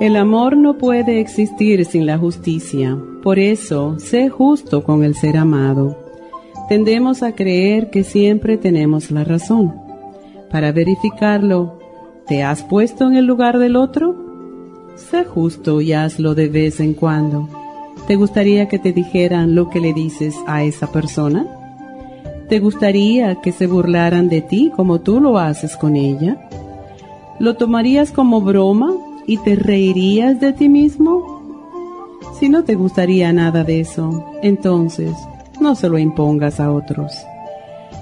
El amor no puede existir sin la justicia, por eso sé justo con el ser amado. Tendemos a creer que siempre tenemos la razón. Para verificarlo, ¿te has puesto en el lugar del otro? Sé justo y hazlo de vez en cuando. ¿Te gustaría que te dijeran lo que le dices a esa persona? ¿Te gustaría que se burlaran de ti como tú lo haces con ella? ¿Lo tomarías como broma y te reirías de ti mismo? Si no te gustaría nada de eso, entonces no se lo impongas a otros.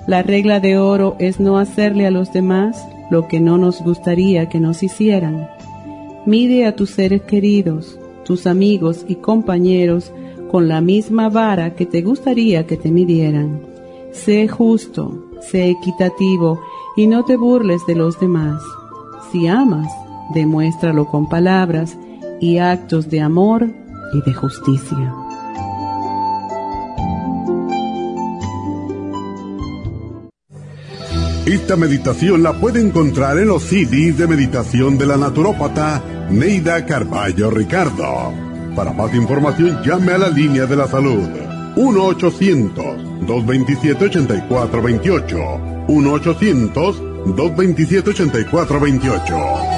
La regla de oro es no hacerle a los demás lo que no nos gustaría que nos hicieran. Mide a tus seres queridos, tus amigos y compañeros con la misma vara que te gustaría que te midieran. Sé justo, sé equitativo y no te burles de los demás. Si amas, demuéstralo con palabras y actos de amor y de justicia. Esta meditación la puede encontrar en los CDs de meditación de la naturópata Neida Carballo Ricardo. Para más información llame a la línea de la salud 1-800-227-8428. 1-800-227-8428.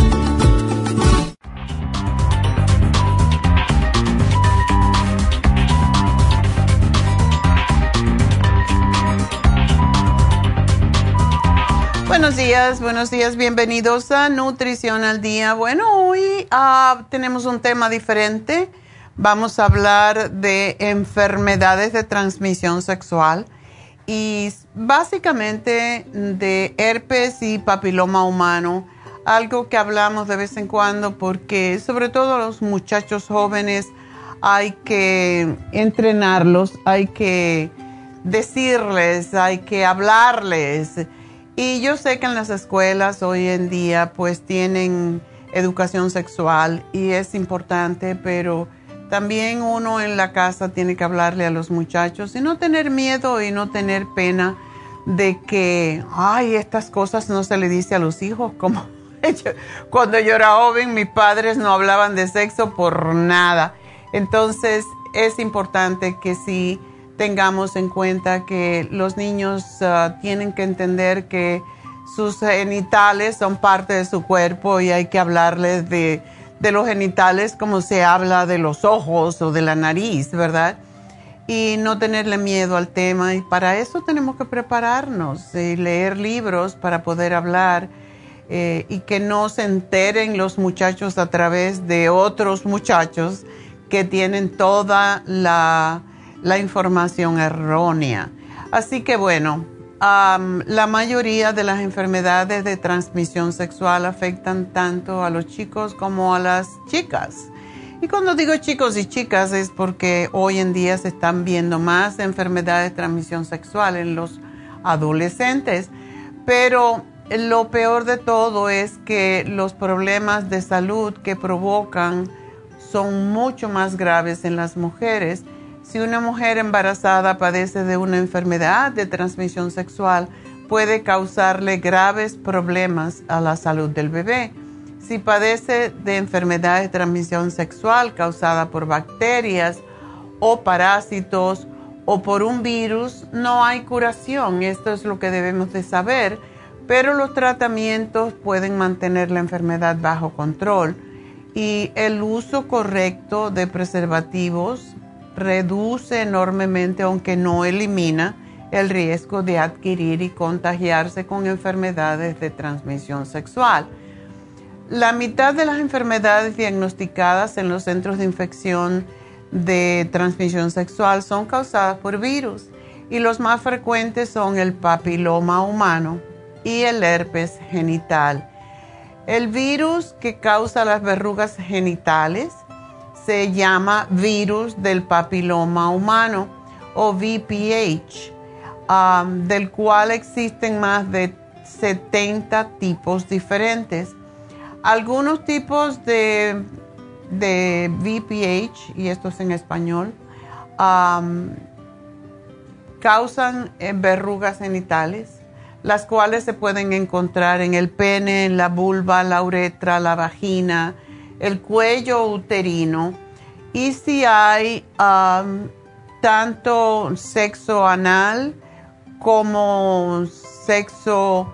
Buenos días, buenos días, bienvenidos a Nutrición al Día. Bueno, hoy ah, tenemos un tema diferente. Vamos a hablar de enfermedades de transmisión sexual y básicamente de herpes y papiloma humano, algo que hablamos de vez en cuando porque sobre todo los muchachos jóvenes hay que entrenarlos, hay que decirles, hay que hablarles y yo sé que en las escuelas hoy en día pues tienen educación sexual y es importante, pero también uno en la casa tiene que hablarle a los muchachos y no tener miedo y no tener pena de que, ay, estas cosas no se le dice a los hijos, como cuando yo era joven mis padres no hablaban de sexo por nada. Entonces es importante que sí tengamos en cuenta que los niños ah, tienen que entender que sus genitales son parte de su cuerpo y hay que hablarles de, los genitales como se habla de los ojos o de la nariz, ¿verdad? Y no tenerle miedo al tema. Y para eso tenemos que prepararnos y leer libros para poder hablar. eh, y que no se enteren los muchachos a través de otros muchachos que tienen toda la, información errónea. Así que bueno, la mayoría de las enfermedades de transmisión sexual afectan tanto a los chicos como a las chicas. Y cuando digo chicos y chicas es porque hoy en día se están viendo más enfermedades de transmisión sexual en los adolescentes, pero lo peor de todo es que los problemas de salud que provocan son mucho más graves en las mujeres. Si una mujer embarazada padece de una enfermedad de transmisión sexual, puede causarle graves problemas a la salud del bebé. Si padece de enfermedad de transmisión sexual causada por bacterias o parásitos o por un virus, no hay curación. Esto es lo que debemos de saber pero los tratamientos pueden mantener la enfermedad bajo control y el uso correcto de preservativos reduce enormemente, aunque no elimina, el riesgo de adquirir y contagiarse con enfermedades de transmisión sexual. La mitad de las enfermedades diagnosticadas en los centros de infección de transmisión sexual son causadas por virus y los más frecuentes son el papiloma humano, y el herpes genital. El virus que causa las verrugas genitales se llama virus del papiloma humano o VPH, um, del cual existen más de 70 tipos diferentes. Algunos tipos de, de VPH, y esto es en español, um, causan eh, verrugas genitales las cuales se pueden encontrar en el pene, en la vulva, la uretra, la vagina, el cuello uterino. Y si hay um, tanto sexo anal como sexo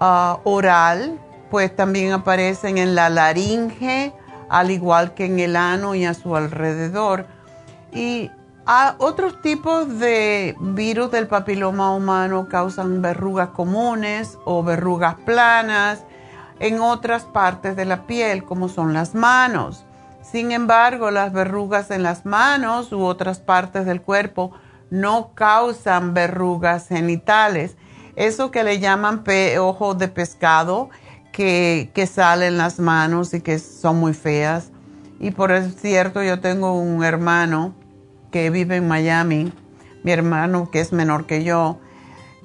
uh, oral, pues también aparecen en la laringe, al igual que en el ano y a su alrededor. Y otros tipos de virus del papiloma humano causan verrugas comunes o verrugas planas en otras partes de la piel, como son las manos. Sin embargo, las verrugas en las manos u otras partes del cuerpo no causan verrugas genitales. Eso que le llaman ojo de pescado, que, que sale en las manos y que son muy feas. Y por cierto, yo tengo un hermano que vive en Miami, mi hermano que es menor que yo,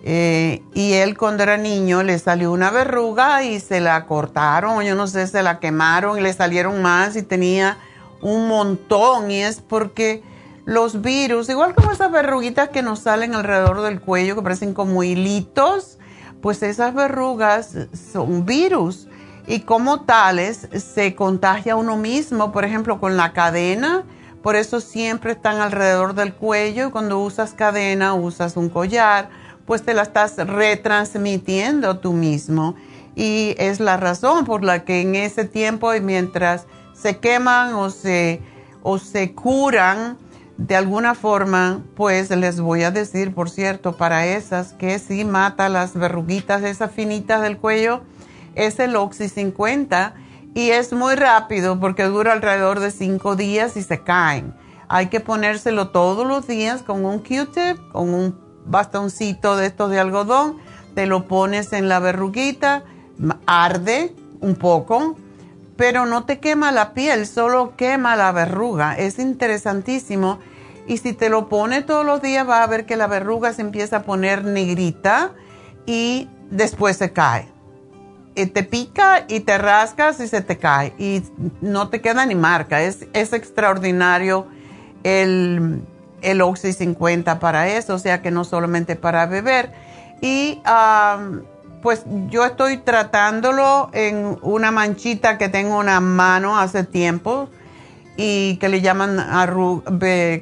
eh, y él cuando era niño le salió una verruga y se la cortaron, yo no sé, se la quemaron y le salieron más y tenía un montón. Y es porque los virus, igual como esas verruguitas que nos salen alrededor del cuello que parecen como hilitos, pues esas verrugas son virus. Y como tales se contagia uno mismo, por ejemplo, con la cadena. Por eso siempre están alrededor del cuello y cuando usas cadena, usas un collar, pues te la estás retransmitiendo tú mismo. Y es la razón por la que en ese tiempo y mientras se queman o se, o se curan de alguna forma, pues les voy a decir, por cierto, para esas que sí mata las verruguitas, esas finitas del cuello, es el Oxy 50 y es muy rápido porque dura alrededor de cinco días y se caen. Hay que ponérselo todos los días con un Q-tip, con un bastoncito de estos de algodón. Te lo pones en la verruguita, arde un poco, pero no te quema la piel, solo quema la verruga. Es interesantísimo. Y si te lo pones todos los días, va a ver que la verruga se empieza a poner negrita y después se cae te pica y te rascas y se te cae y no te queda ni marca. Es, es extraordinario el, el Oxy 50 para eso, o sea que no solamente para beber. Y pues yo estoy tratándolo en una manchita que tengo una mano hace tiempo y que le llaman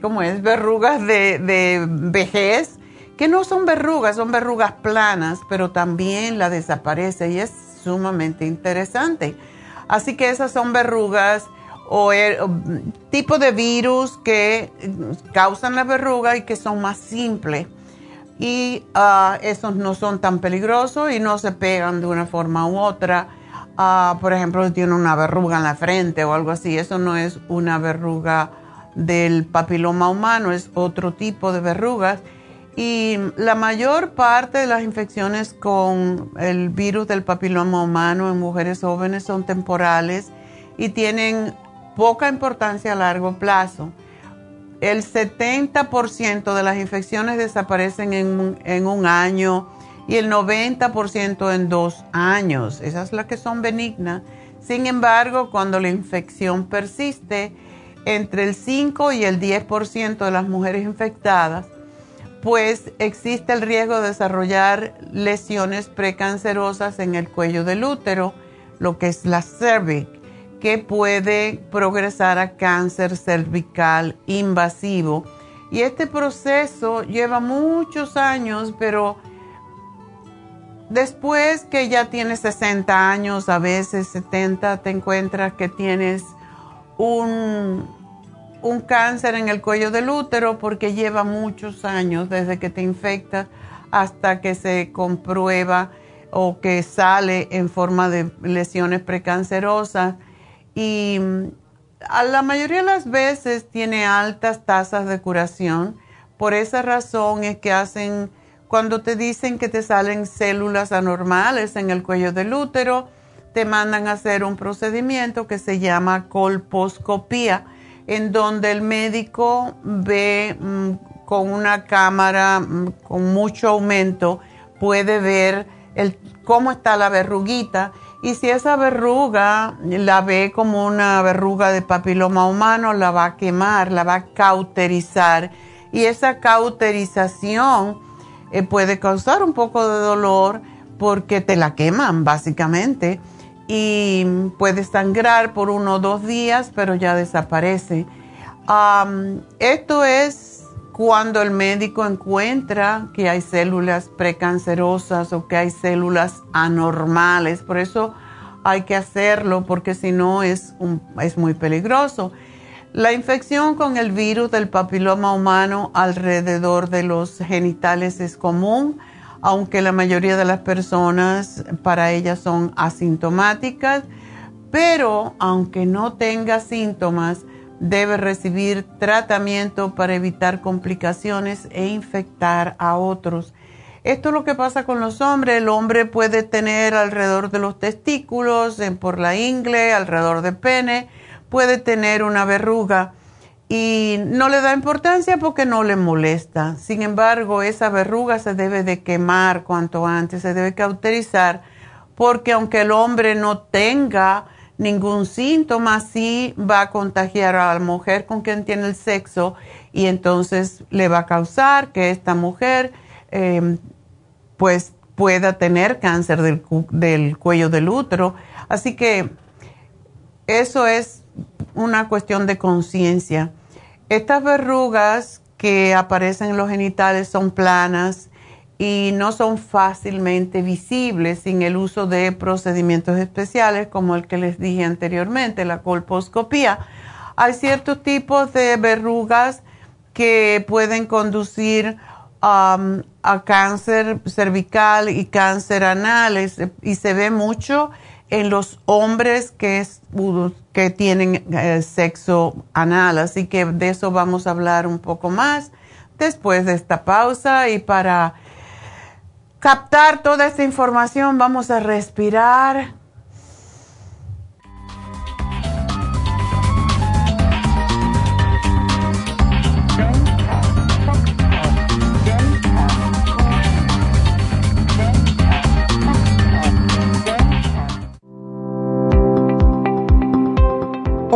¿cómo es? verrugas de, de vejez, que no son verrugas, son verrugas planas, pero también la desaparece y es sumamente interesante. Así que esas son verrugas o, el, tipo de virus que causan la verruga y que son más simples. Y ah, esos no son tan peligrosos y no se pegan de una forma u otra. ah, por ejemplo, tiene una verruga en la frente o algo así. Eso no es una verruga del papiloma humano, es otro tipo de verrugas. Y la mayor parte de las infecciones con el virus del papiloma humano en mujeres jóvenes son temporales y tienen poca importancia a largo plazo. El 70% de las infecciones desaparecen en, un año y el 90% en dos años. Esas son las que son benignas. Sin embargo, cuando la infección persiste, entre el 5 y el 10% de las mujeres infectadas, pues existe el riesgo de desarrollar lesiones precancerosas en el cuello del útero, lo que es la cervix que puede progresar a cáncer cervical invasivo. Y este proceso lleva muchos años, pero después que ya tienes 60 años, a veces 70, te encuentras que tienes un, un cáncer en el cuello del útero porque lleva muchos años desde que te infectas hasta que se comprueba o que sale en forma de lesiones precancerosas y a la mayoría de las veces tiene altas tasas de curación. Por esa razón es que hacen, cuando te dicen que te salen células anormales en el cuello del útero, te mandan a hacer un procedimiento que se llama colposcopía, en donde el médico ve mm, con una cámara mm, con mucho aumento, puede ver cómo está la verruguita y si esa verruga la ve como una verruga de papiloma humano, la va a quemar, la va a cauterizar. Y esa cauterización eh, puede causar un poco de dolor porque te la queman básicamente. Y puede sangrar por uno o dos días, pero ya desaparece. esto es cuando el médico encuentra que hay células precancerosas o que hay células anormales. Por eso hay que hacerlo porque si no es, es muy peligroso. La infección con el virus del papiloma humano alrededor de los genitales es común, aunque la mayoría de las personas para ellas son asintomáticas, pero aunque no tenga síntomas, debe recibir tratamiento para evitar complicaciones e infectar a otros. Esto es lo que pasa con los hombres. El hombre puede tener alrededor de los testículos, por la ingle, alrededor del pene, puede tener una verruga y no le da importancia porque no le molesta. Sin embargo, esa verruga se debe de quemar cuanto antes, se debe cauterizar porque aunque el hombre no tenga ningún síntoma, sí va a contagiar a la mujer con quien tiene el sexo y entonces le va a causar que esta mujer em, pues pueda tener cáncer del, del cuello del útero. Así que eso es una cuestión de conciencia. Estas verrugas que aparecen en los genitales son planas, y no son fácilmente visibles sin el uso de procedimientos especiales como el que les dije anteriormente, la colposcopía. Hay ciertos tipos de verrugas que pueden conducir a cáncer cervical y cáncer anal y se ve mucho en los hombres que, que tienen eh, sexo anal. Así que de eso vamos a hablar un poco más después de esta pausa y para captar toda esta información, vamos a respirar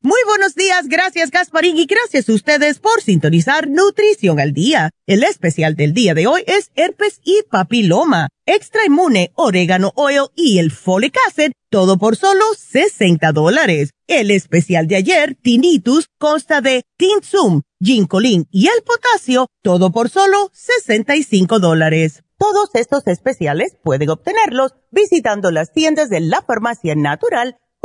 Muy buenos días, gracias Gasparín y gracias a ustedes por sintonizar Nutrición al Día. El especial del día de hoy es herpes y papiloma, extra inmune, orégano oil y el folic acid, todo por solo 60 dólares. El especial de ayer, tinnitus, consta de tinsum, ginkolin y el potasio, todo por solo 65 dólares. Todos estos especiales pueden obtenerlos visitando las tiendas de la farmacia natural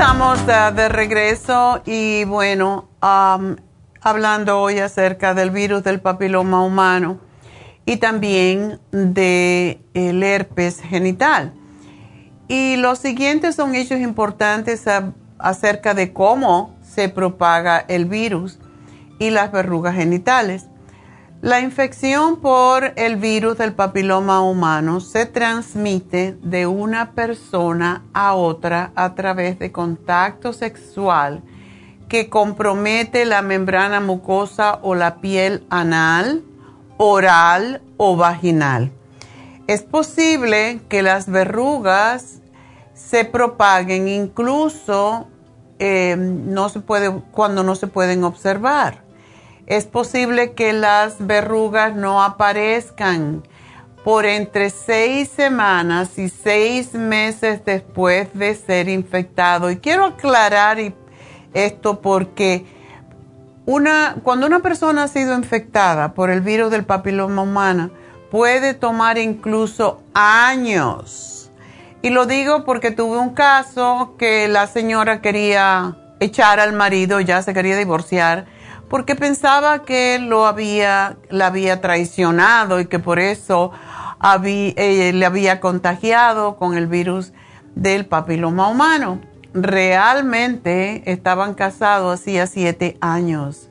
Estamos de regreso y bueno, hablando hoy acerca del virus del papiloma humano y también del el herpes genital. Y los siguientes son hechos importantes acerca de cómo se propaga el virus y las verrugas genitales. La infección por el virus del papiloma humano se transmite de una persona a otra a través de contacto sexual que compromete la membrana mucosa o la piel anal, oral o vaginal. Es posible que las verrugas se propaguen incluso eh, no se cuando no se pueden observar. Es posible que las verrugas no aparezcan por entre seis semanas y seis meses después de ser infectado. Y quiero aclarar esto porque una, cuando una persona ha sido infectada por el virus del papiloma humano, puede tomar incluso años. Y lo digo porque tuve un caso que la señora quería echar al marido, ya se quería divorciar, porque pensaba que lo había, la había traicionado y que por eso eh, le había contagiado con el virus del papiloma humano. Realmente estaban casados hacía siete años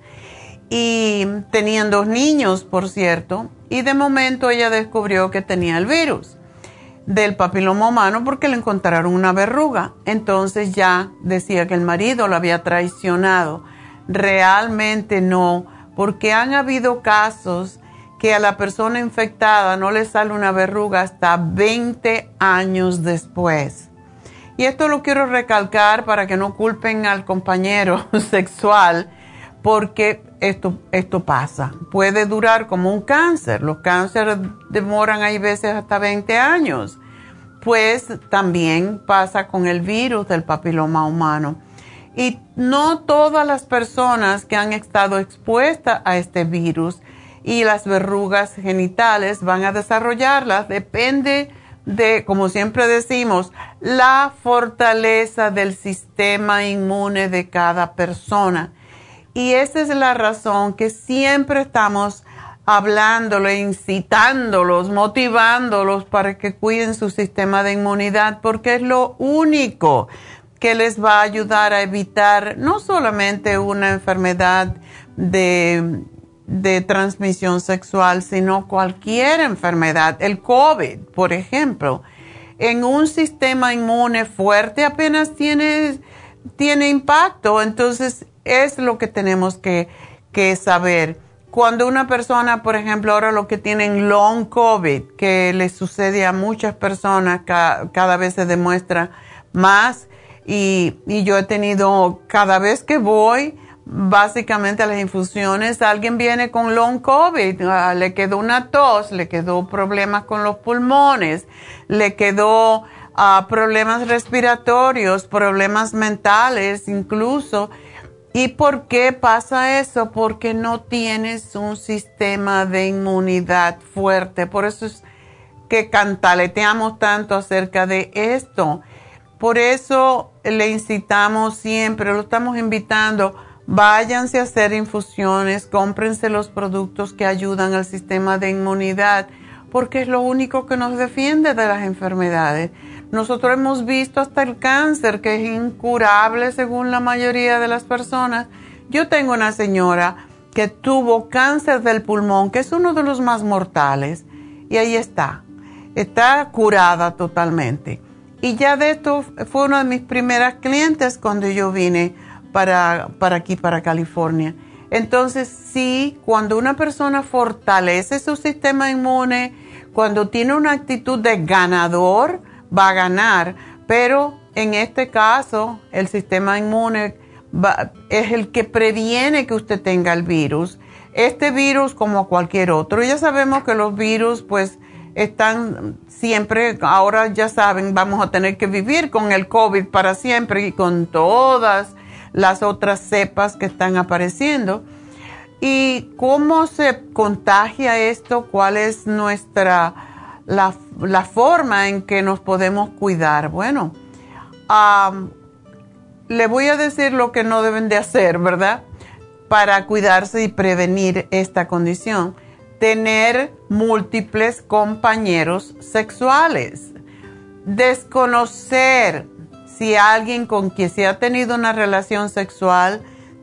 y tenían dos niños, por cierto, y de momento ella descubrió que tenía el virus del papiloma humano porque le encontraron una verruga. Entonces ya decía que el marido lo había traicionado. Realmente no, porque han habido casos que a la persona infectada no le sale una verruga hasta 20 años después. Y esto lo quiero recalcar para que no culpen al compañero sexual, porque esto, esto pasa. Puede durar como un cáncer. Los cánceres demoran, hay veces, hasta 20 años. Pues también pasa con el virus del papiloma humano. Y no todas las personas que han estado expuestas a este virus y las verrugas genitales van a desarrollarlas. Depende de, como siempre decimos, la fortaleza del sistema inmune de cada persona. Y esa es la razón que siempre estamos hablándole, incitándolos, motivándolos para que cuiden su sistema de inmunidad, porque es lo único que les va a ayudar a evitar no solamente una enfermedad de, de transmisión sexual, sino cualquier enfermedad. El COVID, por ejemplo, en un sistema inmune fuerte apenas tiene, tiene impacto. Entonces, es lo que tenemos que, que saber. Cuando una persona, por ejemplo, ahora lo que tienen long COVID, que le sucede a muchas personas, cada vez se demuestra más, y, y yo he tenido, cada vez que voy, básicamente a las infusiones, alguien viene con long COVID, ah, le quedó una tos, le quedó problemas con los pulmones, le quedó ah, problemas respiratorios, problemas mentales incluso. ¿Y por qué pasa eso? Porque no tienes un sistema de inmunidad fuerte. Por eso es que cantaleteamos tanto acerca de esto. Por eso le incitamos siempre, lo estamos invitando, váyanse a hacer infusiones, cómprense los productos que ayudan al sistema de inmunidad, porque es lo único que nos defiende de las enfermedades. Nosotros hemos visto hasta el cáncer, que es incurable según la mayoría de las personas. Yo tengo una señora que tuvo cáncer del pulmón, que es uno de los más mortales, y ahí está, está curada totalmente. Y ya de esto fue una de mis primeras clientes cuando yo vine para, para aquí, para California. Entonces, sí, cuando una persona fortalece su sistema inmune, cuando tiene una actitud de ganador, va a ganar. Pero en este caso, el sistema inmune es el que previene que usted tenga el virus. Este virus, como cualquier otro, ya sabemos que los virus, pues, están siempre, ahora ya saben, vamos a tener que vivir con el COVID para siempre y con todas las otras cepas que están apareciendo. ¿Y cómo se contagia esto? ¿Cuál es nuestra, la, forma en que nos podemos cuidar? Bueno, le voy a decir lo que no deben de hacer, ¿verdad? Para cuidarse y prevenir esta condición tener múltiples compañeros sexuales, desconocer si alguien con quien se ha tenido una relación sexual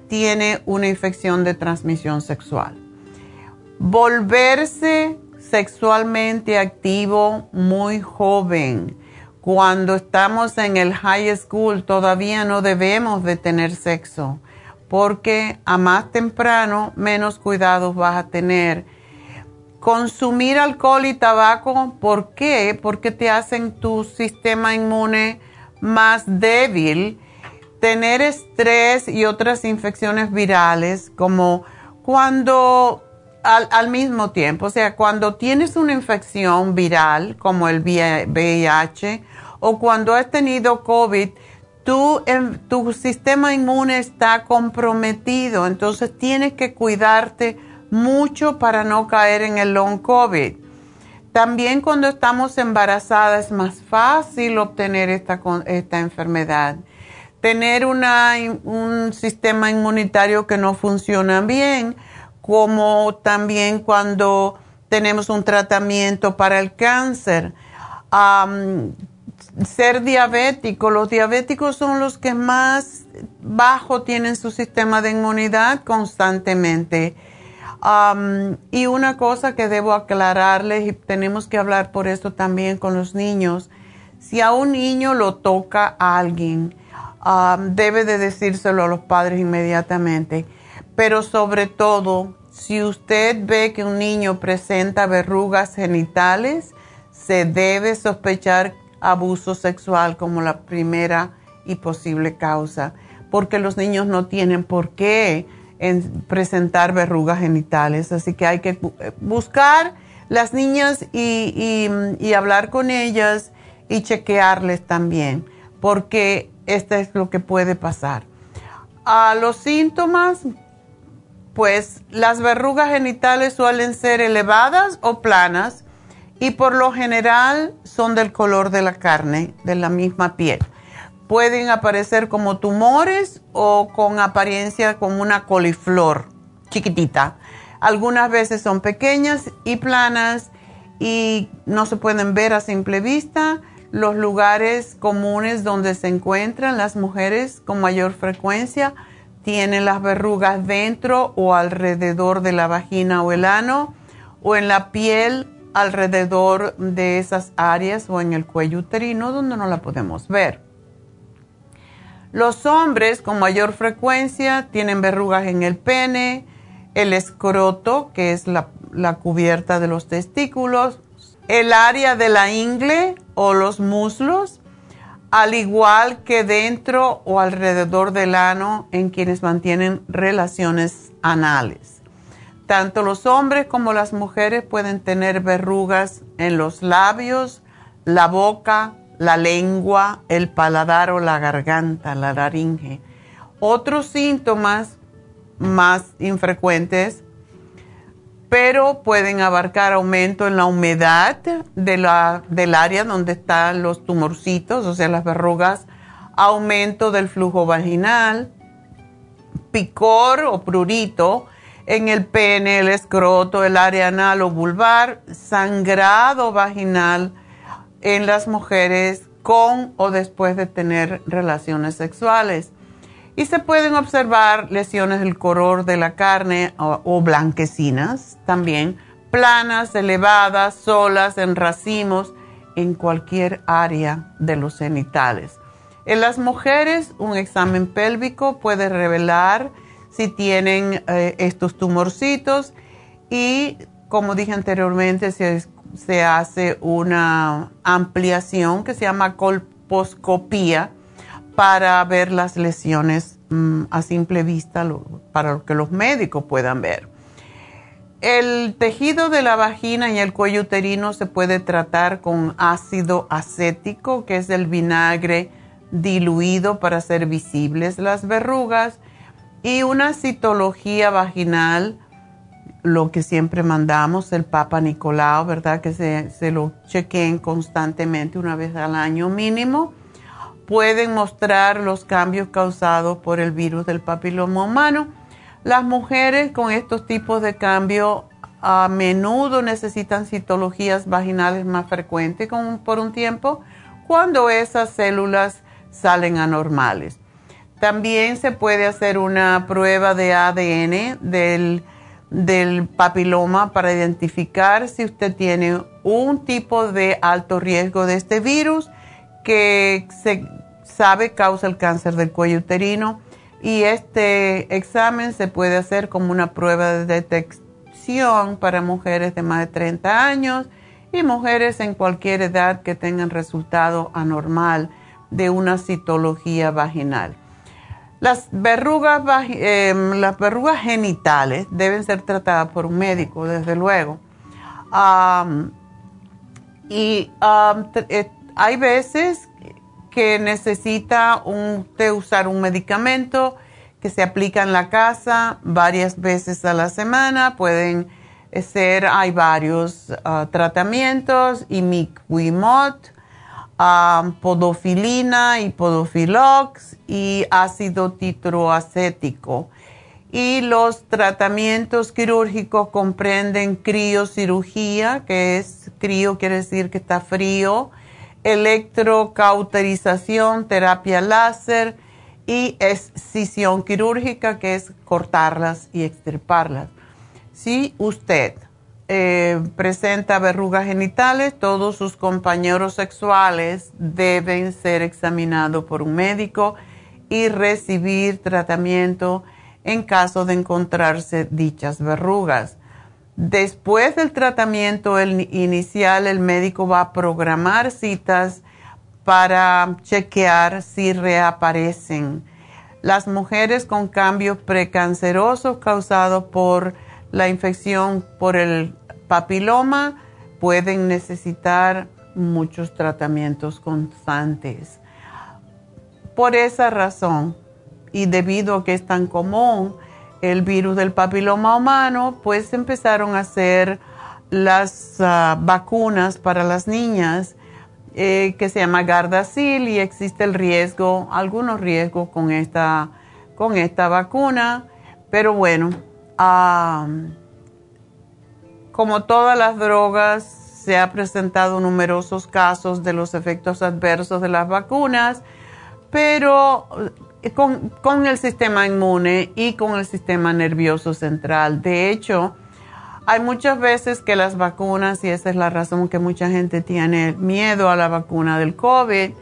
tiene una infección de transmisión sexual, volverse sexualmente activo muy joven. Cuando estamos en el high school todavía no debemos de tener sexo porque a más temprano menos cuidados vas a tener Consumir alcohol y tabaco, ¿por qué? Porque te hacen tu sistema inmune más débil. Tener estrés y otras infecciones virales, como cuando al, mismo tiempo, o sea, cuando tienes una infección viral como el VIH o cuando has tenido COVID, tu, tu sistema inmune está comprometido, entonces tienes que cuidarte mucho para no caer en el long COVID. También cuando estamos embarazadas es más fácil obtener esta, esta enfermedad. Tener una, un sistema inmunitario que no funciona bien, como también cuando tenemos un tratamiento para el cáncer. ser diabético, los diabéticos son los que más bajo tienen su sistema de inmunidad constantemente y una cosa que debo aclararles, y tenemos que hablar por esto también con los niños, si a un niño lo toca a alguien, debe de decírselo a los padres inmediatamente. Pero sobre todo, si usted ve que un niño presenta verrugas genitales, se debe sospechar abuso sexual como la primera y posible causa, porque los niños no tienen por qué en presentar verrugas genitales. Así que hay que eh, buscar las niñas y, hablar con ellas y chequearles también, porque esto es lo que puede pasar. A los síntomas, pues las verrugas genitales suelen ser elevadas o planas y por lo general son del color de la carne, de la misma piel pueden aparecer como tumores o con apariencia como una coliflor chiquitita. Algunas veces son pequeñas y planas y no se pueden ver a simple vista. Los lugares comunes donde se encuentran las mujeres con mayor frecuencia tienen las verrugas dentro o alrededor de la vagina o el ano, o en la piel alrededor de esas áreas o en el cuello uterino donde no la podemos ver. Los hombres con mayor frecuencia tienen verrugas en el pene, el escroto, que es la, cubierta de los testículos, el área de la ingle o los muslos, al igual que dentro o alrededor del ano en quienes mantienen relaciones anales. Tanto los hombres como las mujeres pueden tener verrugas en los labios, la boca, la lengua, el paladar o la garganta, la laringe. Otros síntomas más infrecuentes, pero pueden abarcar aumento en la humedad de la, del área donde están los tumorcitos, o sea, las verrugas, aumento del flujo vaginal, picor o prurito en el pene, el escroto, el área anal o vulvar, sangrado vaginal en las mujeres con o después de tener relaciones sexuales y se pueden observar lesiones del color de la carne o, blanquecinas también, planas, elevadas, solas, en racimos, en cualquier área de los genitales. En las mujeres, un examen pélvico puede revelar si tienen eh, estos tumorcitos y, como dije anteriormente, se, se hace una ampliación que se llama colposcopía para ver las lesiones mm, a simple vista, para que los médicos puedan ver. El tejido de la vagina y el cuello uterino se puede tratar con ácido acético, que es el vinagre diluido para hacer visibles las verrugas, y una citología vaginal, lo que siempre mandamos, el Papa Nicolau, ¿verdad? Que se, se lo chequeen constantemente una vez al año mínimo pueden mostrar los cambios causados por el virus del papiloma humano. Las mujeres con estos tipos de cambios a menudo necesitan citologías vaginales más frecuentes por un tiempo cuando esas células salen anormales. También se puede hacer una prueba de ADN del, del papiloma para identificar si usted tiene un tipo de alto riesgo de este virus que se sabe causa el cáncer del cuello uterino y este examen se puede hacer como una prueba de detección para mujeres de más de 30 años y mujeres en cualquier edad que tengan resultado anormal de una citología vaginal. Las verrugas, em, las verrugas genitales deben ser tratadas por un médico, desde luego. y eh, hay veces que necesita usar un medicamento que se aplica en la casa varias veces a la semana. Pueden ser, hay varios uh, tratamientos, imiquimod, um, podofilina y podofilox y ácido titroacético. Y los tratamientos quirúrgicos comprenden criocirugía, que es crío quiere decir que está frío, electrocauterización, terapia láser y escisión quirúrgica, que es cortarlas y extirparlas. Si usted eh, presenta verrugas genitales, todos sus compañeros sexuales deben ser examinados por un médico y recibir tratamiento en caso de encontrarse dichas verrugas. Después del tratamiento inicial, el médico va a programar citas para chequear si reaparecen. Las mujeres con cambios precancerosos causados por la infección por el papiloma pueden necesitar muchos tratamientos constantes. Por esa razón, y debido a que es tan común, el virus del papiloma humano, pues empezaron a hacer las ah, vacunas para las niñas eh, que se llama Gardasil y existe el riesgo, algunos riesgos con esta, con esta vacuna, pero bueno, como todas las drogas, se ha presentado numerosos casos de los efectos adversos de las vacunas, pero con, con, el sistema inmune y con el sistema nervioso central. De hecho, hay muchas veces que las vacunas, y esa es la razón que mucha gente tiene miedo a la vacuna del COVID,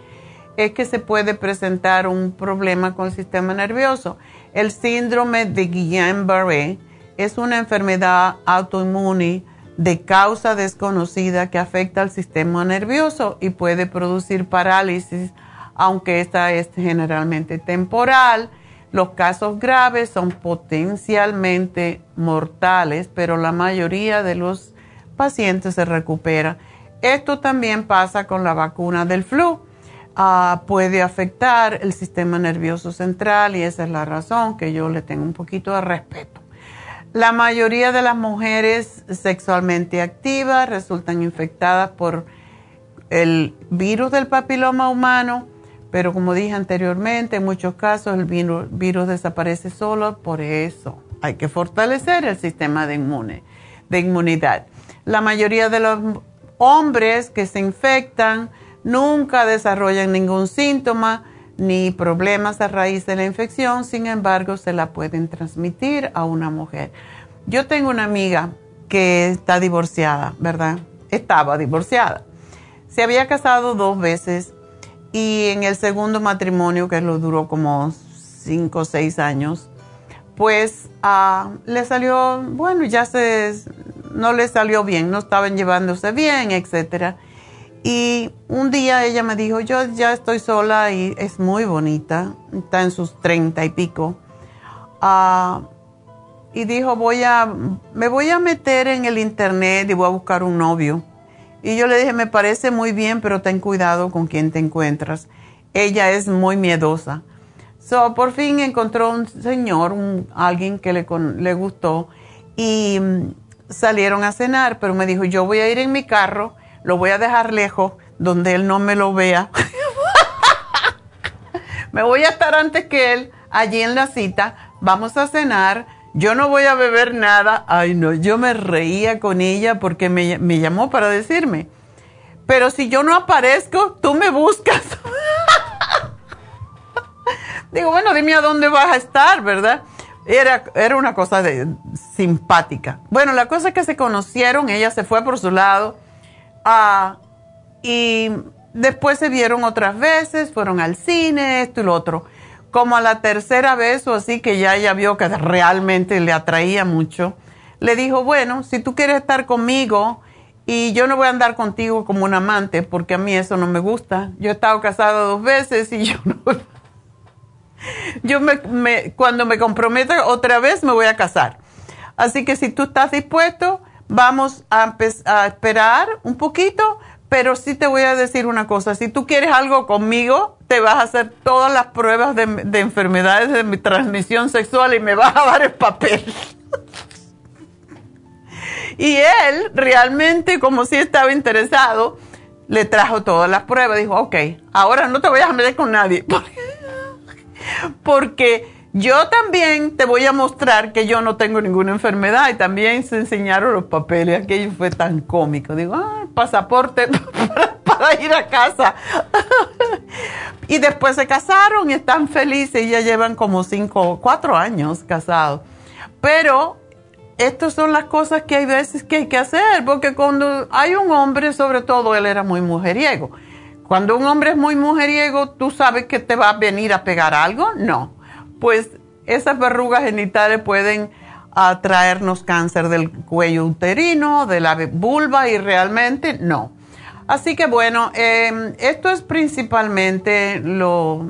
es que se puede presentar un problema con el sistema nervioso. El síndrome de Guillain-Barré es una enfermedad autoinmune de causa desconocida que afecta al sistema nervioso y puede producir parálisis, aunque esta es generalmente temporal. Los casos graves son potencialmente mortales, pero la mayoría de los pacientes se recupera. Esto también pasa con la vacuna del flu. Ah, puede afectar el sistema nervioso central y esa es la razón que yo le tengo un poquito de respeto. La mayoría de las mujeres sexualmente activas resultan infectadas por el virus del papiloma humano, pero como dije anteriormente, en muchos casos el virus, desaparece solo, por eso hay que fortalecer el sistema de, inmune, de inmunidad. La mayoría de los hombres que se infectan nunca desarrollan ningún síntoma ni problemas a raíz de la infección, sin embargo se la pueden transmitir a una mujer. Yo tengo una amiga que está divorciada, ¿verdad? Estaba divorciada. Se había casado dos veces y en el segundo matrimonio, que lo duró como cinco o seis años, pues ah, le salió, bueno, ya se, no le salió bien, no estaban llevándose bien, etcétera. Y un día ella me dijo, yo ya estoy sola y es muy bonita, está en sus treinta y pico. Ah, y dijo, voy a, me voy a meter en el internet y voy a buscar un novio. Y yo le dije, me parece muy bien, pero ten cuidado con quién te encuentras. Ella es muy miedosa. So, por fin encontró un señor, alguien que le, le gustó, y mm, salieron a cenar, pero me dijo, yo voy a ir en mi carro lo voy a dejar lejos donde él no me lo vea. me voy a estar antes que él allí en la cita, vamos a cenar, yo no voy a beber nada. Ay, no, yo me reía con ella porque me, me llamó para decirme, pero si yo no aparezco, tú me buscas. Digo, bueno, dime a dónde vas a estar, ¿verdad? Era, era una cosa de, simpática. Bueno, la cosa es que se conocieron, ella se fue por su lado Ah, y después se vieron otras veces, fueron al cine, esto y lo otro. Como a la tercera vez o así que ya ella vio que realmente le atraía mucho, le dijo, bueno, si tú quieres estar conmigo y yo no voy a andar contigo como un amante, porque a mí eso no me gusta. Yo he estado casada dos veces y yo no... Yo cuando me comprometo otra vez me voy a casar. Así que si tú estás dispuesto, vamos a, esperar un poquito, pero sí te voy a decir una cosa, si tú quieres algo conmigo, te vas a hacer todas las pruebas de, de enfermedades de mi transmisión sexual y me vas a dar el papel. y él realmente, como si estaba interesado, le trajo todas las pruebas. Dijo, ok, ahora no te voy a meter con nadie. Porque yo también te voy a mostrar que yo no tengo ninguna enfermedad y también se enseñaron los papeles, aquello fue tan cómico. Digo, ah, pasaporte para, ir a casa. y después se casaron y están felices y ya llevan como cinco, cuatro años casados. Pero estas son las cosas que hay veces que hay que hacer, porque cuando hay un hombre, sobre todo él era muy mujeriego. Cuando un hombre es muy mujeriego, ¿tú sabes que te va a venir a pegar algo? No pues esas verrugas genitales pueden atraernos cáncer del cuello uterino, de la vulva y realmente no. Así que bueno, em, esto es principalmente lo...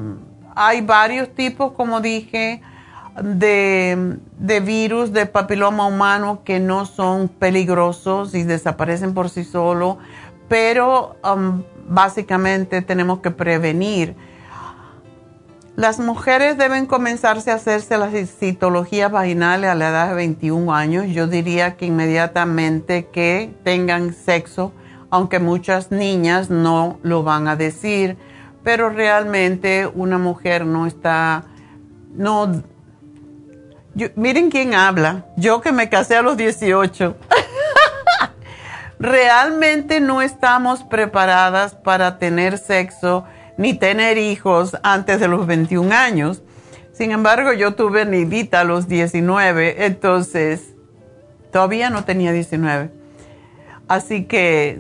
Hay varios tipos, como dije, de, virus de papiloma humano que no son peligrosos y desaparecen por sí solos, pero básicamente tenemos que prevenir las mujeres deben comenzarse a hacerse las citologías vaginales a la edad de 21 años. Yo diría que inmediatamente que tengan sexo, aunque muchas niñas no lo van a decir, pero realmente una mujer no está, no, miren quién habla, yo que me casé a los 18. realmente no estamos preparadas para tener sexo ni tener hijos antes de los 21 años. Sin embargo, yo tuve nidita a los 19, entonces todavía no tenía 19. Así que,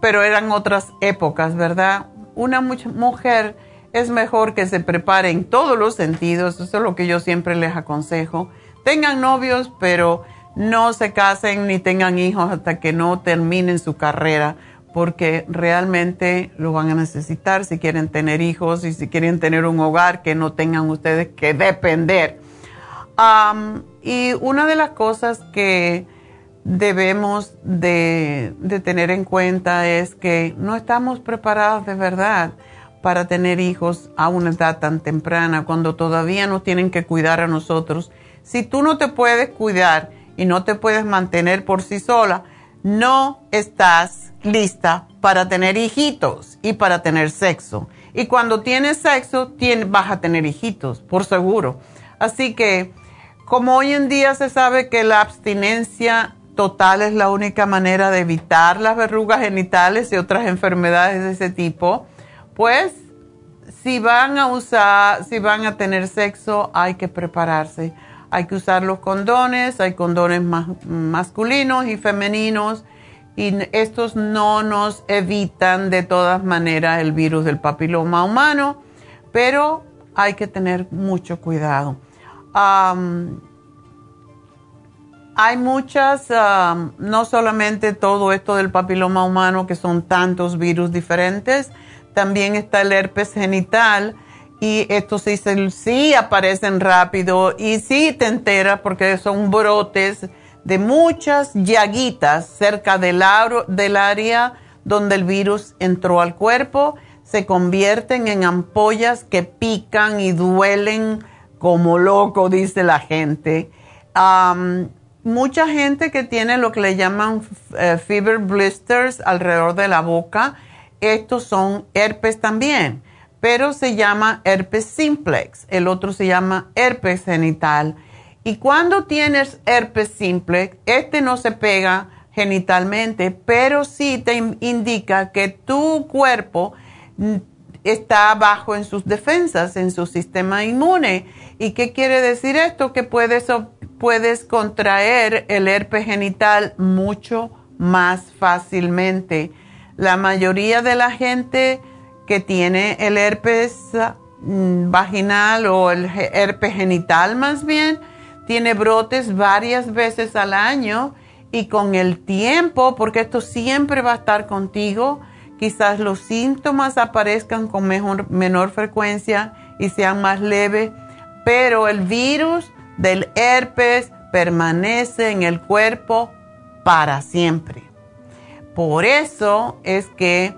pero eran otras épocas, ¿verdad? Una mujer es mejor que se prepare en todos los sentidos, eso es lo que yo siempre les aconsejo. Tengan novios, pero no se casen ni tengan hijos hasta que no terminen su carrera, porque realmente lo van a necesitar si quieren tener hijos y si quieren tener un hogar que no tengan ustedes que depender. y una de las cosas que debemos de, tener en cuenta es que no estamos preparados de verdad para tener hijos a una edad tan temprana, cuando todavía no tienen que cuidar a nosotros. Si tú no te puedes cuidar y no te puedes mantener por sí sola, no estás lista para tener hijitos y para tener sexo. Y cuando tienes sexo, vas a tener hijitos, por seguro. Así que, como hoy en día se sabe que la abstinencia total es la única manera de evitar las verrugas genitales y otras enfermedades de ese tipo, pues si van a usar, si van a tener sexo, hay que prepararse hay que usar los condones, hay condones masculinos y femeninos y estos no nos evitan de todas maneras el virus del papiloma humano, pero hay que tener mucho cuidado. hay muchas, no solamente todo esto del papiloma humano, que son tantos virus diferentes, también está el herpes genital, y estos sí, sí aparecen rápido y sí te enteras porque son brotes de muchas llaguitas cerca del, del área donde el virus entró al cuerpo, se convierten en ampollas que pican y duelen como loco, dice la gente. mucha gente que tiene lo que le llaman eh, fever blisters alrededor de la boca, estos son herpes también pero se llama herpes simplex, el otro se llama herpes genital. Y cuando tienes herpes simplex, este no se pega genitalmente, pero sí te indica que tu cuerpo está bajo en sus defensas, en su sistema inmune. ¿Y qué quiere decir esto? Que puedes, puedes contraer el herpes genital mucho más fácilmente. La mayoría de la gente que tiene el herpes mm, vaginal o el herpes genital más bien, tiene brotes varias veces al año y con el tiempo, porque esto siempre va a estar contigo, quizás los síntomas aparezcan con mejor, menor frecuencia y sean más leves, pero el virus del herpes permanece en el cuerpo para siempre. Por eso es que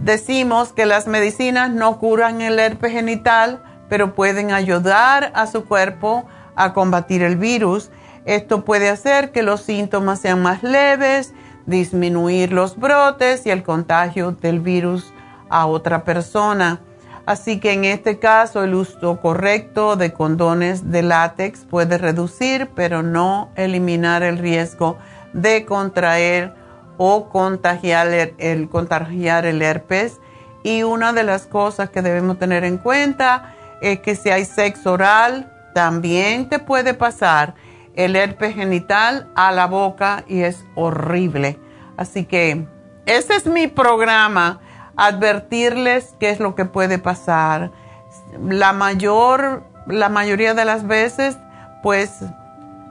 Decimos que las medicinas no curan el herpes genital, pero pueden ayudar a su cuerpo a combatir el virus. Esto puede hacer que los síntomas sean más leves, disminuir los brotes y el contagio del virus a otra persona. Así que en este caso el uso correcto de condones de látex puede reducir, pero no eliminar el riesgo de contraer o contagiar el, contagiar el herpes. Y una de las cosas que debemos tener en cuenta es que si hay sexo oral, también te puede pasar el herpes genital a la boca y es horrible. Así que ese es mi programa, advertirles qué es lo que puede pasar. La mayor, la mayoría de las veces, pues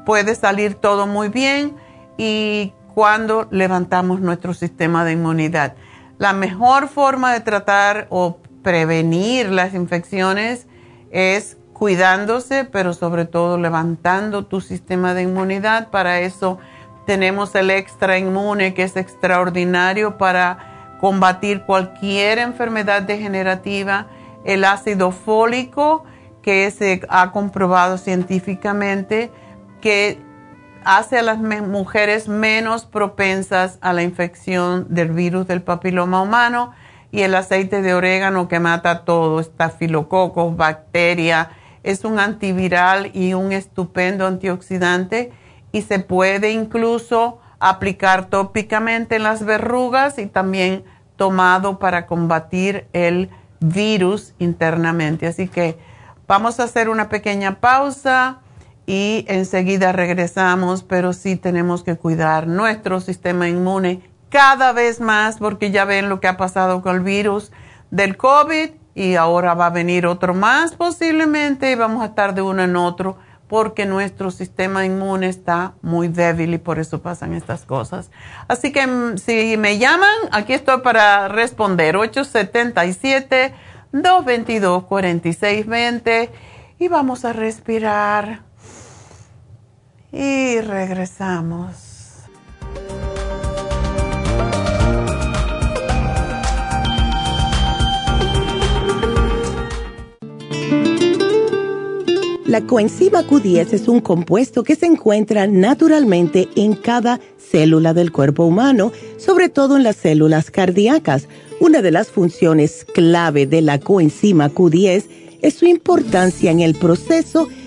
puede salir todo muy bien y cuando levantamos nuestro sistema de inmunidad. La mejor forma de tratar o prevenir las infecciones es cuidándose, pero sobre todo levantando tu sistema de inmunidad. Para eso tenemos el extra inmune, que es extraordinario para combatir cualquier enfermedad degenerativa. El ácido fólico, que se ha comprobado científicamente que hace a las mujeres menos propensas a la infección del virus del papiloma humano y el aceite de orégano que mata todo, estafilococos, bacteria, es un antiviral y un estupendo antioxidante y se puede incluso aplicar tópicamente en las verrugas y también tomado para combatir el virus internamente. Así que Vamos a hacer una pequeña pausa y enseguida regresamos, pero sí tenemos que cuidar nuestro sistema inmune cada vez más porque ya ven lo que ha pasado con el virus del COVID y ahora va a venir otro más posiblemente y vamos a estar de uno en otro porque nuestro sistema inmune está muy débil y por eso pasan estas cosas. Así que mm, si me llaman, aquí estoy para responder 877 222 4620 y vamos a respirar y regresamos. La coenzima Q10 es un compuesto que se encuentra naturalmente en cada célula del cuerpo humano, sobre todo en las células cardíacas. Una de las funciones clave de la coenzima Q10 es su importancia en el proceso de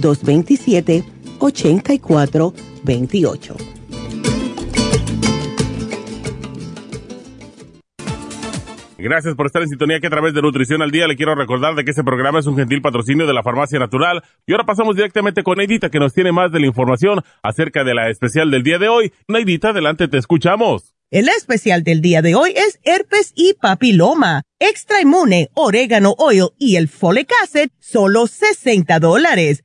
227-8428. Gracias por estar en sintonía que a través de Nutrición al Día le quiero recordar de que este programa es un gentil patrocinio de la Farmacia Natural. Y ahora pasamos directamente con Neidita que nos tiene más de la información acerca de la especial del día de hoy. Neidita, adelante, te escuchamos. El especial del día de hoy es herpes y papiloma, extra inmune, orégano oil y el folic acid, solo 60 dólares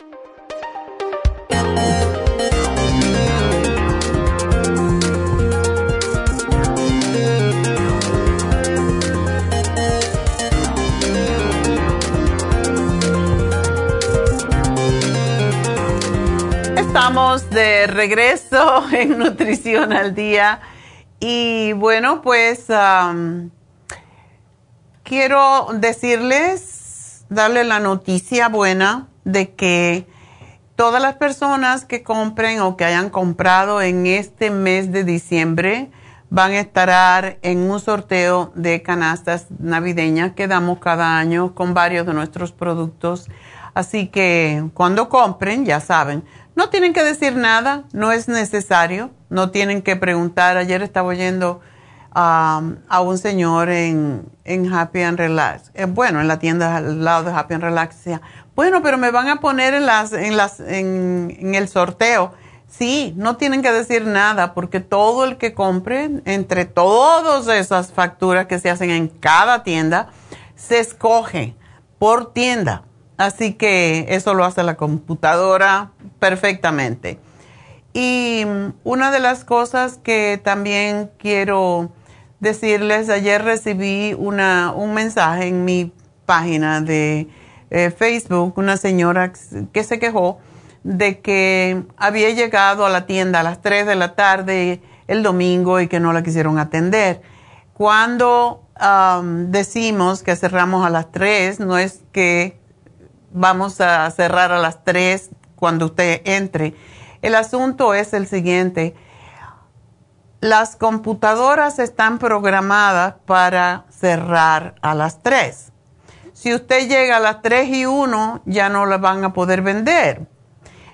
Estamos de regreso en Nutrición al Día y bueno, pues quiero decirles, darle la noticia buena de que todas las personas que compren o que hayan comprado en este mes de diciembre van a estar en un sorteo de canastas navideñas que damos cada año con varios de nuestros productos. Así que cuando compren, ya saben, no tienen que decir nada, no es necesario, no tienen que preguntar. Ayer estaba oyendo um, a un señor en, Happy and Relax, eh, bueno, en la tienda al lado de Happy and Relax, bueno, pero me van a poner en, las, en, las, en, el sorteo. Sí, no tienen que decir nada porque todo el que compre, entre todas esas facturas que se hacen en cada tienda, se escoge por tienda Así que eso lo hace la computadora perfectamente. Y una de las cosas que también quiero decirles, ayer recibí una, un mensaje en mi página de eh, Facebook, una señora que se quejó de que había llegado a la tienda a las 3 de la tarde el domingo y que no la quisieron atender. Cuando decimos que cerramos a las 3, no es que vamos a cerrar a las 3 cuando usted entre. El asunto es el siguiente. Las computadoras están programadas para cerrar a las 3. Si usted llega a las 3 y 1, ya no la van a poder vender.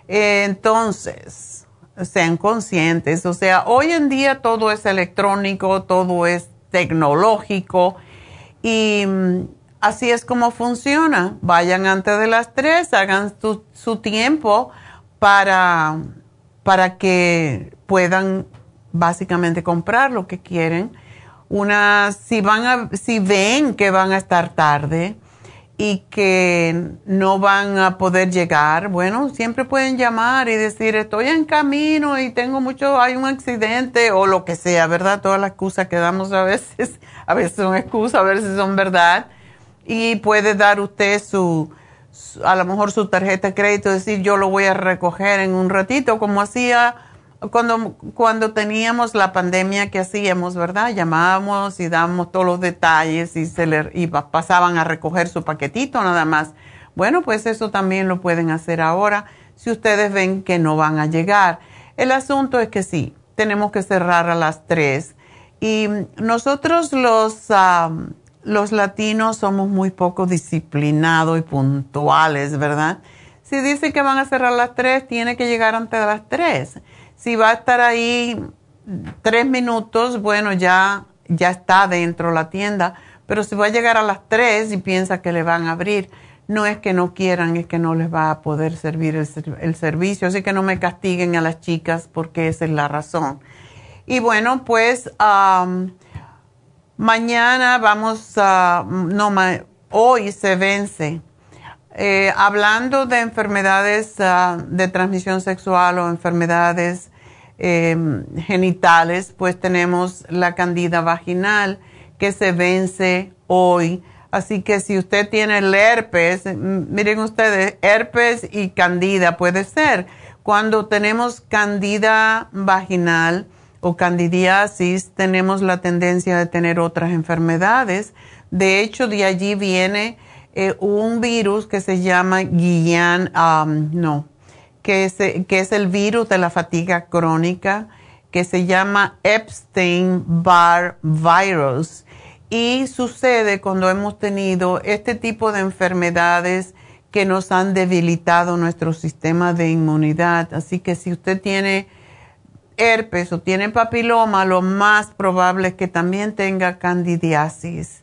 Entonces, sean conscientes. O sea, hoy en día todo es electrónico, todo es tecnológico y mm, así es como funciona. Vayan antes de las 3, hagan su, tiempo para, para que puedan básicamente comprar lo que quieren. Una, si van si ven que van a estar tarde, y que no van a poder llegar, bueno, siempre pueden llamar y decir, estoy en camino y tengo mucho, hay un accidente o lo que sea, ¿verdad? Todas las excusas que damos a veces, a veces son excusas, a veces son verdad. Y puede dar usted su, a lo mejor su tarjeta de crédito, decir, yo lo voy a recoger en un ratito, como hacía cuando, cuando teníamos la pandemia que hacíamos, ¿verdad? Llamábamos y dábamos todos los detalles y, se le, y pasaban a recoger su paquetito nada más. Bueno, pues eso también lo pueden hacer ahora si ustedes ven que no van a llegar. El asunto es que sí, tenemos que cerrar a las tres. Y nosotros los, los latinos somos muy poco disciplinados y puntuales, ¿verdad? Si dicen que van a cerrar a las tres, tiene que llegar antes de las tres. Si va a estar ahí tres minutos, bueno, ya, ya está dentro la tienda. Pero si va a llegar a las tres y piensa que le van a abrir, no es que no quieran, es que no les va a poder servir el, servicio. Así que no me castiguen a las chicas porque esa es la razón. Y bueno, pues mañana vamos a, no, hoy se vence. Eh, hablando de enfermedades ah, de transmisión sexual o enfermedades Em, genitales, pues tenemos la candida vaginal que se vence hoy. Así que si usted tiene el herpes, miren ustedes, herpes y candida puede ser. Cuando tenemos candida vaginal o candidiasis, tenemos la tendencia de tener otras enfermedades. De hecho, de allí viene eh, un virus que se llama Guillain, no, que es, que es el virus de la fatiga crónica, que se llama Epstein-Barr virus. Y sucede cuando hemos tenido este tipo de enfermedades que nos han debilitado nuestro sistema de inmunidad. Así que si usted tiene herpes o tiene papiloma, lo más probable es que también tenga candidiasis.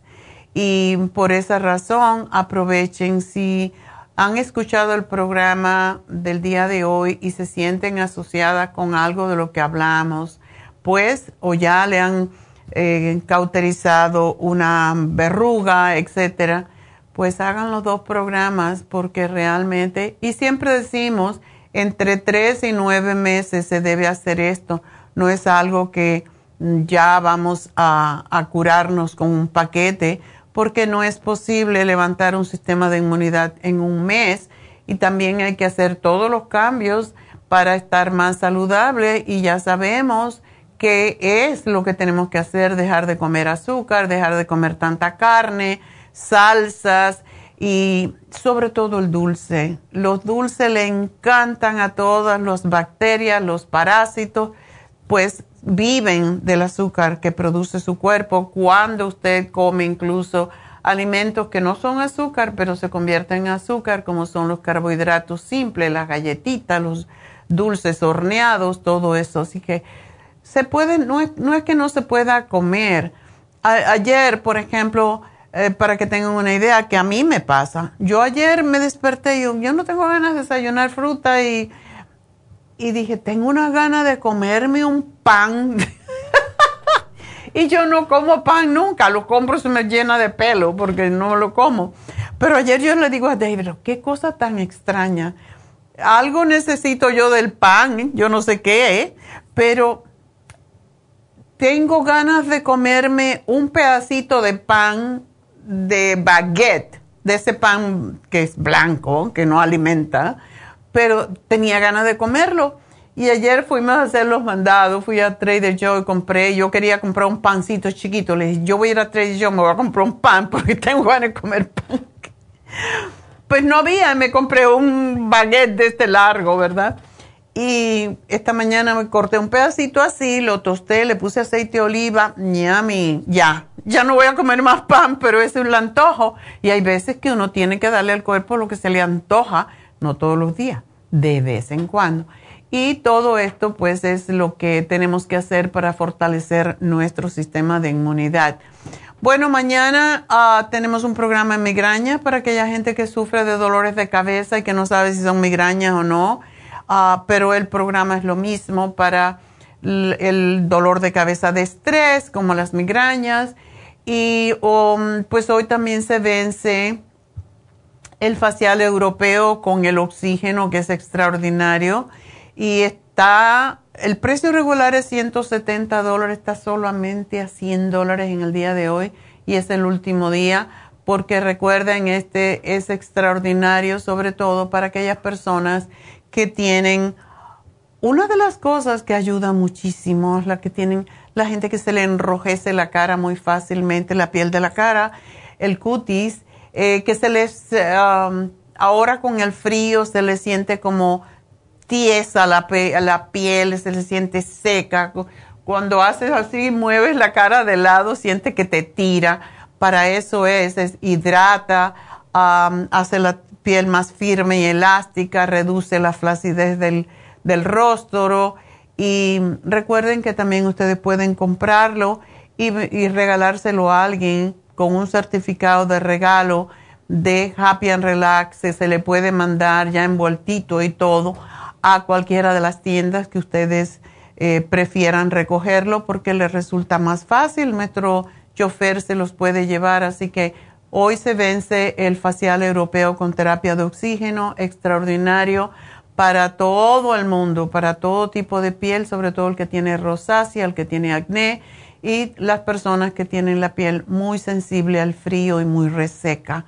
Y por esa razón aprovechen si han escuchado el programa del día de hoy y se sienten asociadas con algo de lo que hablamos, pues o ya le han eh, cauterizado una verruga, etcétera, pues hagan los dos programas porque realmente, y siempre decimos, entre tres y nueve meses se debe hacer esto, no es algo que ya vamos a, a curarnos con un paquete, porque no es posible levantar un sistema de inmunidad en un mes. Y también hay que hacer todos los cambios para estar más saludable. Y ya sabemos qué es lo que tenemos que hacer, dejar de comer azúcar, dejar de comer tanta carne, salsas y sobre todo el dulce. Los dulces le encantan a todas las bacterias, los parásitos, pues viven del azúcar que produce su cuerpo cuando usted come incluso alimentos que no son azúcar, pero se convierten en azúcar, como son los carbohidratos simples, las galletitas, los dulces horneados, todo eso. Así que se puede, no es, no es que no se pueda comer. ayer, por ejemplo, eh, para que tengan una idea, que a mí me pasa. Yo ayer me desperté y yo, yo no tengo ganas de desayunar fruta y y dije, tengo una gana de comerme un pan. y yo no como pan nunca, lo compro se me llena de pelo porque no lo como. Pero ayer yo le digo a David, qué cosa tan extraña. Algo necesito yo del pan, yo no sé qué, pero tengo ganas de comerme un pedacito de pan de baguette, de ese pan que es blanco, que no alimenta pero tenía ganas de comerlo. Y ayer fuimos a hacer los mandados, fui a Trader Joe y compré, yo quería comprar un pancito chiquito, le dije, yo voy a ir a Trader Joe, me voy a comprar un pan porque tengo ganas de comer pan. Pues no había, me compré un baguette de este largo, ¿verdad? Y esta mañana me corté un pedacito así, lo tosté, le puse aceite de oliva, ñami, ya, ya no voy a comer más pan, pero ese es un antojo. Y hay veces que uno tiene que darle al cuerpo lo que se le antoja no todos los días, de vez en cuando. Y todo esto pues es lo que tenemos que hacer para fortalecer nuestro sistema de inmunidad. Bueno, mañana ah, tenemos un programa de migraña para aquella gente que sufre de dolores de cabeza y que no sabe si son migrañas o no, ah, pero el programa es lo mismo para el dolor de cabeza de estrés, como las migrañas. Y um, pues hoy también se vence el facial europeo con el oxígeno, que es extraordinario. Y está, el precio regular es 170 dólares, está solamente a 100 dólares en el día de hoy y es el último día porque recuerden, este es extraordinario, sobre todo para aquellas personas que tienen, una de las cosas que ayuda muchísimo es la que tienen, la gente que se le enrojece la cara muy fácilmente, la piel de la cara, el cutis, eh, que se les, um, ahora con el frío se le siente como tiesa la, la piel, se le siente seca. Cuando haces así, mueves la cara de lado, siente que te tira. Para eso es, es hidrata, hace la piel más firme y elástica, reduce la flacidez del, del rostro. Y recuerden que también ustedes pueden comprarlo y regalárselo a alguien con un certificado de regalo de Happy and Relax. Se le puede mandar ya envueltito y todo a cualquiera de las tiendas que ustedes eh, prefieran recogerlo porque les resulta más fácil. Nuestro chofer se los puede llevar, así que hoy se vence el facial europeo con terapia de oxígeno, extraordinario para todo el mundo, para todo tipo de piel, sobre todo el que tiene rosácea, el que tiene acné y las personas que tienen la piel muy sensible al frío y muy reseca.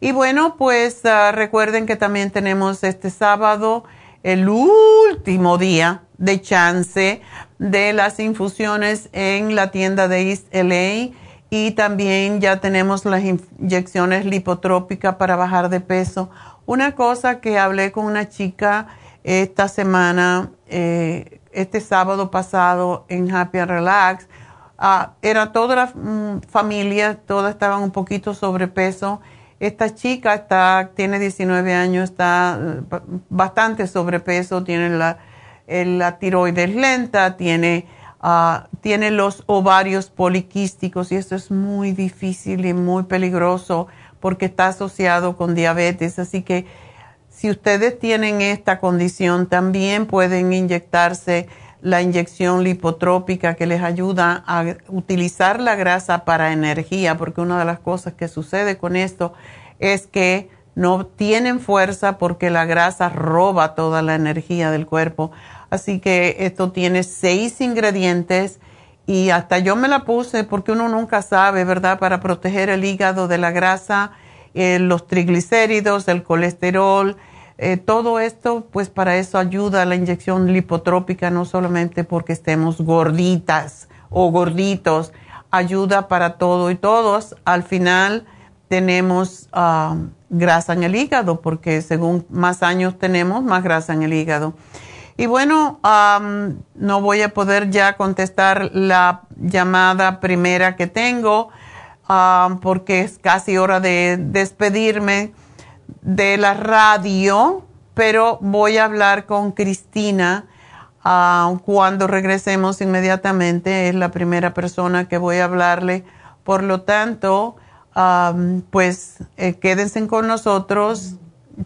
Y bueno, pues ah, recuerden que también tenemos este sábado el último día de chance de las infusiones en la tienda de East LA y también ya tenemos las inyecciones lipotrópicas para bajar de peso. Una cosa que hablé con una chica esta semana, eh, este sábado pasado en Happy and Relax, ah, era toda la mm, familia, todas estaban un poquito sobrepeso esta chica está, tiene 19 años, está eh, bastante sobrepeso, tiene la, la tiroides lenta, tiene, ah, tiene los ovarios poliquísticos y eso es muy difícil y muy peligroso porque está asociado con diabetes. Así que si ustedes tienen esta condición, también pueden inyectarse la inyección lipotrópica que les ayuda a utilizar la grasa para energía, porque una de las cosas que sucede con esto es que no tienen fuerza porque la grasa roba toda la energía del cuerpo. Así que esto tiene seis ingredientes y hasta yo me la puse porque uno nunca sabe, ¿verdad? Para proteger el hígado de la grasa, eh, los triglicéridos, el colesterol, eh, todo esto, pues para eso ayuda la inyección lipotrópica, no solamente porque estemos gorditas o gorditos, ayuda para todo y todos. Al final tenemos ah, grasa en el hígado, porque según más años tenemos, más grasa en el hígado. Y bueno, no voy a poder ya contestar la llamada primera que tengo, porque es casi hora de despedirme de la radio, pero voy a hablar con Cristina ah, cuando regresemos inmediatamente. Es la primera persona que voy a hablarle. Por lo tanto, pues eh, quédense con nosotros.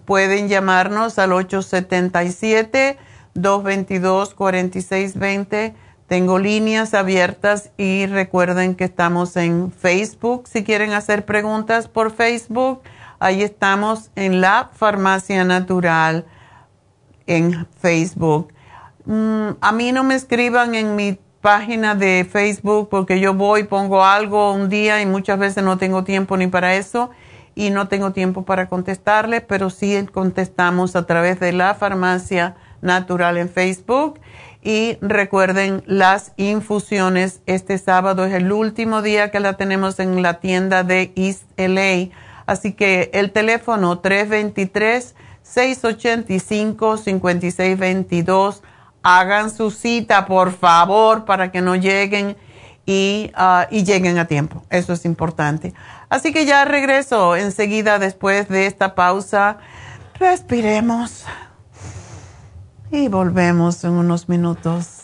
Pueden llamarnos al 877-222-4620. Tengo líneas abiertas y recuerden que estamos en Facebook. Si quieren hacer preguntas por Facebook, Ahí estamos en la farmacia natural en Facebook. Mm, a mí no me escriban en mi página de Facebook porque yo voy, pongo algo un día y muchas veces no tengo tiempo ni para eso y no tengo tiempo para contestarle, pero sí contestamos a través de la farmacia natural en Facebook. Y recuerden las infusiones. Este sábado es el último día que la tenemos en la tienda de East LA Así que el teléfono 323-685-5622. Hagan su cita, por favor, para que no lleguen y, ah, y lleguen a tiempo. Eso es importante. Así que ya regreso enseguida después de esta pausa. Respiremos. y volvemos en unos minutos.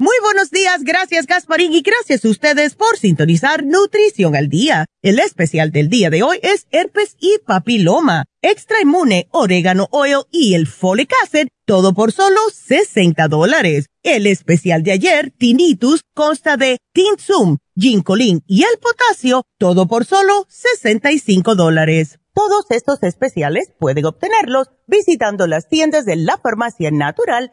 Muy buenos días, gracias Gasparín y gracias a ustedes por sintonizar Nutrición al Día. El especial del día de hoy es herpes y papiloma, extra inmune, orégano oil y el folic acid, todo por solo 60 dólares. El especial de ayer, tinnitus, consta de tinsum, ginkolin y el potasio, todo por solo 65 dólares. Todos estos especiales pueden obtenerlos visitando las tiendas de la farmacia natural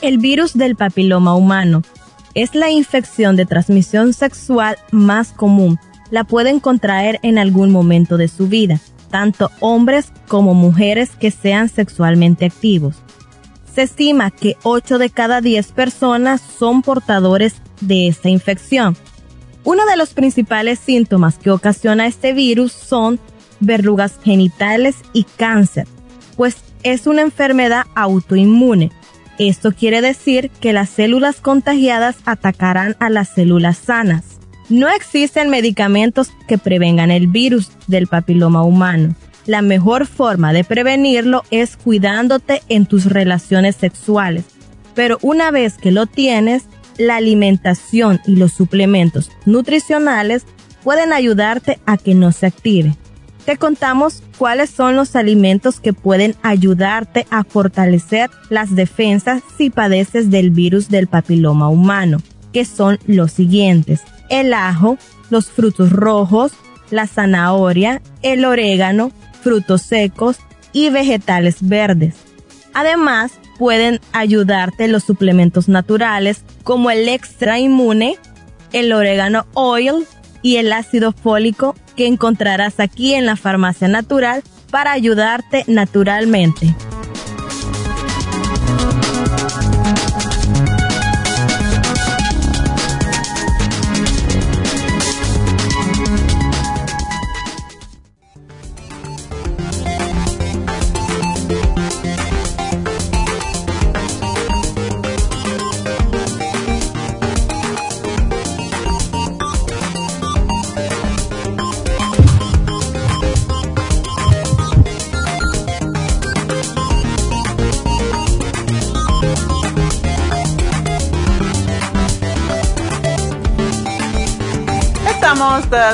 El virus del papiloma humano es la infección de transmisión sexual más común. La pueden contraer en algún momento de su vida, tanto hombres como mujeres que sean sexualmente activos. Se estima que 8 de cada 10 personas son portadores de esta infección. Uno de los principales síntomas que ocasiona este virus son verrugas genitales y cáncer, pues es una enfermedad autoinmune esto quiere decir que las células contagiadas atacarán a las células sanas. No existen medicamentos que prevengan el virus del papiloma humano. La mejor forma de prevenirlo es cuidándote en tus relaciones sexuales. Pero una vez que lo tienes, la alimentación y los suplementos nutricionales pueden ayudarte a que no se active te contamos cuáles son los alimentos que pueden ayudarte a fortalecer las defensas si padeces del virus del papiloma humano, que son los siguientes. El ajo, los frutos rojos, la zanahoria, el orégano, frutos secos y vegetales verdes. Además, pueden ayudarte los suplementos naturales como el extra inmune, el orégano oil y el ácido fólico que encontrarás aquí en la farmacia natural para ayudarte naturalmente.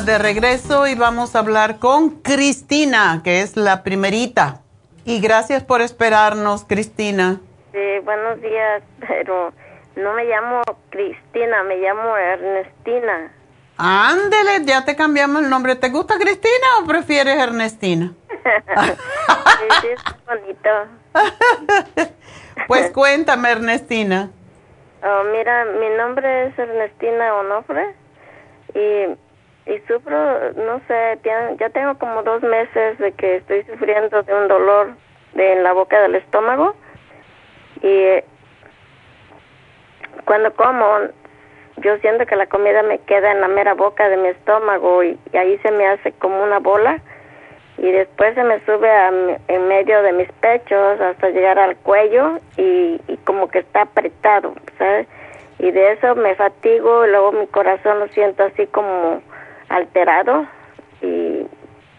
De, regreso y vamos a hablar con Cristina, que es la primerita. Y gracias por esperarnos, Cristina. Sí, buenos días, pero no me llamo Cristina, me llamo Ernestina. Ándele, ya te cambiamos el nombre. ¿Te gusta Cristina o prefieres Ernestina? sí, sí, es bonito. pues cuéntame, Ernestina. Oh, mira, mi nombre es Ernestina Onofre y, y sufro, no sé, ya tengo como dos meses de que estoy sufriendo de un dolor de, en la boca del estómago y cuando como yo siento que la comida me queda en la mera boca de mi estómago y, ahí se me hace como una bola y después se me sube en medio de mis pechos hasta llegar al cuello y, como que está apretado, ¿sabes? Y de eso me fatigo y luego mi corazón lo siento así como alterado y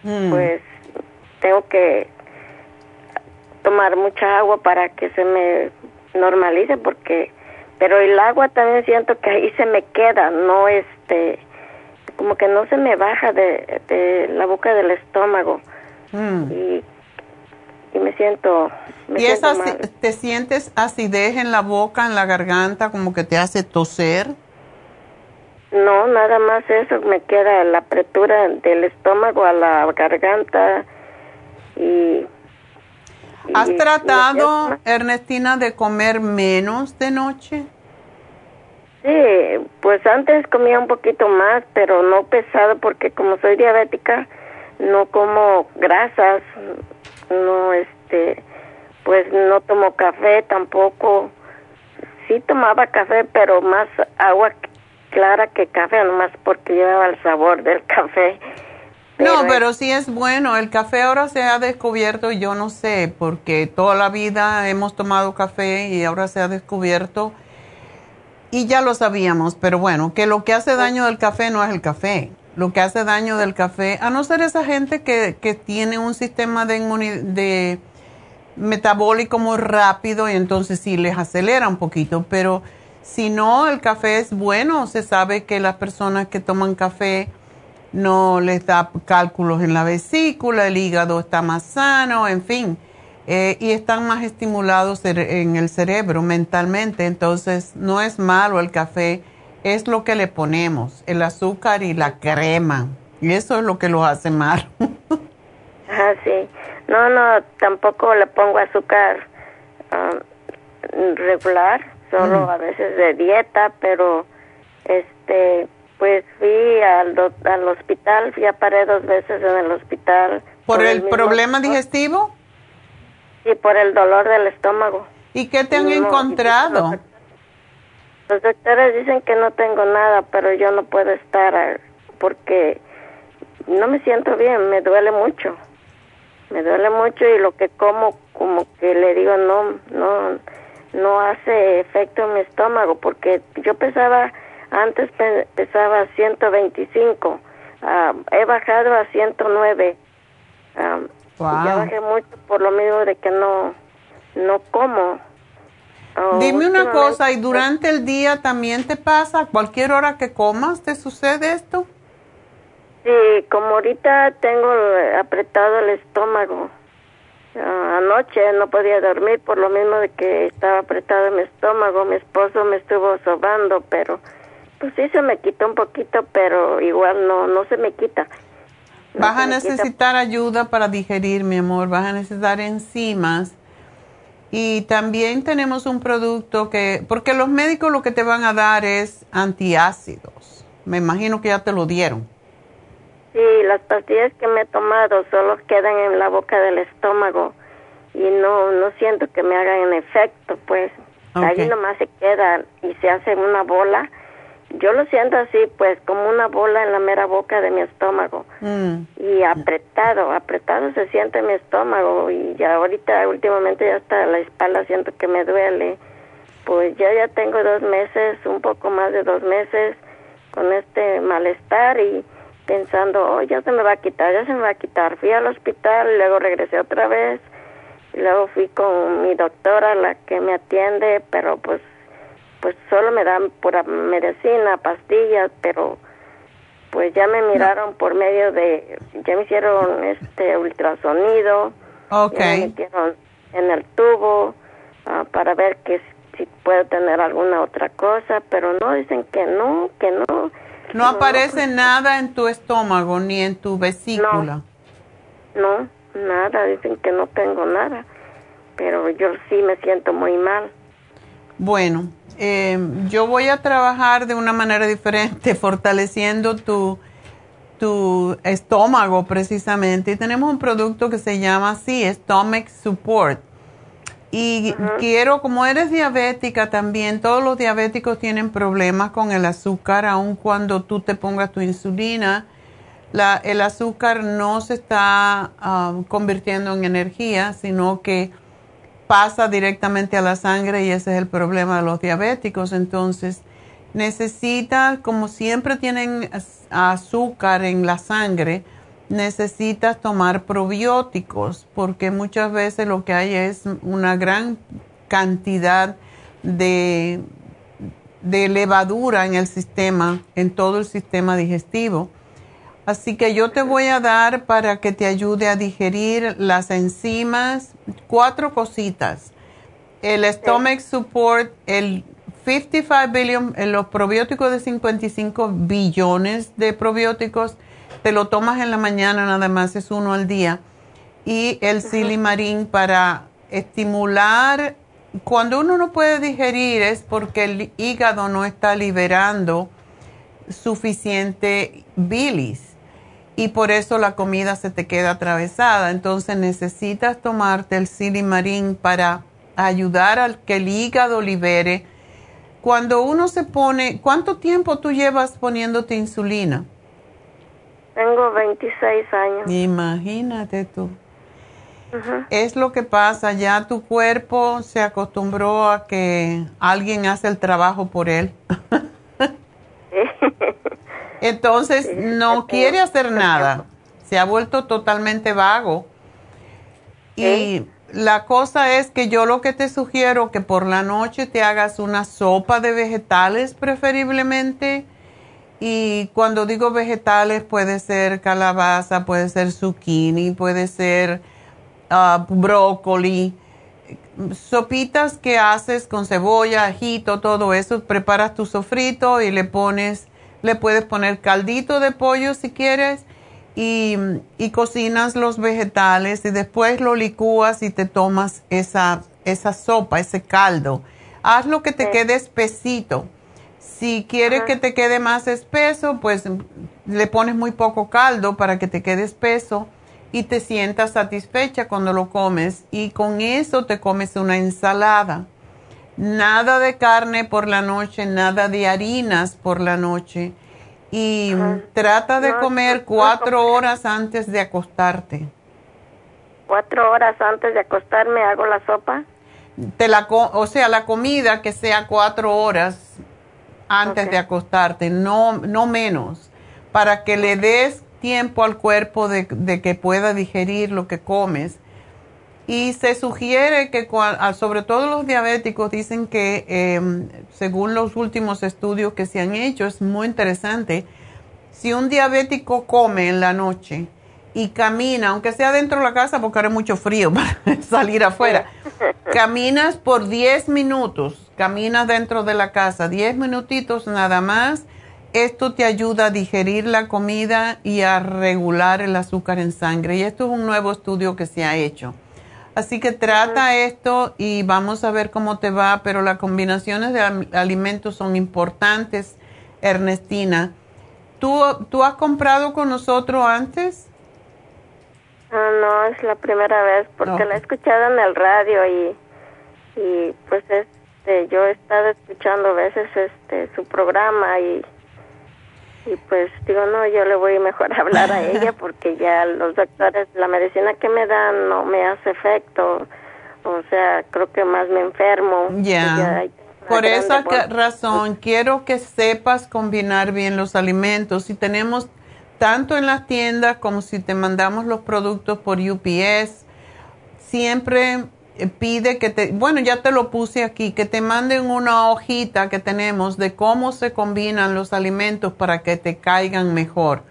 mm. pues tengo que tomar mucha agua para que se me normalice porque pero el agua también siento que ahí se me queda, no este, como que no se me baja de, de la boca del estómago. Mm. Y, y, me siento... Me ¿Y siento te sientes acidez en la boca, en la garganta, como que te hace toser? No, nada más eso, me queda la apretura del estómago a la garganta y ¿Has tratado, Ernestina, de comer menos de noche? Sí, pues antes comía un poquito más, pero no pesado porque como soy diabética, no como grasas, no este, pues no tomo café tampoco. Sí tomaba café, pero más agua clara que café, nomás porque llevaba el sabor del café no, pero sí es bueno. El café ahora se ha descubierto, yo no sé, porque toda la vida hemos tomado café y ahora se ha descubierto, y ya lo sabíamos, pero bueno, que lo que hace daño del café no es el café. Lo que hace daño del café, a no ser esa gente que, que tiene un sistema de, de metabólico muy rápido y entonces sí les acelera un poquito, pero si no, el café es bueno. Se sabe que las personas que toman café, no les da cálculos en la vesícula, el hígado está más sano, en fin, eh, y están más estimulados en el cerebro mentalmente, entonces no es malo el café, es lo que le ponemos, el azúcar y la crema, y eso es lo que lo hace mal. ah, sí, no, no, tampoco le pongo azúcar um, regular, solo a veces de dieta, pero este pues fui al, al hospital, fui a paré dos veces en el hospital. ¿Por, el, problema digestivo? Sí, por el dolor del estómago. ¿Y qué te han encontrado? Los doctores dicen que no tengo nada, pero yo no puedo estar porque no me siento bien, me duele mucho. Me duele mucho y lo que como como que le digo no no no hace efecto en mi estómago porque yo pesaba antes pesaba 125. Ah, he bajado a 109. Um, Ya bajé mucho por lo mismo de que no, no como. Oh, Dime una cosa, ¿y durante el día también te pasa? ¿Cualquier hora que comas te sucede esto? Sí, como ahorita tengo apretado el estómago. Ah, anoche no podía dormir por lo mismo de que estaba apretado mi estómago. Mi esposo me estuvo sobando, pero pues sí se me quitó un poquito, pero igual no, no se me quita. Vas a necesitar ayuda para digerir, mi amor. Vas a necesitar enzimas. Y también tenemos un producto que, porque los médicos lo que te van a dar es antiácidos. Me imagino que ya te lo dieron. Sí, las pastillas que me he tomado solo quedan en la boca del estómago y no, no siento que me hagan efecto, pues. Ahí nomás se queda y se hace una bola yo lo siento así, pues como una bola en la mera boca de mi estómago. Mm. Y apretado, apretado se siente mi estómago. Y ya ahorita, últimamente, ya hasta la espalda siento que me duele. Pues ya, ya tengo dos meses, un poco más de dos meses con este malestar y pensando, oh, ya se me va a quitar, ya se me va a quitar. Fui al hospital, y luego regresé otra vez. Y luego fui con mi doctora, la que me atiende, pero pues pues solo me dan pura medicina, pastillas, pero pues ya me miraron por medio de, ya me hicieron este ultrasonido. Ok. Ya me metieron en el tubo ah, para ver que si puedo tener alguna otra cosa, pero no, dicen que no, que no. No aparece nada en tu estómago ni en tu vesícula. No, nada, dicen que no tengo nada, pero yo sí me siento muy mal. Bueno, eh, yo voy a trabajar de una manera diferente, fortaleciendo tu, tu estómago precisamente. Y tenemos un producto que se llama así, Stomach Support. Y quiero, como eres diabética también, todos los diabéticos tienen problemas con el azúcar, aun cuando tú te pongas tu insulina, la, el azúcar no se está ah, convirtiendo en energía, sino que pasa directamente a la sangre y ese es el problema de los diabéticos. Entonces, necesitas, como siempre tienen azúcar en la sangre, necesitas tomar probióticos porque muchas veces lo que hay es una gran cantidad de, de levadura en el sistema, en todo el sistema digestivo. Así que yo te voy a dar para que te ayude a digerir las enzimas cuatro cositas. El stomach support, el 55 billion, los probióticos de 55 billones de probióticos, te lo tomas en la mañana nada más, es uno al día. Y el silimarín para estimular, cuando uno no puede digerir es porque el hígado no está liberando suficiente bilis y por eso la comida se te queda atravesada. Entonces necesitas tomarte el silimarín para ayudar al que el hígado libere. Cuando uno se pone, ¿cuánto tiempo tú llevas poniéndote insulina? Tengo 26 años. Imagínate tú. Es lo que pasa, ya tu cuerpo se acostumbró a que alguien hace el trabajo por él. Entonces no quiere hacer nada, se ha vuelto totalmente vago. Y la cosa es que yo lo que te sugiero que por la noche te hagas una sopa de vegetales preferiblemente. Y cuando digo vegetales puede ser calabaza, puede ser zucchini, puede ser ah, brócoli. Sopitas que haces con cebolla, ajito, todo eso, preparas tu sofrito y le pones le puedes poner caldito de pollo si quieres y, cocinas los vegetales y después lo licúas y te tomas esa, esa sopa, ese caldo. Haz lo que te quede espesito. Si quieres que te quede más espeso, pues le pones muy poco caldo para que te quede espeso y te sientas satisfecha cuando lo comes. Y con eso te comes una ensalada. Nada de carne por la noche, nada de harinas por la noche. Y trata de comer cuatro horas antes de acostarte. ¿Cuatro horas antes de acostarme hago la sopa? Te la, o sea, la comida que sea cuatro horas antes de acostarte, no, no menos, para que le des tiempo al cuerpo de, de que pueda digerir lo que comes. Y se sugiere que, sobre todo los diabéticos, dicen que em, según los últimos estudios que se han hecho, es muy interesante, si un diabético come en la noche y camina, aunque sea dentro de la casa porque hará mucho frío para salir afuera, caminas por 10 minutos, caminas dentro de la casa, 10 minutitos nada más, esto te ayuda a digerir la comida y a regular el azúcar en sangre. Y esto es un nuevo estudio que se ha hecho. Así que trata esto y vamos a ver cómo te va, pero las combinaciones de alimentos son importantes, Ernestina. ¿Tú, ¿Tú has comprado con nosotros antes? Ah, no, es la primera vez porque la he escuchado en el radio y, y pues este, yo he estado escuchando a veces este su programa y y pues digo, no, yo le voy mejor a hablar a ella porque ya los doctores, la medicina que me dan no me hace efecto. O sea, creo que más me enfermo. Ya. Por esa razón, quiero que sepas combinar bien los alimentos. Si tenemos tanto en las tiendas como si te mandamos los productos por UPS, siempre eh, pide que te, bueno, ya te lo puse aquí, que te manden una hojita que tenemos de cómo se combinan los alimentos para que te caigan mejor.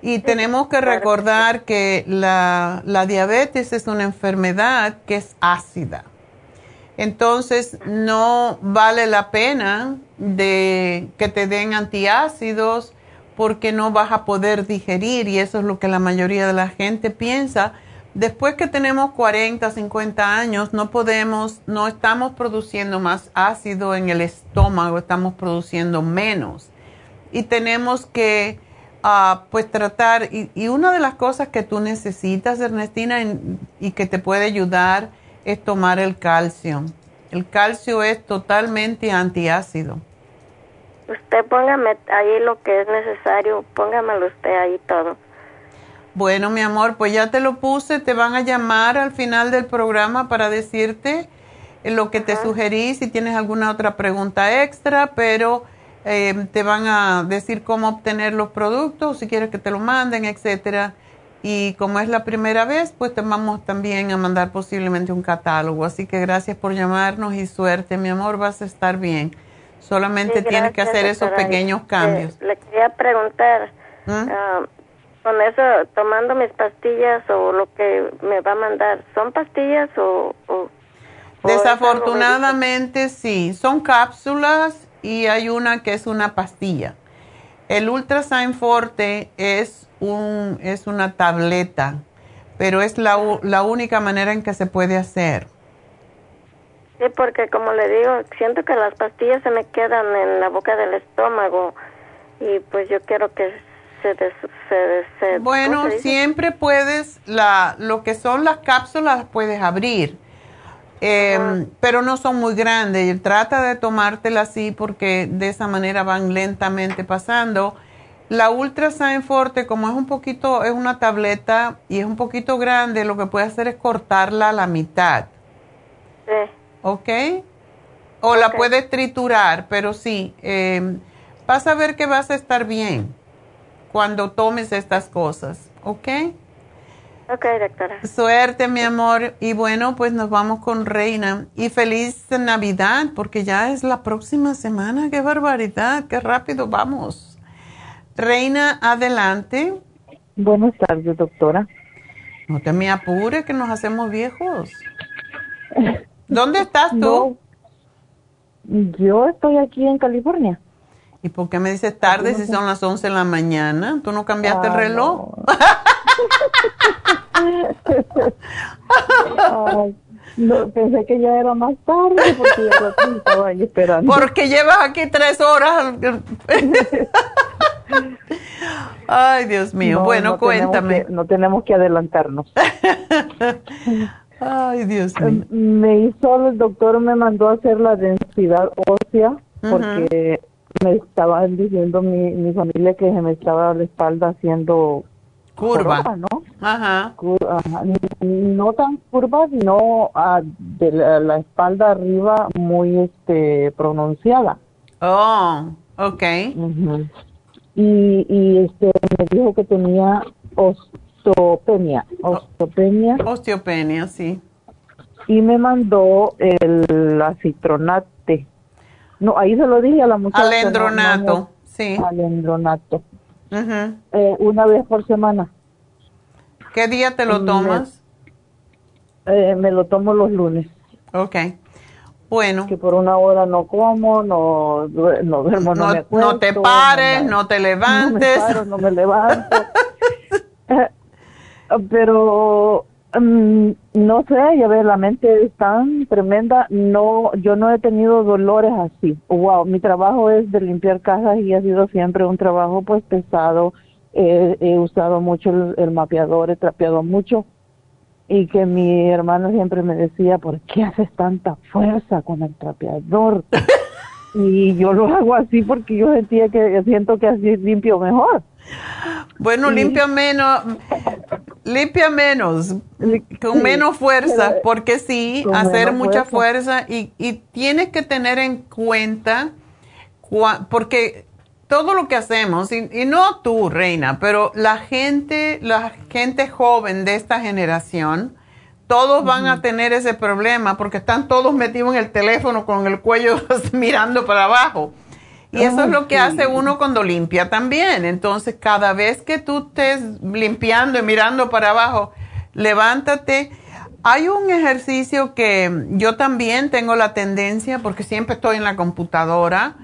Y tenemos que recordar que la, la diabetes es una enfermedad que es ácida. Entonces, no vale la pena de que te den antiácidos porque no vas a poder digerir y eso es lo que la mayoría de la gente piensa Después que tenemos 40, 50 años, no podemos, no estamos produciendo más ácido en el estómago, estamos produciendo menos. Y tenemos que, ah, pues, tratar, y, una de las cosas que tú necesitas, Ernestina, y que te puede ayudar es tomar el calcio. El calcio es totalmente antiácido. Usted póngame ahí lo que es necesario, póngamelo usted ahí todo. Bueno, mi amor, pues ya te lo puse, te van a llamar al final del programa para decirte eh, lo que te sugerí, si tienes alguna otra pregunta extra, pero eh, te van a decir cómo obtener los productos, si quieres que te lo manden, etcétera. Y como es la primera vez, pues te vamos también a mandar posiblemente un catálogo. Así que gracias por llamarnos y suerte, mi amor, vas a estar bien. Solamente tienes que hacer esos pequeños cambios. le quería preguntar, ¿Mm? ah, con eso, tomando mis pastillas o lo que me va a mandar, ¿son pastillas o...? Desafortunadamente sí, son cápsulas y hay una que es una pastilla. El Ultrasign Forte es, un, es una tableta, pero es la, la única manera en que se puede hacer. Sí, porque como le digo, siento que las pastillas se me quedan en la boca del estómago y pues yo quiero que bueno, siempre puedes, la, lo que son las cápsulas puedes abrir, em, pero no son muy grandes. Trata de tomártela así porque de esa manera van lentamente pasando. La Ultra Forte, como es un poquito, es una tableta y es un poquito grande, lo que puede hacer es cortarla a la mitad. Sí. ¿Ok? O la puedes triturar, pero sí, eh, vas a ver que vas a estar bien cuando tomes estas cosas, ¿ok? Ok, doctora. Suerte, mi amor. Y bueno, pues nos vamos con Reina. Y feliz Navidad, porque ya es la próxima semana. ¡Qué barbaridad! ¡Qué rápido vamos! Reina, adelante. Buenas tardes, doctora. No te me apures, que nos hacemos viejos. ¿Dónde estás tú? yo estoy aquí en California. ¿Y por qué me dices tarde si son las 11 de la mañana? ¿Tú no cambiaste el ah, reloj? No. pensé que ya era más tarde porque ya estaba ahí esperando. Porque llevas aquí tres horas. Ay, Dios mío. bueno, cuéntame. no tenemos que adelantarnos. Ay, Dios mío. Me hizo, el doctor me mandó a hacer la densidad ósea porque me estaban diciendo mi, mi familia que se me estaba la espalda haciendo curva, ¿no? Ajá. No tan curva, sino de la, espalda arriba muy este pronunciada. Oh, okay. Y, y este me dijo que tenía osteopenia, osteopenia. Osteopenia, sí. Y me mandó el acitronate no, ahí se lo dije a la muchacha. Alendronato, sí. Alendronato. eh, una vez por semana. ¿Qué día te lo tomas? Eh, me lo tomo los lunes. Ok. Bueno. Que por una hora no como, no, no duermo, no, me No te pares, no, te levantes. No me paro, no me levanto. Pero Mm, no sé, ya ves, la mente es tan tremenda. No, yo no he tenido dolores así. Wow, mi trabajo es de limpiar casas y ha sido siempre un trabajo pues pesado. he usado mucho el, mapeador, he trapeado mucho. Y que mi hermano siempre me decía, ¿por qué haces tanta fuerza con el trapeador? y yo lo hago así porque yo sentía que siento que así limpio mejor. Bueno, limpia menos, limpia menos, con menos fuerza, porque sí, hacer mucha fuerza, y, y, tienes que tener en cuenta, porque todo lo que hacemos, y, y, no tú, Reina, pero la gente, la gente joven de esta generación, todos van a tener ese problema porque están todos metidos en el teléfono con el cuello mirando para abajo. Y eso es lo que hace uno cuando limpia también. Entonces, cada vez que tú estés limpiando y mirando para abajo, levántate. Hay un ejercicio que yo también tengo la tendencia, porque siempre estoy en la computadora,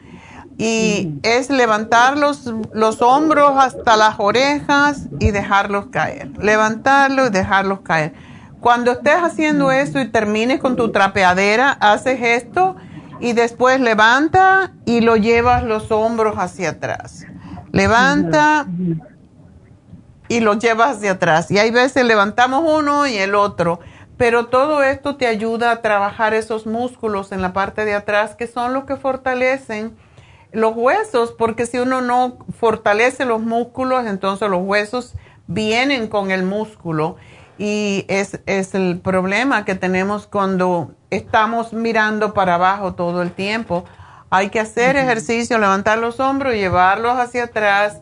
y es levantar los, los hombros hasta las orejas y dejarlos caer. Levantarlos y dejarlos caer. Cuando estés haciendo esto y termines con tu trapeadera, haces esto y después levanta y lo llevas los hombros hacia atrás. Levanta y lo llevas hacia atrás. Y hay veces levantamos uno y el otro. Pero todo esto te ayuda a trabajar esos músculos en la parte de atrás que son los que fortalecen los huesos, porque si uno no fortalece los músculos, entonces los huesos vienen con el músculo y es, es el problema que tenemos cuando estamos mirando para abajo todo el tiempo. Hay que hacer ejercicio, levantar los hombros, llevarlos hacia atrás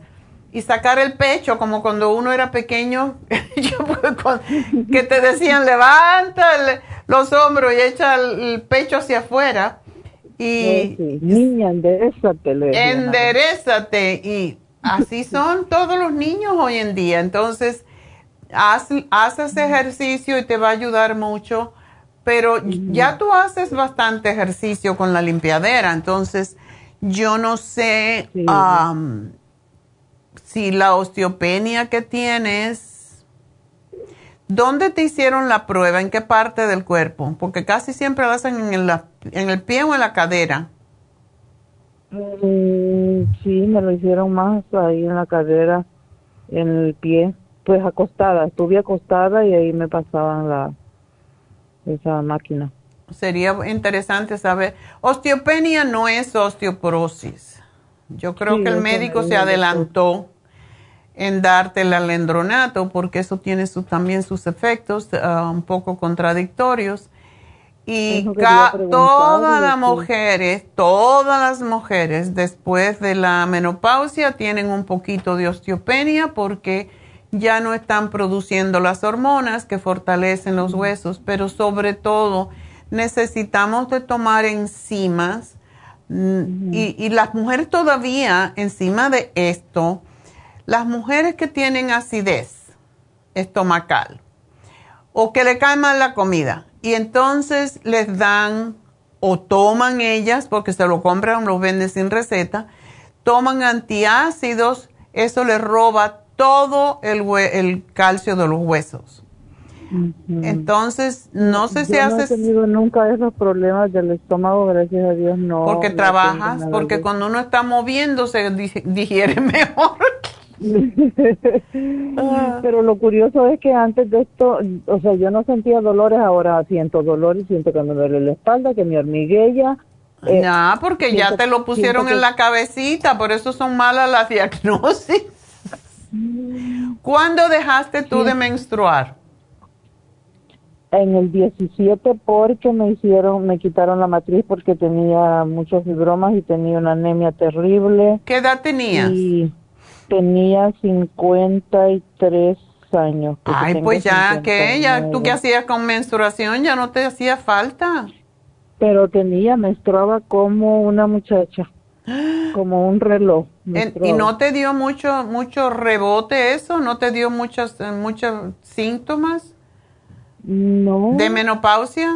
y sacar el pecho, como cuando uno era pequeño, que te decían levanta los hombros y echa el pecho hacia afuera y niña, enderezate. Enderezate. Y así son todos los niños hoy en día. Entonces, haz, ese ejercicio y te va a ayudar mucho. Pero ya tú haces bastante ejercicio con la limpiadera. Entonces, yo no sé si la osteopenia que tienes ¿Dónde te hicieron la prueba? ¿En qué parte del cuerpo? Porque casi siempre la hacen en el, en el pie o en la cadera. Mm, sí, me lo hicieron más ahí en la cadera, en el pie. Pues acostada, estuve acostada y ahí me pasaban la esa máquina. Sería interesante saber. Osteopenia no es osteoporosis. Yo creo que el médico se adelantó en darte el alendronato, porque eso tiene también sus efectos uh, un poco contradictorios. Y todas las mujeres, todas las mujeres después de la menopausia tienen un poquito de osteopenia porque ya no están produciendo las hormonas que fortalecen los huesos, pero sobre todo necesitamos de tomar enzimas mm, y, y las mujeres todavía encima de esto, las mujeres que tienen acidez estomacal o que le cae mal la comida y entonces les dan o toman ellas porque se lo compran o lo venden sin receta, toman antiácidos, eso les roba todo el, el calcio de los huesos. Entonces, no sé si haces... No he tenido nunca esos problemas del estómago, gracias a Dios, no. Porque trabajas, porque cuando uno está moviéndose digiere mejor. Pero lo curioso es que antes de esto, o sea, yo no sentía dolores, ahora siento dolores, siento que me duele la espalda, que me hormiguella. Eh, no, porque ya te lo pusieron en la cabecita, por eso son malas las diagnosis. ¿Cuándo dejaste tú de menstruar? En el 17 porque me hicieron, me quitaron la matriz porque tenía muchos fibromas y tenía una anemia terrible. ¿Qué edad tenías? tenía 53 años. Ay, pues ya, que ya tú que hacías con menstruación ya no te hacía falta. Pero tenía, menstruaba como una muchacha, como un reloj. ¿Y no te dio mucho mucho rebote eso? ¿No te dio muchos, eh, muchos síntomas? No. ¿De menopausia?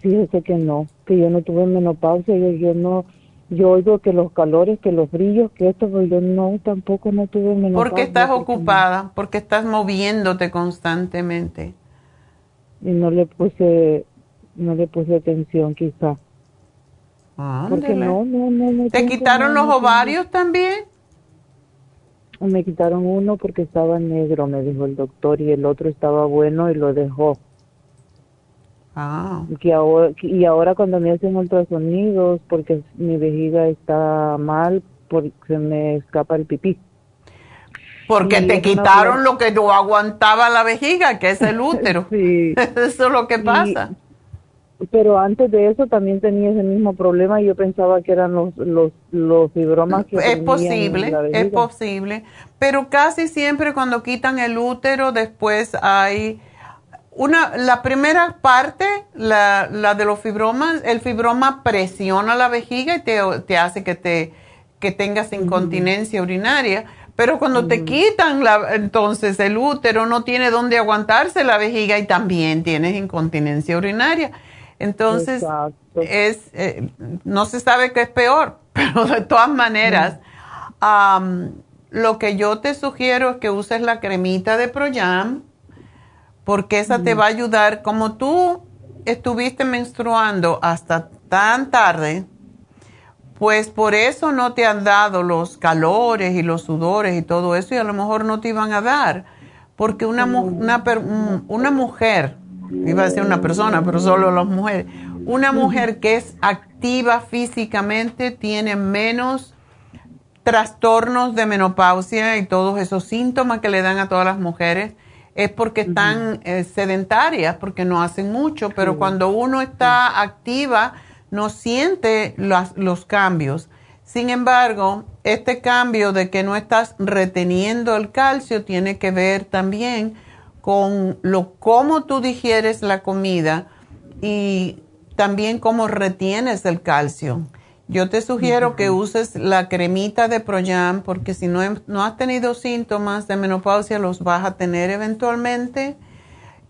Fíjese que no, que yo no tuve menopausia, yo, yo no yo oigo que los calores, que los brillos, que esto, pues yo no, tampoco no tuve menopausia. Porque estás ocupada, porque estás moviéndote constantemente. Y no le puse, no le puse atención quizá. Porque no, no, no, ¿Te quitaron los ovarios también? Me quitaron uno porque estaba negro, me dijo el doctor, y el otro estaba bueno y lo dejó. Ah. Que ahora, y ahora cuando me hacen ultrasonidos, porque mi vejiga está mal, porque se me escapa el pipí. Porque te quitaron lo que no aguantaba la vejiga, que es el útero. sí. eso es lo que pasa. Pero antes de eso también tenía ese mismo problema y yo pensaba que eran los, los, los fibromas que Es posible, es posible. Pero casi siempre cuando quitan el útero, después hay una, la primera parte, la, la, de los fibromas, el fibroma presiona la vejiga y te, te hace que, te, que tengas incontinencia urinaria. Pero cuando te quitan la, entonces el útero no tiene dónde aguantarse la vejiga y también tienes incontinencia urinaria. Entonces, es, eh, no se sabe qué es peor, pero de todas maneras, lo que yo te sugiero es que uses la cremita de Proyam, porque esa te va a ayudar, como tú estuviste menstruando hasta tan tarde, pues por eso no te han dado los calores y los sudores y todo eso y a lo mejor no te iban a dar, porque una, una, una mujer, iba a decir una persona, pero solo las mujeres, una mujer que es activa físicamente tiene menos trastornos de menopausia y todos esos síntomas que le dan a todas las mujeres es porque están eh, sedentarias, porque no hacen mucho, pero cuando uno está activa no siente los cambios. Sin embargo, este cambio de que no estás reteniendo el calcio tiene que ver también con lo cómo tú digieres la comida y también cómo retienes el calcio. Yo te sugiero que uses la cremita de Proyam porque si no, no has tenido síntomas de menopausia los vas a tener eventualmente.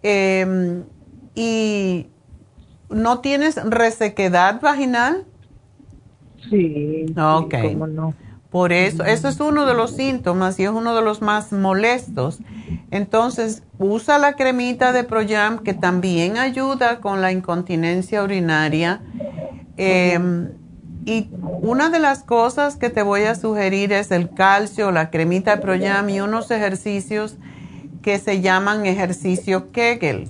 Em, y no tienes resequedad vaginal. Sí. Ok. no. Por eso, eso es uno de los síntomas y es uno de los más molestos. Entonces, usa la cremita de Proyam que también ayuda con la incontinencia urinaria. Em, y una de las cosas que te voy a sugerir es el calcio, la cremita de Proyam y unos ejercicios que se llaman ejercicio Kegel.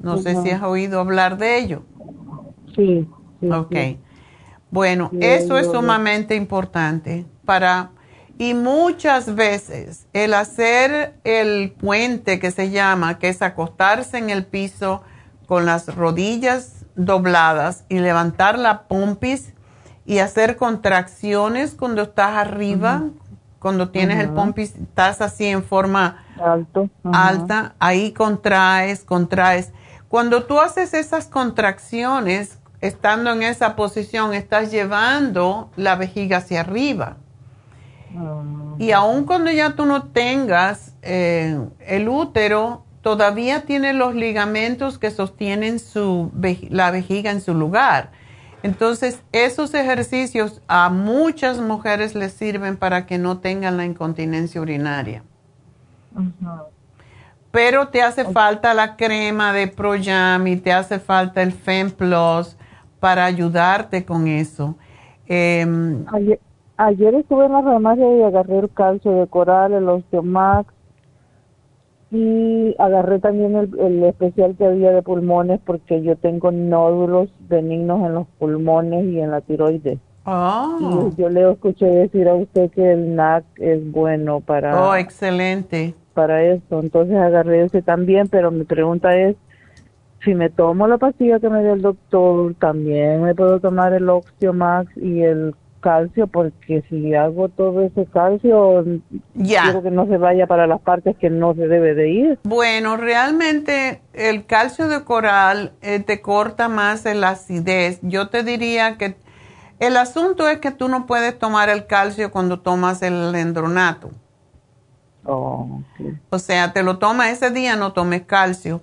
No sé si has oído hablar de ello. Sí. ok. Bueno, eso es sumamente importante para... Y muchas veces el hacer el puente que se llama, que es acostarse en el piso con las rodillas dobladas y levantar la pompis y hacer contracciones cuando estás arriba, cuando tienes el pompis, estás así en forma alta, ahí contraes, contraes. Cuando tú haces esas contracciones, estando en esa posición, estás llevando la vejiga hacia arriba. Ah. Y aun cuando ya tú no tengas eh, el útero, todavía tiene los ligamentos que sostienen su, la vejiga en su lugar. Entonces, esos ejercicios a muchas mujeres les sirven para que no tengan la incontinencia urinaria. Pero te hace falta la crema de Proyam y te hace falta el FemPlus para ayudarte con eso. Em, ayer, estuve en la farmacia y agarré el calcio de coral, el osteomax y agarré también el, especial que había de pulmones porque yo tengo nódulos benignos en los pulmones y en la tiroides. Oh. Yo le escuché decir a usted que el NAC es bueno para... Oh, excelente. Para eso. Entonces agarré ese también, pero mi pregunta es, si me tomo la pastilla que me dio el doctor, también me puedo tomar el Oxiomax y el calcio, porque si hago todo ese calcio, quiero que no se vaya para las partes que no se debe de ir. Bueno, realmente el calcio de coral eh, te corta más la acidez. Yo te diría que el asunto es que tú no puedes tomar el calcio cuando tomas el endronato. Oh, O sea, te lo tomas ese día, no tomes calcio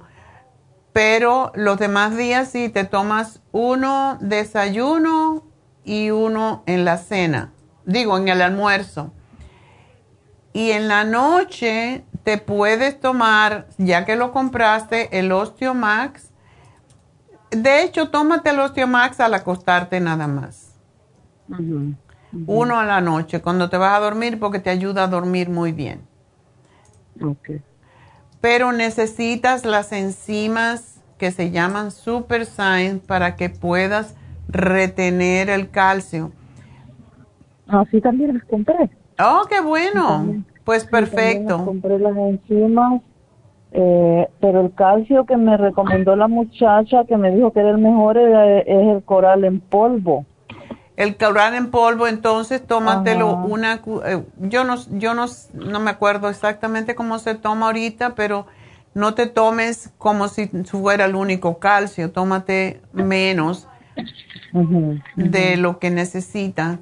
pero los demás días sí te tomas uno desayuno y uno en la cena, digo en el almuerzo. Y en la noche te puedes tomar, ya que lo compraste, el Osteomax. De hecho, tómate el Osteomax al acostarte nada más. Uno a la noche, cuando te vas a dormir, porque te ayuda a dormir muy bien. Okay pero necesitas las enzimas que se llaman Super Sign para que puedas retener el calcio. Así también las compré. Oh, qué bueno. pues perfecto. Compré las enzimas, eh, pero el calcio que me recomendó la muchacha, que me dijo que era el mejor, es el coral en polvo. El coral en polvo, entonces tómatelo una, eh, yo no, yo no, no me acuerdo exactamente cómo se toma ahorita, pero no te tomes como si fuera el único calcio, tómate menos de lo que necesitas.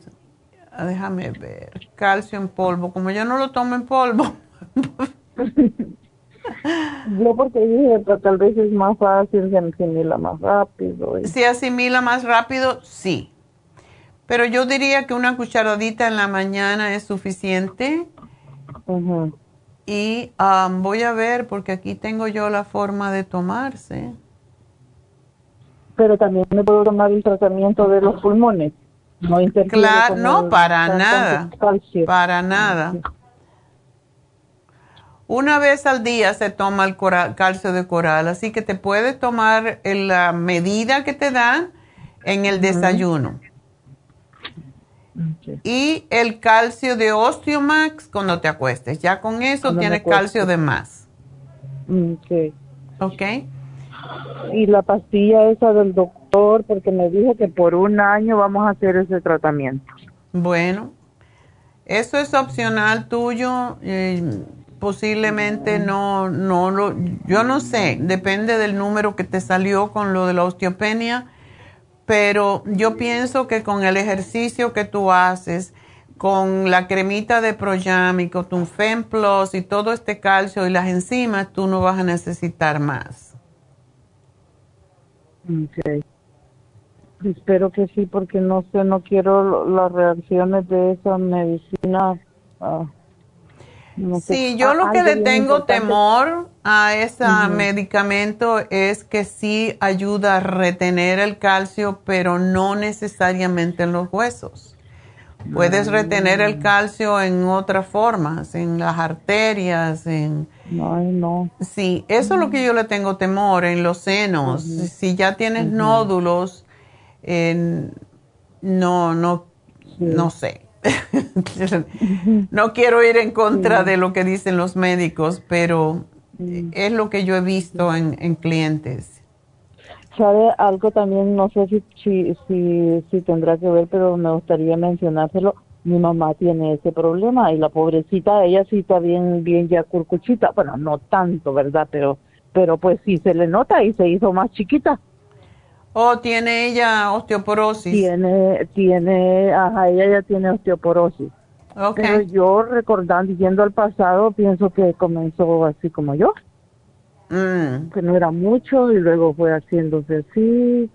Ah, déjame ver, calcio en polvo, como yo no lo tomo en polvo. yo porque dije, tal vez es más fácil, se asimila más rápido. Si asimila más rápido, sí. Pero yo diría que una cucharadita en la mañana es suficiente. Y um, voy a ver, porque aquí tengo yo la forma de tomarse. Pero también me puedo tomar el tratamiento de los pulmones. No claro, no, para nada. Para nada. Una vez al día se toma el calcio de coral, así que te puedes tomar la medida que te dan en el desayuno. Y el calcio de Osteomax cuando te acuestes. Ya con eso tienes calcio de más. Okay. Ok. Y la pastilla esa del doctor, porque me dijo que por un año vamos a hacer ese tratamiento. Bueno, eso es opcional tuyo. Eh, posiblemente no, no lo, yo no sé, depende del número que te salió con lo de la osteopenia pero yo pienso que con el ejercicio que tú haces, con la cremita de Proyam y con tu Fem Plus y todo este calcio y las enzimas, tú no vas a necesitar más. Okay. Espero que sí, porque no sé, no quiero las reacciones de esa medicina. Ah, sí, yo lo que le tengo temor a ese medicamento es que sí ayuda a retener el calcio, pero no necesariamente en los huesos. Puedes retener el calcio en otras formas, en las arterias, en... Ay, no. Sí, eso es lo que yo le tengo temor, en los senos. Si ya tienes nódulos, no, no, no sé. no quiero ir en contra de lo que dicen los médicos, pero es lo que yo he visto en, clientes. ¿Sabe algo también? No sé si, si, si, tendrá que ver, pero me gustaría mencionárselo. Mi mamá tiene ese problema y la pobrecita, ella sí está bien, bien ya curcuchita. Bueno, no tanto, ¿verdad? Pero, pero pues sí se le nota y se hizo más chiquita. ¿O tiene ella osteoporosis? Tiene, tiene, ajá, ella ya tiene osteoporosis. Okay. Pero yo recordando, yendo al pasado, pienso que comenzó así como yo. Mm. Que no era mucho y luego fue haciéndose así.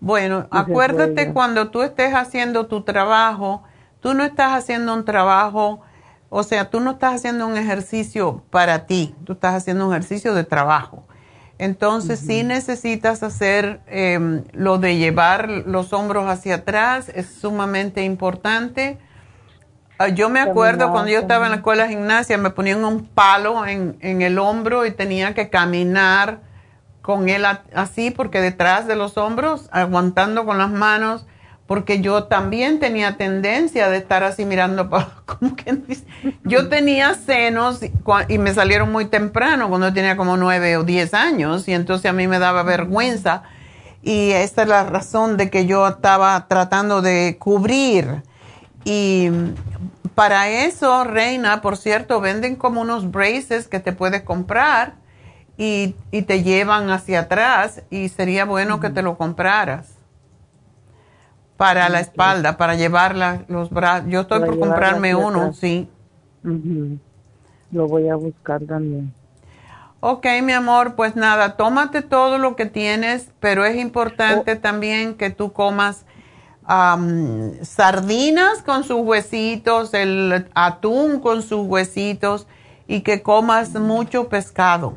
Bueno, acuérdate cuando tú estés haciendo tu trabajo, tú no estás haciendo un trabajo, o sea, tú no estás haciendo un ejercicio para ti, tú estás haciendo un ejercicio de trabajo. Entonces, si necesitas hacer em, lo de llevar los hombros hacia atrás, es sumamente importante. Ah, yo me acuerdo cuando yo estaba en la escuela de gimnasia, me ponían un palo en, en el hombro y tenía que caminar con él así, porque detrás de los hombros, aguantando con las manos, porque yo también tenía tendencia de estar así mirando para, como que yo tenía senos y me salieron muy temprano, cuando tenía como nueve o diez años, y entonces a mí me daba vergüenza. Y esta es la razón de que yo estaba tratando de cubrir. Y para eso, Reina, por cierto, venden como unos braces que te puedes comprar y, y te llevan hacia atrás y sería bueno que te lo compraras para la espalda, para llevarla los brazos. Yo estoy por comprarme uno, sí. Lo voy a buscar también. Ok, mi amor, pues nada, tómate todo lo que tienes, pero es importante oh. también que tú comas sardinas con sus huesitos, el atún con sus huesitos y que comas mucho pescado.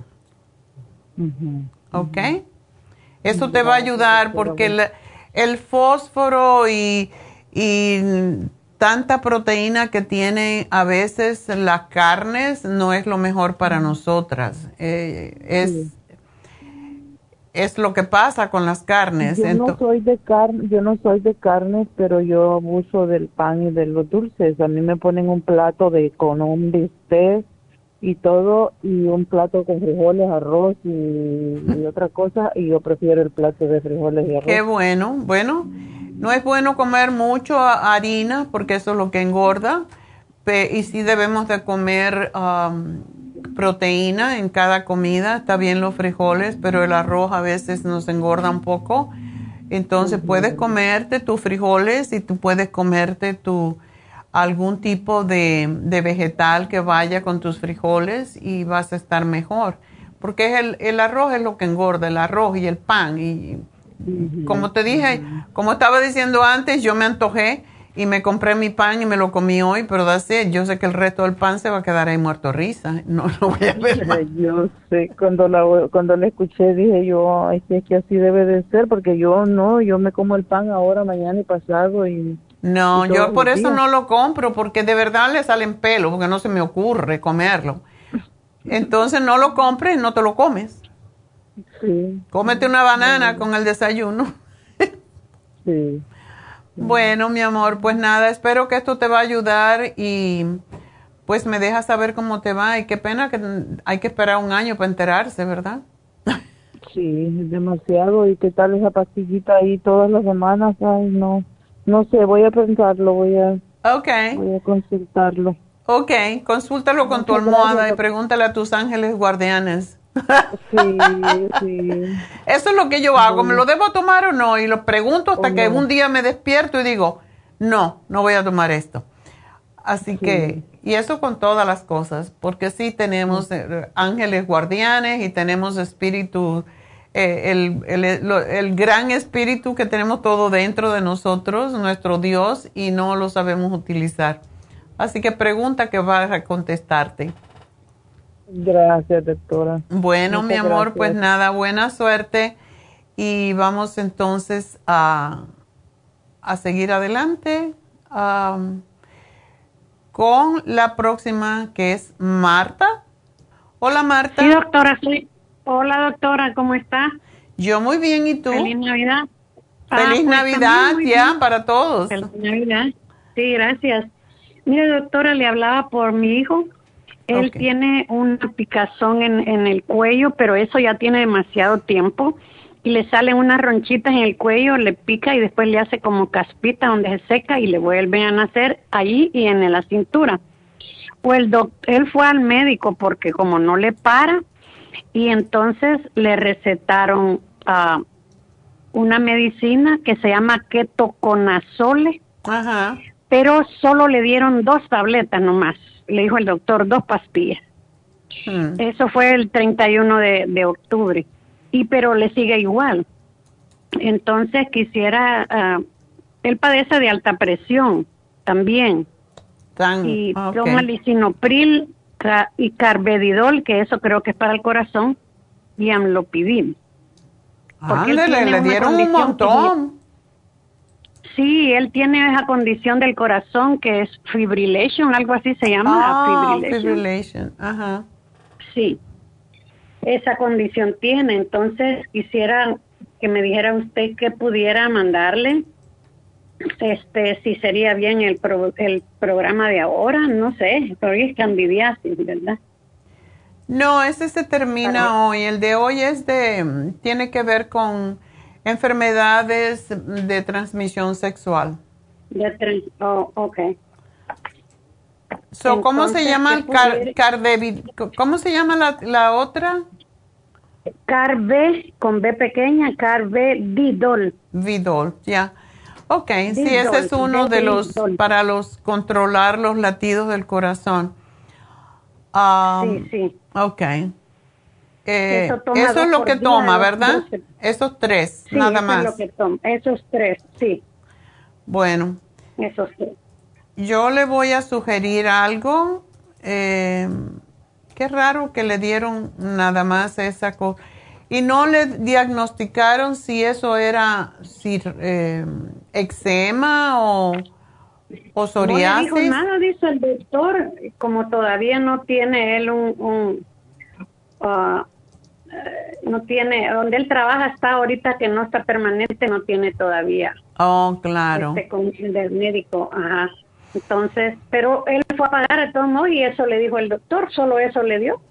¿Ok? Eso te va a ayudar porque... La, el fósforo y, tanta proteína que tiene a veces las carnes no es lo mejor para nosotras. Eh, es, es lo que pasa con las carnes. Yo no soy de carne, yo no soy de carne, pero yo abuso del pan y de los dulces. A mí me ponen un plato de con un bistec y todo y un plato con frijoles, arroz y, otra cosa y yo prefiero el plato de frijoles y arroz. Qué bueno, bueno, no es bueno comer mucho harina porque eso es lo que engorda. Y sí debemos de comer um, proteína en cada comida, está bien los frijoles, pero el arroz a veces nos engorda un poco. Entonces puedes comerte tus frijoles y tú puedes comerte tu algún tipo de, vegetal que vaya con tus frijoles y vas a estar mejor. Porque el, el arroz es lo que engorda, el arroz y el pan. Y como te dije, como estaba diciendo antes, yo me antojé y me compré mi pan y me lo comí hoy, pero así, yo sé que el resto del pan se va a quedar ahí muerto risa, no lo voy a ver más. Yo sé, cuando la, cuando la escuché dije yo, ay, es que así debe de ser, porque yo no, yo me como el pan ahora, mañana y pasado y... No, yo por eso no lo compro, porque de verdad le salen pelos, porque no se me ocurre comerlo. Entonces no lo compres, no te lo comes. Sí. Cómete una banana con el desayuno. sí. Bueno, mi amor, pues nada, espero que esto te va a ayudar y pues me dejas saber cómo te va. Y qué pena que hay que esperar un año para enterarse, ¿verdad? Sí, demasiado. ¿Y qué tal esa pastillita ahí todas las semanas? Ay, no. No sé, voy a pensarlo, voy a, okay. voy a consultarlo. Ok, consúltalo con tu almohada y pregúntale a tus ángeles guardianes. Sí, sí. Eso es lo que yo hago. ¿Me lo debo tomar o no? Y lo pregunto hasta que un día me despierto y digo, no, no voy a tomar esto. Así que, y eso con todas las cosas, porque sí tenemos eh, ángeles guardianes y tenemos espíritu, eh, el, el, el, gran espíritu que tenemos todo dentro de nosotros, nuestro Dios, y no lo sabemos utilizar. Así que pregunta que va a contestarte. Gracias, doctora. Bueno, mi amor, pues nada, buena suerte y vamos entonces a, a seguir adelante con la próxima que es Marta. Hola, Marta. Sí, doctora, Hola, doctora, ¿cómo está? Yo muy bien, ¿y tú? Feliz Navidad. Feliz ah, pues Navidad, ya, para todos. Feliz Navidad. Sí, gracias. Mire, doctora, le hablaba por mi hijo él tiene una picazón en, en el cuello, pero eso ya tiene demasiado tiempo y le salen unas ronchitas en el cuello, le pica y después le hace como caspita donde se seca y le vuelven a nacer ahí y en la cintura. Pues el doctor, él fue al médico porque como no le para y entonces le recetaron uh, una medicina que se llama ketoconazole, Ajá. pero solo le dieron dos tabletas nomás le dijo el doctor, dos pastillas. Hmm. Eso fue el 31 de, de octubre. Y pero le sigue igual. Entonces quisiera, uh, él padece de alta presión también. y toma lisinopril y carvedidol, que eso creo que es para el corazón, y amlopidil. Ah, le, le dieron un montón. Sí, él tiene esa condición del corazón que es fibrillation, algo así se llama. Ah, fibrillation. Ajá. Sí, esa condición tiene. Entonces quisiera que me dijera usted que pudiera mandarle, este, si sería bien el, el programa de ahora, no sé, pero es candidiasis, ¿verdad? No, ese se termina hoy. El de hoy es de, tiene que ver con Enfermedades de transmisión sexual. De oh, ok. So, ¿Cómo se llama el car, ¿Cómo se llama la, la otra? Carve, con B pequeña, Carve Vidol. Vidol, ya. Ok, sí, ese es uno de los, para los controlar los latidos del corazón. Um, sí, sí. Ok. Eh, eso, es lo que toma, ¿verdad? Esos tres, nada más. lo que toma. Esos tres, sí. Bueno. Esos tres. Yo le voy a sugerir algo. Eh, qué raro que le dieron nada más esa cosa. Y no le diagnosticaron si eso era si, eh, eczema o, o psoriasis. No le dijo nada, dice el doctor. Como todavía no tiene él un, un uh, eh, no tiene, donde él trabaja está ahorita que no está permanente, no tiene todavía. Oh, claro. Este, con del médico, ajá. Entonces, pero él fue a pagar a todo modo y eso le dijo el doctor, solo eso le dio.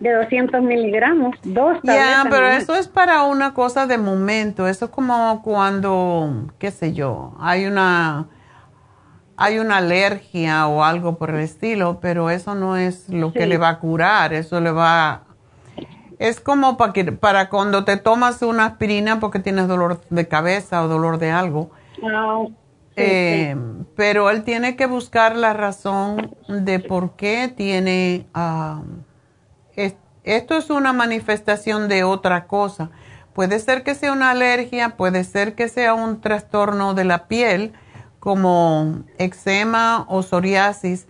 De 200 miligramos, dos Ya, pero eso es para una cosa de momento. Eso es como cuando, qué sé yo, hay una hay una alergia o algo por el estilo, pero eso no es lo que le va a curar, eso le va es como para, que, para cuando te tomas una aspirina porque tienes dolor de cabeza o dolor de algo. No. Eh, pero él tiene que buscar la razón de por qué tiene... Ah, esto es una manifestación de otra cosa. Puede ser que sea una alergia, puede ser que sea un trastorno de la piel como eczema o psoriasis.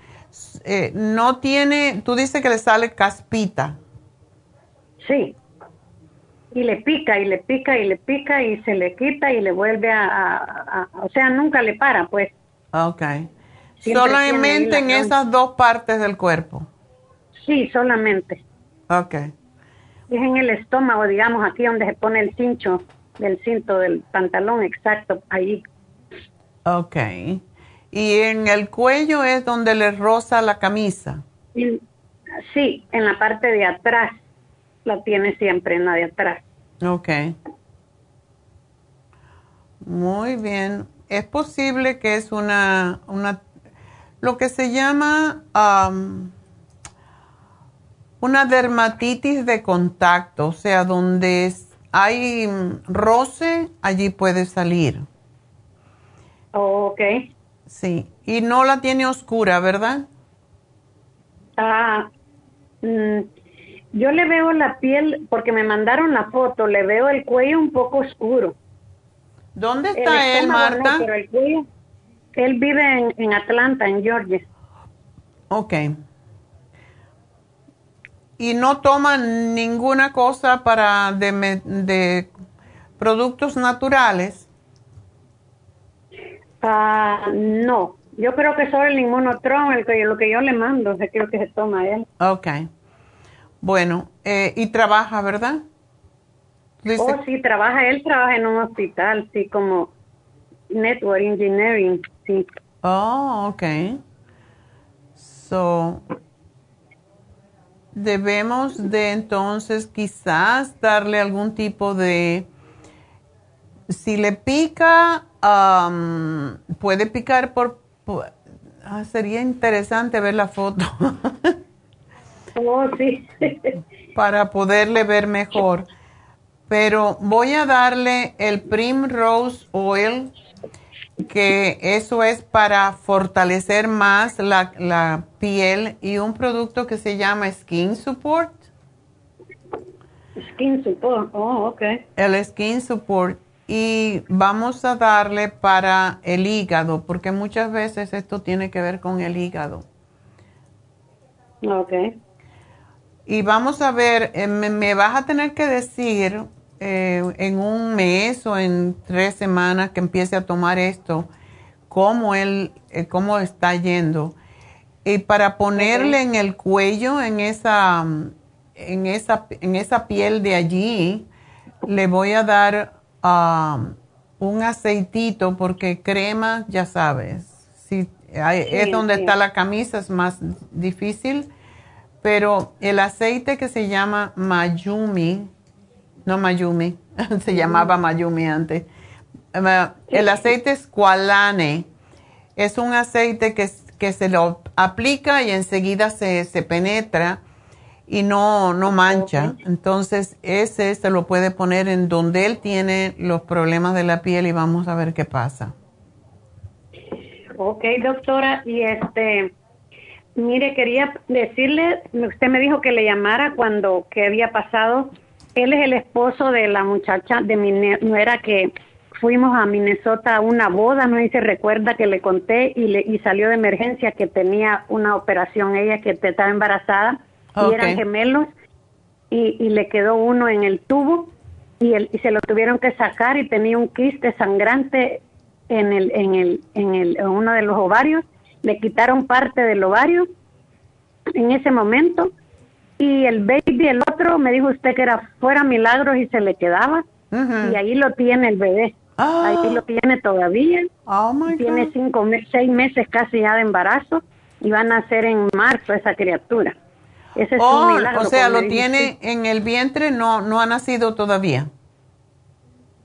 Eh, no tiene, tú dices que le sale caspita. Sí. Y le pica y le pica y le pica y se le quita y le vuelve a, o sea, nunca le para, pues. Ok. solamente en esas dos partes del cuerpo. Sí, solamente. Ok. Es en el estómago, digamos, aquí donde se pone el cincho del cinto del pantalón, exacto, ahí. Ok. ¿Y en el cuello es donde le roza la camisa? sí, en la parte de atrás. La tiene siempre en la de atrás. Ok. Muy bien. Es posible que es una, una lo que se llama una dermatitis de contacto, o sea, donde hay roce, allí puede salir. ok. Sí, y no la tiene oscura, ¿verdad? Ah, mm, yo le veo la piel, porque me mandaron la foto, le veo el cuello un poco oscuro. ¿Dónde está él, Marta? él vive en, Atlanta, en Georgia. Ok. ¿Y no toma ninguna cosa para de, de productos naturales? Ah, no. Yo creo que solo el inmunotron, el que, lo que yo le mando, lo que se toma él. Ok. Bueno, eh, y trabaja, ¿verdad? Oh, sí, trabaja, él trabaja en un hospital, sí, como network engineering, sí. Oh, ok. So, debemos de entonces quizás darle algún tipo de, si le pica, um, puede picar por, ah, sería interesante ver la foto. Oh, sí. para poderle ver mejor. Pero voy a darle el Primrose Oil, que eso es para fortalecer más la, la piel, y un producto que se llama Skin Support. Skin Support, oh, ok. El Skin Support. Y vamos a darle para el hígado, porque muchas veces esto tiene que ver con el hígado. Ok. Y vamos a ver, eh, me, vas a tener que decir eh, en un mes o en tres semanas que empiece a tomar esto, cómo él, eh, cómo está yendo. Y para ponerle en el cuello, en esa, en esa, en esa piel de allí, le voy a dar um, un aceitito porque crema, ya sabes, si es donde está la camisa es más difícil pero el aceite que se llama Mayumi, no Mayumi, se llamaba Mayumi antes. Eh, el aceite Squalane es un aceite que, que se lo aplica y enseguida se, se penetra y no, no mancha. Entonces, ese se lo puede poner en donde él tiene los problemas de la piel y vamos a ver qué pasa. Ok, doctora, y este, Mire, quería decirle, usted me dijo que le llamara cuando que había pasado. Él es el esposo de la muchacha de mi nuera que fuimos a Minnesota a una boda, no sé si recuerda que le conté y, le, y salió de emergencia que tenía una operación ella que estaba embarazada y eran gemelos y, y, le quedó uno en el tubo y, el, y se lo tuvieron que sacar y tenía un quiste sangrante en el en el en el en uno de los ovarios le quitaron parte del ovario en ese momento y el baby, el otro, me dijo usted que era fuera milagros y se le quedaba y ahí lo tiene el bebé. Ahí lo tiene todavía. Oh tiene cinco, seis meses casi ya de embarazo y van a nacer en marzo esa criatura. Ese es un oh, milagro. O sea, lo tiene en el vientre, no, no ha nacido todavía.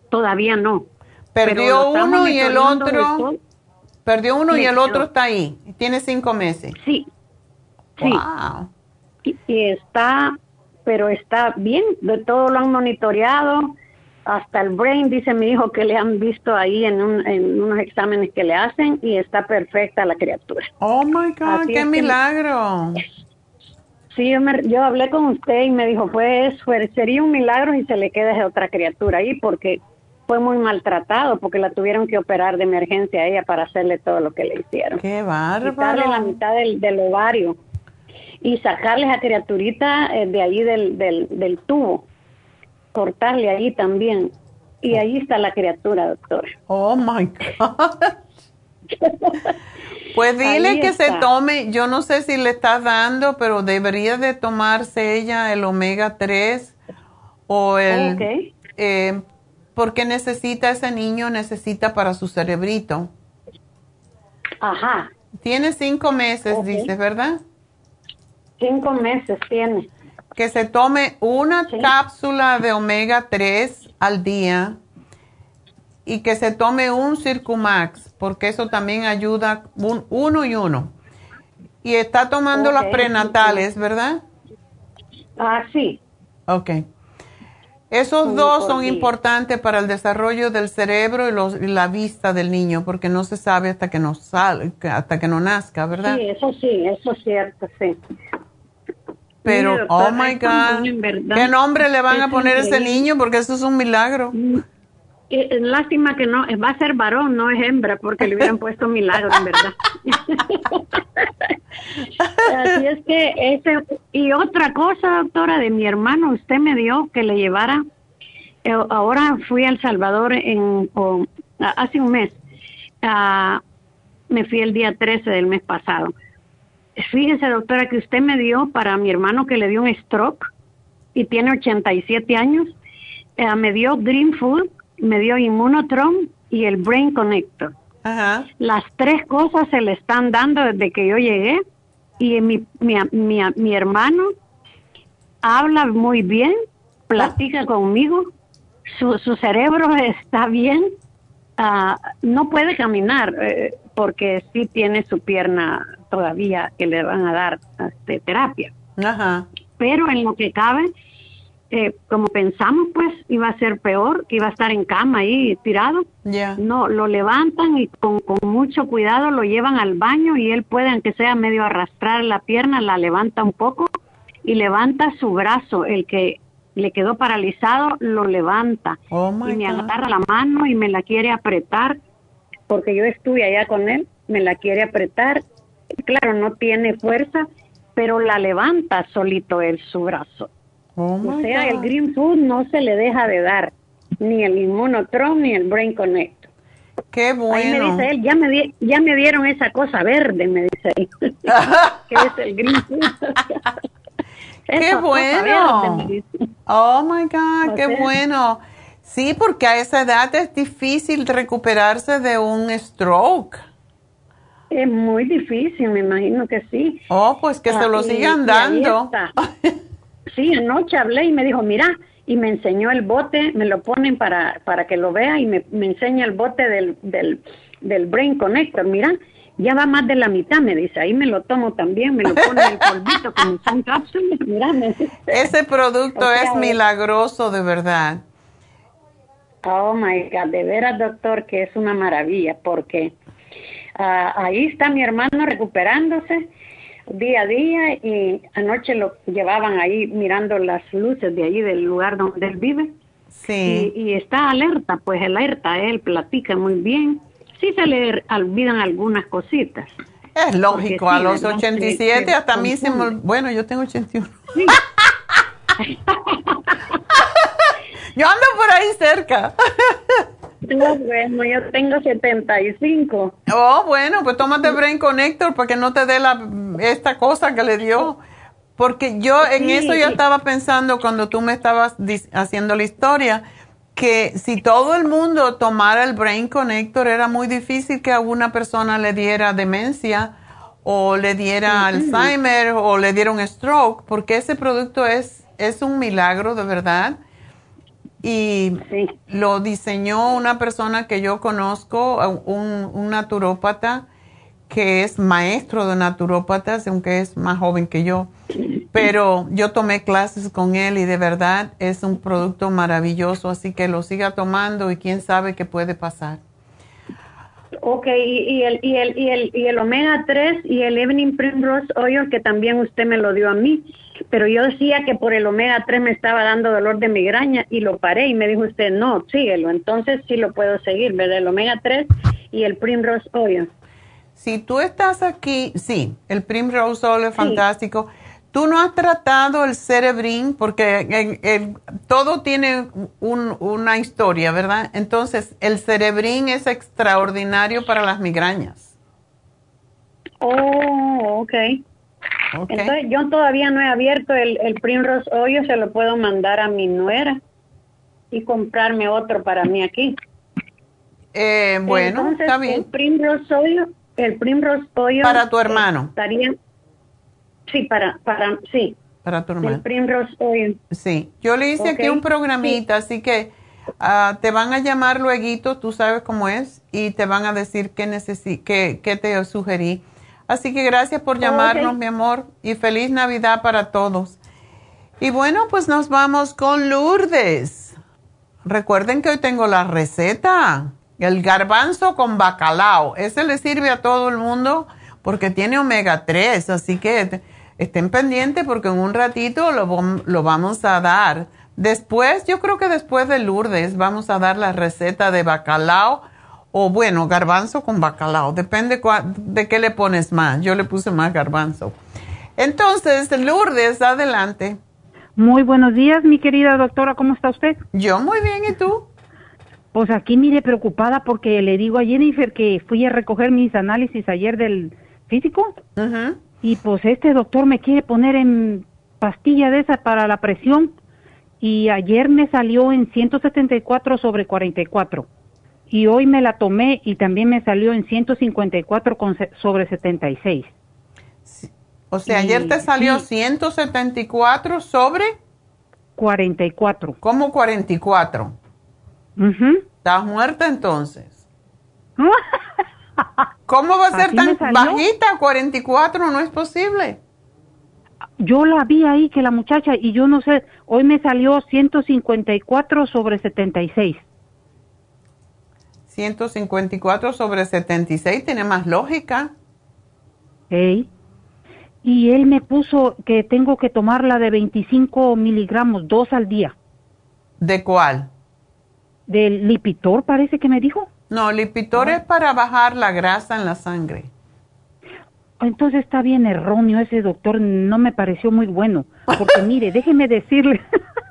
Todavía no. Perdió uno y el otro Perdió uno y el otro está ahí. Tiene cinco meses. Sí. Sí. Y, está, pero está bien. De todo lo han monitoreado. Hasta el brain, dice mi hijo, que le han visto ahí en, unos exámenes que le hacen y está perfecta la criatura. Oh my God, qué milagro. sí, yo, yo hablé con usted y me dijo, pues sería un milagro si se le queda esa otra criatura ahí, porque fue muy maltratado porque la tuvieron que operar de emergencia a ella para hacerle todo lo que le hicieron. Qué bárbaro. Quitarle la mitad del, del ovario y sacarle a criaturita eh, de ahí del, del, del tubo, cortarle ahí también. Y ahí está la criatura, doctor. Oh my God. Pues dile que se tome, yo no sé si le estás dando, pero debería de tomarse ella el omega 3 o el eh, porque necesita ese niño, necesita para su cerebrito. Ajá. Tiene cinco meses, dices, ¿verdad? Cinco meses tiene. Que se tome una cápsula de omega 3 al día y que se tome un Circumax, porque eso también ayuda un, uno y uno. Y está tomando las prenatales, ¿verdad? Ah, sí. Ok. Esos dos son importantes para el desarrollo del cerebro y, la vista del niño, porque no se sabe hasta que no sale, hasta que no nazca, ¿verdad? Sí, eso sí, eso es cierto, sí. Pero, oh my God, ¿qué nombre le van a poner a ese niño? Porque eso es un milagro. Mm, lástima que no, va a ser varón, no es hembra, porque le hubieran puesto milagro, en verdad. Así es que ese, y otra cosa, doctora, de mi hermano, usted me dio que le llevara, eh, ahora fui a El Salvador en, hace un mes, ah, me fui el día 13 del mes pasado. Fíjese, doctora, que usted me dio para mi hermano que le dio un stroke y tiene 87 años, eh, me dio Green Food, me dio Immunotron y el Brain Connector. Las tres cosas se le están dando desde que yo llegué y mi, mi, mi, mi hermano habla muy bien, platica conmigo, su, su cerebro está bien, uh, no puede caminar eh, porque sí tiene su pierna todavía que le van a dar este, terapia. Pero en lo que cabe, eh, como pensamos, pues iba a ser peor, que iba a estar en cama ahí tirado. No, lo levantan y con, con, mucho cuidado lo llevan al baño y él puede, aunque sea medio arrastrar la pierna, la levanta un poco y levanta su brazo, el que le quedó paralizado, lo levanta. Oh y me agarra la mano y me la quiere apretar, porque yo estuve allá con él, me la quiere apretar. Claro, no tiene fuerza, pero la levanta solito él su brazo Oh o sea, el Green Food no se le deja de dar, ni el Immunotron ni el Brain Connect. Qué bueno. Ahí me dice él, ya me, ya me dieron esa cosa verde, me dice él, que es el Green Food. qué bueno. oh my God, qué bueno. Sí, porque a esa edad es difícil recuperarse de un stroke. Es muy difícil, me imagino que sí. Oh, pues que se lo ah, sigan dando. Sí, anoche hablé y me dijo, mira, y me enseñó el bote, me lo ponen para, para que lo vea y me, me enseña el bote del, del, del Brain Connector, mira, ya va más de la mitad, me dice, ahí me lo tomo también, me lo pone el polvito como son cápsulas, mira. Ese producto es milagroso, de verdad. Oh, my God, de veras, doctor, que es una maravilla, porque ah, ahí está mi hermano recuperándose, día a día y anoche lo llevaban ahí mirando las luces de ahí del lugar donde él vive. Sí. Y, está alerta, pues alerta, él platica muy bien. Sí se le olvidan algunas cositas. Es lógico, a los 87 hasta mí se me... Bueno, yo tengo 81. yo ando por ahí cerca. Bueno, yo tengo 75. Oh, bueno, pues tómate Brain Connector para que no te dé la, esta cosa que le dio. Porque yo en eso yo estaba pensando cuando tú me estabas haciendo la historia, que si todo el mundo tomara el Brain Connector era muy difícil que a una persona le diera demencia o le diera Alzheimer o le diera un stroke, porque ese producto es, es un milagro de verdad y lo diseñó una persona que yo conozco, un, un naturópata que es maestro de naturópatas, aunque es más joven que yo. Pero yo tomé clases con él y de verdad es un producto maravilloso, así que lo siga tomando y quién sabe qué puede pasar. Ok, y, el, y, el, y, el, y el omega 3 y el Evening Primrose Oil, que también usted me lo dio a mí, pero yo decía que por el omega 3 me estaba dando dolor de migraña y lo paré y me dijo usted, no, síguelo, entonces sí lo puedo seguir, ¿verdad? El omega 3 y el Primrose Oil. Si tú estás aquí, sí, el Primrose Oil es fantástico. Tú no has tratado el Cerebrin porque todo tiene una historia, ¿verdad? Entonces, el Cerebrin es extraordinario para las migrañas. Oh, ok. Entonces, yo todavía no he abierto el, el Primrose Oil, se lo puedo mandar a mi nuera y comprarme otro para mí aquí. Eh, bueno, está bien. El Primrose Oil el Primrose Oil. Para tu hermano. Estaría, sí, para, para, sí. Para tu hermano. El Primrose Oil. Sí, yo le hice aquí un programita, así que ah, te van a llamar luego, tú sabes cómo es, y te van a decir qué, qué, qué te sugerí. Así que gracias por llamarnos, mi amor, y feliz Navidad para todos. Y bueno, pues nos vamos con Lourdes. Recuerden que hoy tengo la receta. El garbanzo con bacalao, ese le sirve a todo el mundo porque tiene omega 3, así que estén pendientes porque en un ratito lo, lo vamos a dar. Después, yo creo que después de Lourdes vamos a dar la receta de bacalao o bueno, garbanzo con bacalao, depende de qué le pones más. Yo le puse más garbanzo. Entonces, Lourdes, adelante. Muy buenos días, mi querida doctora, ¿cómo está usted? Yo muy bien, ¿y tú? Pues aquí mire preocupada porque le digo a Jennifer que fui a recoger mis análisis ayer del físico y pues este doctor me quiere poner en pastilla de esa para la presión y ayer me salió en 174 sobre 44 y hoy me la tomé y también me salió en 154 con sobre 76. O sea, ayer te salió 174 sobre 44. ¿Cómo 44? ¿Estás muerta entonces? ¿Cómo va a ser tan bajita? 44 no es posible. Yo la vi ahí que la muchacha, y yo no sé, hoy me salió 154 sobre 76. 154 sobre 76 tiene más lógica. Hey. Y él me puso que tengo que tomarla de 25 miligramos, dos al día. ¿De cuál? del Lipitor, parece que me dijo. No, Lipitor es para bajar la grasa en la sangre. Entonces está bien erróneo ese doctor, no me pareció muy bueno. Porque mire, déjeme decirle,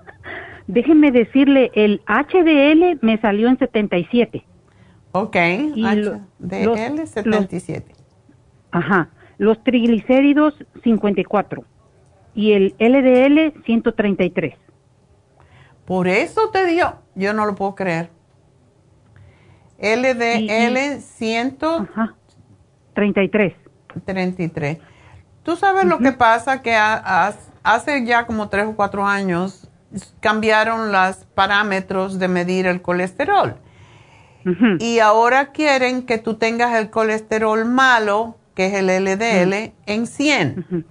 déjeme decirle, el HDL me salió en 77. Ok, y HDL 77. ajá, los triglicéridos 54 y el LDL 133. Por eso te dio, yo no lo puedo creer. LDL 133. 33. Tú sabes lo que pasa que hace ya como tres o cuatro años cambiaron los parámetros de medir el colesterol. Y ahora quieren que tú tengas el colesterol malo, que es el LDL, en 100.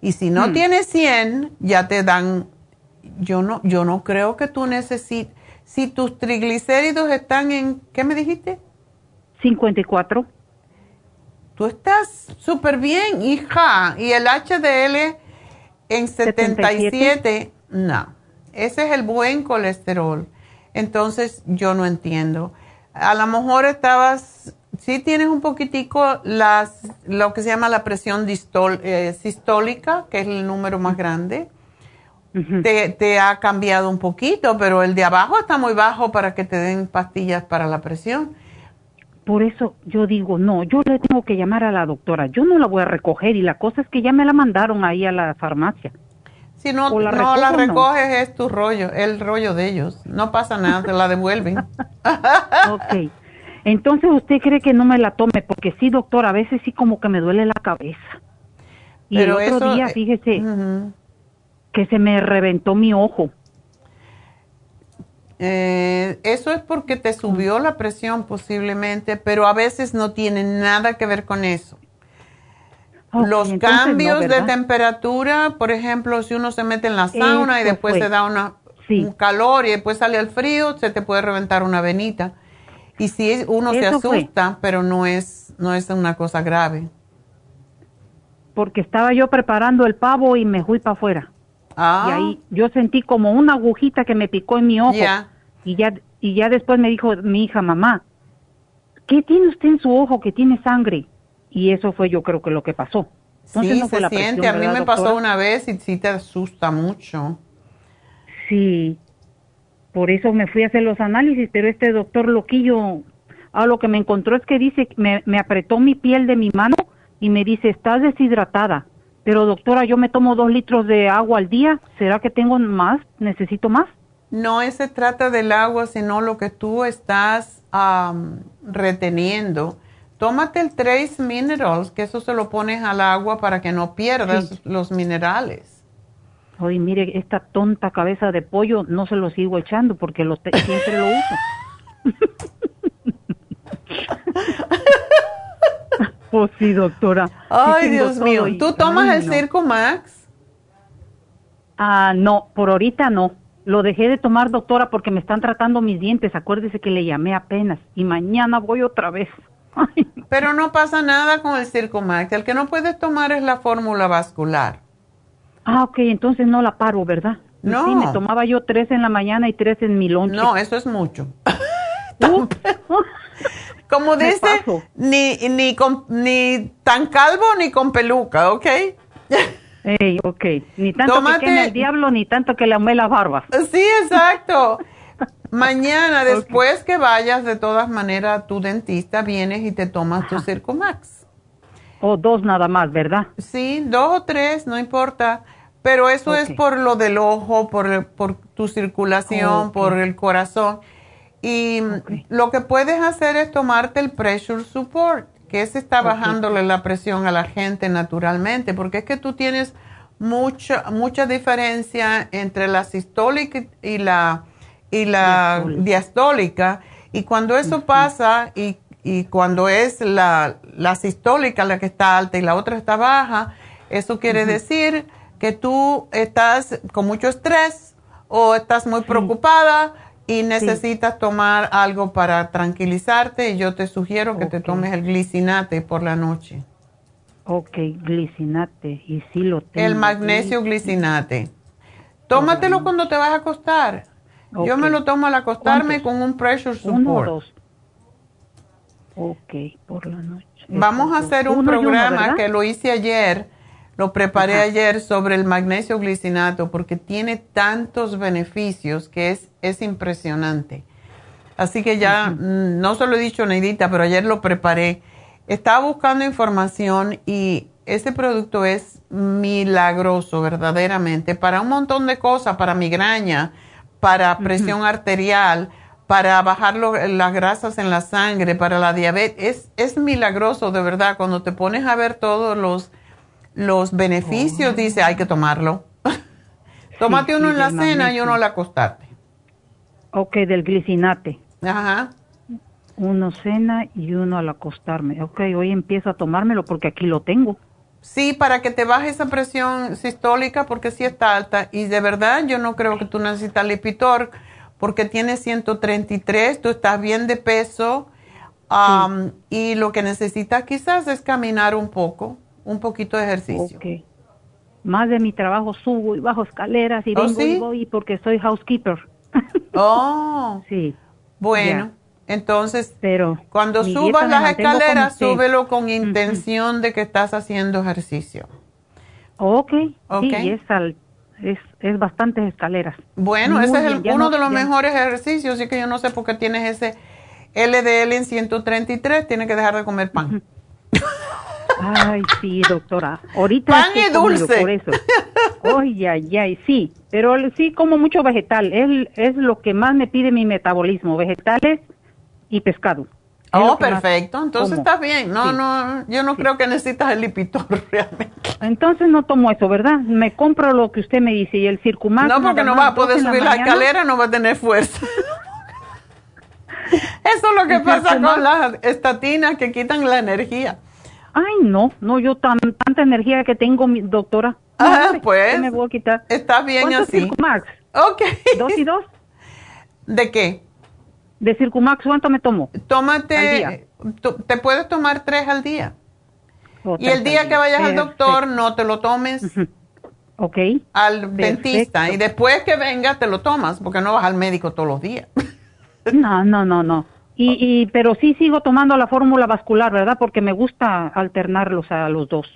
Y si no tienes 100, ya te dan yo no, yo no creo que tú necesites. Si tus triglicéridos están en, ¿qué me dijiste? 54. Tú estás súper bien, hija. Y el HDL en 77, no. Ese es el buen colesterol. Entonces, yo no entiendo. A lo mejor estabas, sí tienes un poquitico las, lo que se llama la presión distol, eh, sistólica, que es el número más grande te, ha cambiado un poquito, pero el de abajo está muy bajo para que te den pastillas para la presión. Por eso yo digo, no, yo le tengo que llamar a la doctora, yo no la voy a recoger y la cosa es que ya me la mandaron ahí a la farmacia. Si no la, no la recoges es tu rollo, el rollo de ellos, no pasa nada, te la devuelven. ok, entonces usted cree que no me la tome, porque sí, doctor, a veces sí como que me duele la cabeza. Y el otro día, eh, fíjese, que se me reventó mi ojo. Eh, eso es porque te subió la presión posiblemente, pero a veces no tiene nada que ver con eso. Los cambios de temperatura, por ejemplo, si uno se mete en la sauna y después se da una, un calor y después sale al frío, se te puede reventar una venita. Y si uno se asusta, pero no es, no es una cosa grave. Porque estaba yo preparando el pavo y me fui para afuera. Ah. Y ahí yo sentí como una agujita que me picó en mi ojo. Y ya y ya después me dijo mi hija, mamá, ¿qué tiene usted en su ojo que tiene sangre? Y eso fue yo creo que lo que pasó. sí, se siente. a mí me pasó una vez y sí te asusta mucho. Sí, por eso me fui a hacer los análisis, pero este doctor loquillo, a lo que me encontró es que dice, me, me apretó mi piel de mi mano y me dice, estás deshidratada. Pero doctora, yo me tomo dos litros de agua al día. ¿Será que tengo más? ¿Necesito más? No se trata del agua, sino lo que tú estás reteniendo. Tómate el Trace Minerals, que eso se lo pones al agua para que no pierdas los minerales. Oye, mire, esta tonta cabeza de pollo no se lo sigo echando porque lo siempre lo uso. Oh, sí, doctora. Ay, Dios mío. ¿Tú tomas el Circo Max? Ah, no, por ahorita no. Lo dejé de tomar, doctora, porque me están tratando mis dientes. Acuérdese que le llamé apenas y mañana voy otra vez. Pero no pasa nada con el Circo Max. El que no puedes tomar es la fórmula vascular. Ah, ok, entonces no la paro, ¿verdad? No. Sí, me tomaba yo tres en la mañana y tres en mi lonche. No, eso es mucho. Como dice, ni, ni, ni tan calvo ni con peluca, ¿ok? Ey, ok. Ni tanto que queme el diablo, ni tanto que le ame la barba. Sí, exacto. Mañana, después que vayas, de todas maneras, a tu dentista, vienes y te tomas tu Circomax. O dos nada más, ¿verdad? Sí, dos o tres, no importa. Pero eso es por lo del ojo, por, por tu circulación, por el corazón. Y lo que puedes hacer es tomarte el pressure support, que es está bajándole la presión a la gente naturalmente, porque es que tú tienes mucha mucha diferencia entre la sistólica y la y la diastólica, y cuando eso pasa y, y, cuando es la, la, sistólica la que está alta y la otra está baja, eso quiere decir que tú estás con mucho estrés o estás muy preocupada y necesitas tomar algo para tranquilizarte y yo te sugiero que te tomes el glicinate por la noche. Ok, glicinate, y sí lo tengo. El magnesio glicinate. Tómatelo cuando te vas a acostar. Yo me lo tomo al acostarme con un pressure support. Uno dos. Ok, por la noche. Vamos a hacer un programa que lo hice ayer lo preparé ayer sobre el magnesio glicinato porque tiene tantos beneficios que es, es impresionante. Así que ya, mm, no se lo he dicho Neidita, pero ayer lo preparé. Estaba buscando información y ese producto es milagroso verdaderamente para un montón de cosas, para migraña, para presión arterial, para bajar las grasas en la sangre, para la diabetes. Es, es milagroso de verdad cuando te pones a ver todos los los beneficios, oh. dice, hay que tomarlo. Tómate uno en la cena y uno al acostarte. Ok, del glicinate. Ajá. Uno cena y uno al acostarme. Ok, hoy empiezo a tomármelo porque aquí lo tengo. Sí, para que te baje esa presión sistólica porque sí está alta. Y de verdad yo no creo que tú necesitas Lipitor porque tienes 133, tú estás bien de peso y lo que necesitas quizás es caminar un poco un poquito de ejercicio. Okay. Más de mi trabajo subo y bajo escaleras y ¿Oh, vengo y porque soy housekeeper. Oh. sí. Bueno, entonces, Pero cuando subas las escaleras, súbelo con intención de que estás haciendo ejercicio. Ok, okay. sí, es, es, bastantes escaleras. Bueno, ese es uno de los mejores ejercicios, así que yo no sé por qué tienes ese LDL en 133, tienes que dejar de comer pan. Ay, sí, doctora. Ahorita Pan y dulce. Por eso. Ay, ay, ay, sí. Pero sí como mucho vegetal. Es, es lo que más me pide mi metabolismo, vegetales y pescado. Oh, perfecto. Entonces está bien. No, no, yo no creo que necesitas el Lipitor realmente. Entonces no tomo eso, ¿verdad? Me compro lo que usted me dice y el Circumax. No, porque no va a poder subir la, escalera, no va a tener fuerza. eso es lo que pasa con las estatinas que quitan la energía. Ay, no, no, yo tan, tanta energía que tengo, mi doctora. ah, pues. me voy a quitar? Está bien así. Circumax? Ok. ¿Dos y dos? ¿De qué? De Circumax, ¿cuánto me tomo? Tómate, te puedes tomar tres al día. y el día que vayas al doctor, no te lo tomes. Ok. Al dentista. Y después que venga, te lo tomas, porque no vas al médico todos los días. no, no, no, no. Y, y, pero sí sigo tomando la fórmula vascular, ¿verdad? Porque me gusta alternarlos a los dos.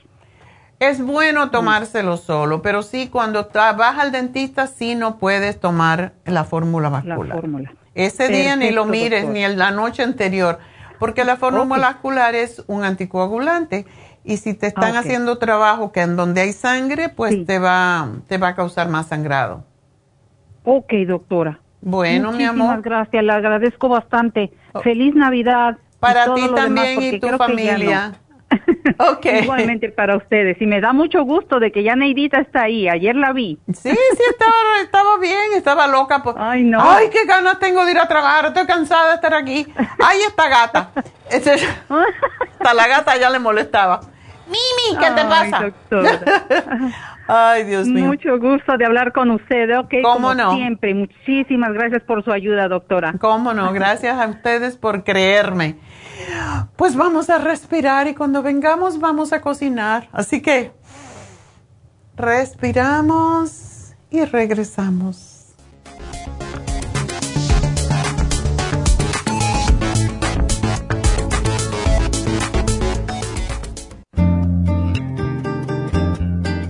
Es bueno tomárselo solo, pero sí cuando vas al dentista sí no puedes tomar la fórmula vascular. La fórmula. Ese día ni lo mires, ni en la noche anterior, porque la fórmula vascular es un anticoagulante y si te están haciendo trabajo que en donde hay sangre, pues te va te va a causar más sangrado. Ok, doctora. Bueno, mi amor. Muchísimas gracias, le agradezco bastante. Oh. Feliz Navidad. Para ti también y tu familia. Okay. Igualmente para ustedes. Y me da mucho gusto de que ya Neidita está ahí. Ayer la vi. Sí, sí, estaba, estaba bien, estaba loca. Pues. Ay, no. Ay, qué ganas tengo de ir a trabajar. Estoy cansada de estar aquí. Ay, esta gata. hasta la gata ya le molestaba. Mimi, ¿qué te pasa? Ay, Dios mío. Mucho gusto de hablar con usted, ¿ok? ¿Cómo Como no? Siempre. Muchísimas gracias por su ayuda, doctora. ¿Cómo no? Gracias a ustedes por creerme. Pues vamos a respirar y cuando vengamos vamos a cocinar. Así que respiramos y regresamos.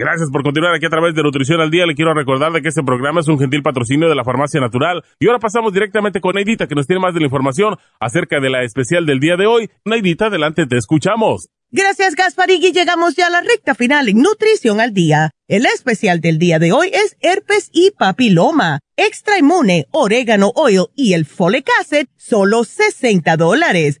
Gracias por continuar aquí a través de Nutrición al Día. Le quiero recordar de que este programa es un gentil patrocinio de la Farmacia Natural. Y ahora pasamos directamente con Neidita, que nos tiene más de la información acerca de la especial del día de hoy. Neidita, adelante, te escuchamos. Gracias, Gasparigui. Llegamos ya a la recta final en Nutrición al Día. El especial del día de hoy es herpes y papiloma, extra inmune, orégano oil y el folic acid, solo 60 dólares.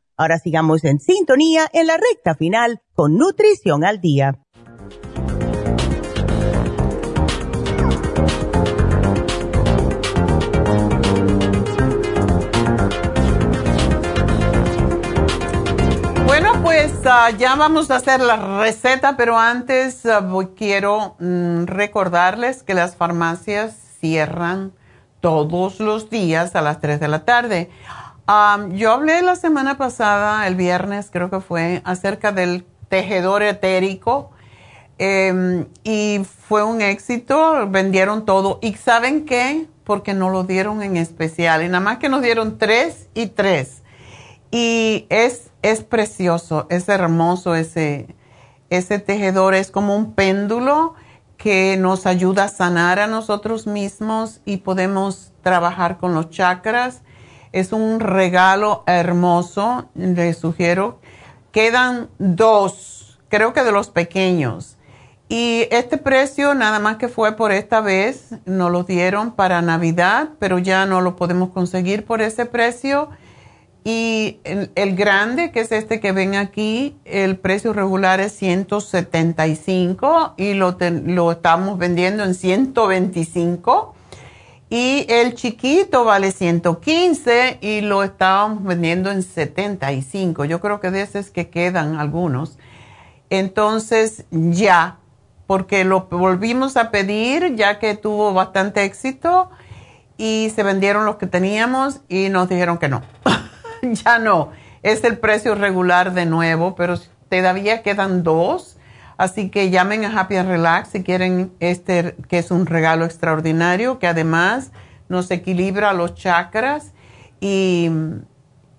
Ahora sigamos en sintonía en la recta final con Nutrición al Día. Bueno, pues uh, ya vamos a hacer la receta, pero antes uh, quiero mm, recordarles que las farmacias cierran todos los días a las 3 de la tarde yo hablé la semana pasada, el viernes creo que fue, acerca del tejedor etérico em, y fue un éxito, vendieron todo. ¿Y saben qué? Porque no lo dieron en especial y nada más que nos dieron tres y tres. Y es, es precioso, es hermoso ese, ese tejedor, es como un péndulo que nos ayuda a sanar a nosotros mismos y podemos trabajar con los chakras Es un regalo hermoso, les sugiero. Quedan dos, creo que de los pequeños. Y este precio nada más que fue por esta vez, nos lo dieron para Navidad, pero ya no lo podemos conseguir por ese precio. Y el, grande, que es este que ven aquí, el precio regular es 175 y lo, lo estamos vendiendo en 125. Y el chiquito vale 115 y lo estábamos vendiendo en 75. Yo creo que de esos que quedan algunos. Entonces ya porque lo volvimos a pedir ya que tuvo bastante éxito y se vendieron los que teníamos y nos dijeron que no. ya no, es el precio regular de nuevo, pero todavía quedan dos. Así que llamen a Happy and Relax si quieren este, que es un regalo extraordinario, que además nos equilibra los chakras y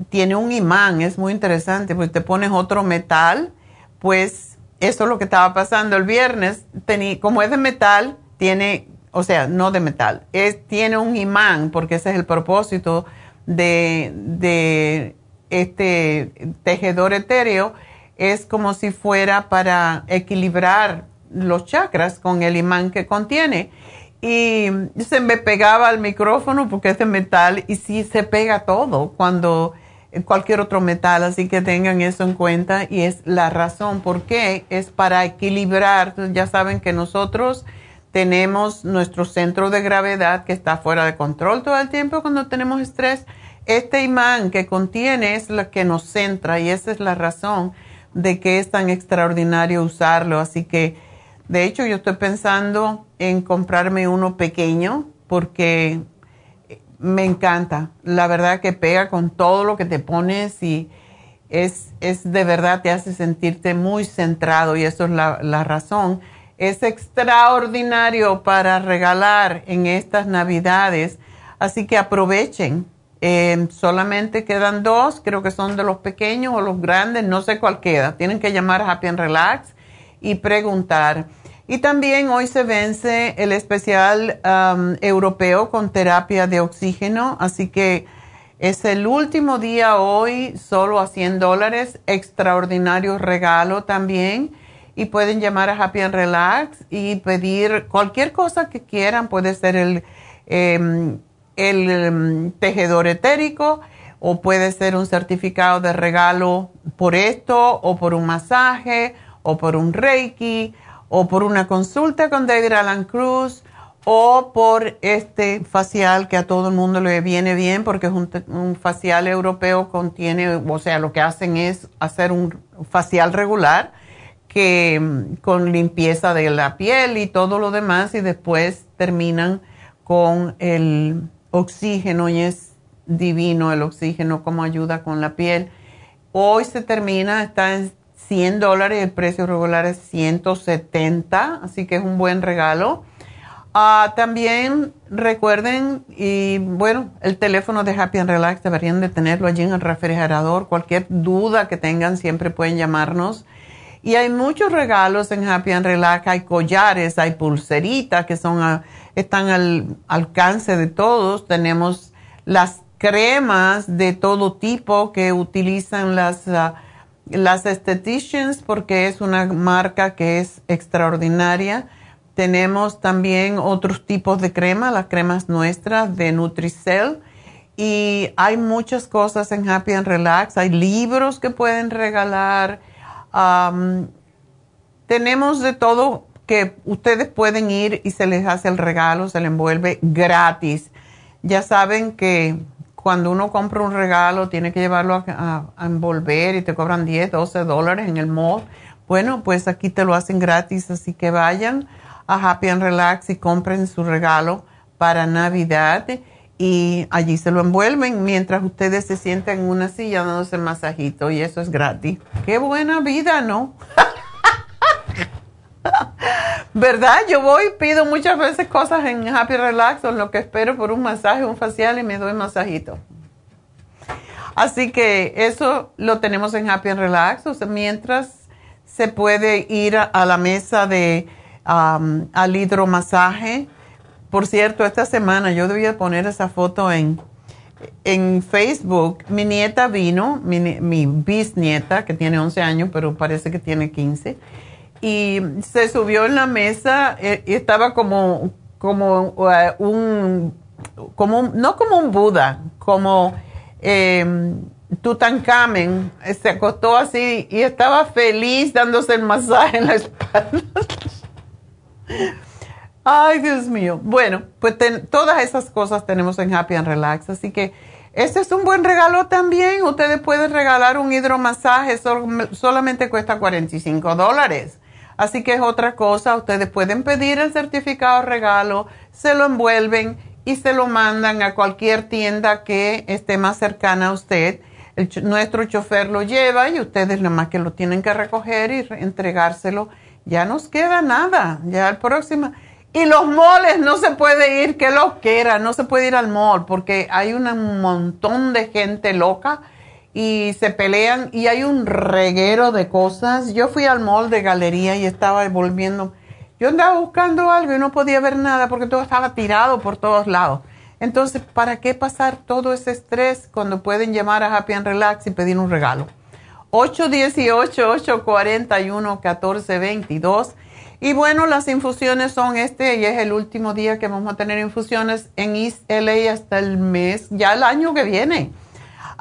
tiene un imán, es muy interesante, porque te pones otro metal, pues eso es lo que estaba pasando el viernes. como es de metal, tiene, o sea, no de metal, es, tiene un imán, porque ese es el propósito de, de este tejedor etéreo, es como si fuera para equilibrar los chakras con el imán que contiene. Y se me pegaba al micrófono porque es de metal y sí se pega todo cuando cualquier otro metal, así que tengan eso en cuenta y es la razón por qué es para equilibrar. Ya saben que nosotros tenemos nuestro centro de gravedad que está fuera de control todo el tiempo cuando tenemos estrés. Este imán que contiene es lo que nos centra y esa es la razón de que es tan extraordinario usarlo. Así que, de hecho, yo estoy pensando en comprarme uno pequeño porque me encanta. La verdad que pega con todo lo que te pones y es, es de verdad te hace sentirte muy centrado y eso es la, razón. Es extraordinario para regalar en estas navidades, así que aprovechen. Eh, solamente quedan dos, creo que son de los pequeños o los grandes, no sé cuál queda. Tienen que llamar a Happy and Relax y preguntar. Y también hoy se vence el especial europeo con terapia de oxígeno, así que es el último día hoy, solo a 100 dólares, extraordinario regalo también. Y pueden llamar a Happy and Relax y pedir cualquier cosa que quieran, puede ser el, em, el em, tejedor etérico o puede ser un certificado de regalo por esto o por un masaje o por un reiki o por una consulta con David Alan Cruz o por este facial que a todo el mundo le viene bien porque es un, facial europeo contiene, o sea, lo que hacen es hacer un facial regular que mm, con limpieza de la piel y todo lo demás y después terminan con el oxígeno y es divino el oxígeno como ayuda con la piel. Hoy se termina, está en 100 dólares, el precio regular es 170, así que es un buen regalo. Ah, también recuerden, y bueno, el teléfono de Happy and Relax deberían de tenerlo allí en el refrigerador. Cualquier duda que tengan siempre pueden llamarnos. Y hay muchos regalos en Happy and Relax. Hay collares, hay pulseritas que son ah, están al alcance de todos. Tenemos las cremas de todo tipo que utilizan las... Ah, las Estheticians, porque es una marca que es extraordinaria. Tenemos también otros tipos de crema, las cremas nuestras de Nutricell. Y hay muchas cosas en Happy and Relax. Hay libros que pueden regalar. tenemos de todo que ustedes pueden ir y se les hace el regalo, se le envuelve gratis. Ya saben que cuando uno compra un regalo, tiene que llevarlo a, envolver y te cobran 10, 12 dólares en el mall. Bueno, pues aquí te lo hacen gratis, así que vayan a Happy and Relax y compren su regalo para Navidad y allí se lo envuelven mientras ustedes se sienten en una silla dándose masajito y eso es gratis. Qué buena vida, ¿no? ¿Verdad? Yo voy, pido muchas veces cosas en Happy Relax o lo que espero por un masaje, un facial y me doy masajito. Así que eso lo tenemos en Happy Relax. O sea, mientras se puede ir a, la mesa de al hidromasaje. Por cierto, esta semana yo debía poner esa foto en, en Facebook, mi nieta vino, mi, bisnieta, que tiene 11 años, pero parece que tiene 15, y se subió en la mesa eh, y estaba como, como uh, un, como no como un Buda, como eh, Tutankamen, se acostó así y estaba feliz dándose el masaje en la espalda. Ay, Dios mío. Bueno, pues todas esas cosas tenemos en Happy and Relax, así que este es un buen regalo también. Ustedes pueden regalar un hidromasaje, solamente cuesta 45 dólares. Así que es otra cosa, ustedes pueden pedir el certificado regalo, se lo envuelven y se lo mandan a cualquier tienda que esté más cercana a usted. nuestro chofer lo lleva y ustedes nada más que lo tienen que recoger y entregárselo. Ya nos queda nada, ya el próximo y los moles no se puede ir, que lo quiera, no se puede ir al mall porque hay un montón de gente loca y se pelean y hay un reguero de cosas. Yo fui al mall de galería y estaba volviendo. Yo andaba buscando algo y no podía ver nada porque todo estaba tirado por todos lados. Entonces, ¿para qué pasar todo ese estrés cuando pueden llamar a Happy and Relax y pedir un regalo? 818-841-1422 y bueno, las infusiones son este y es el último día que vamos a tener infusiones en East LA hasta el mes, ya el año que viene.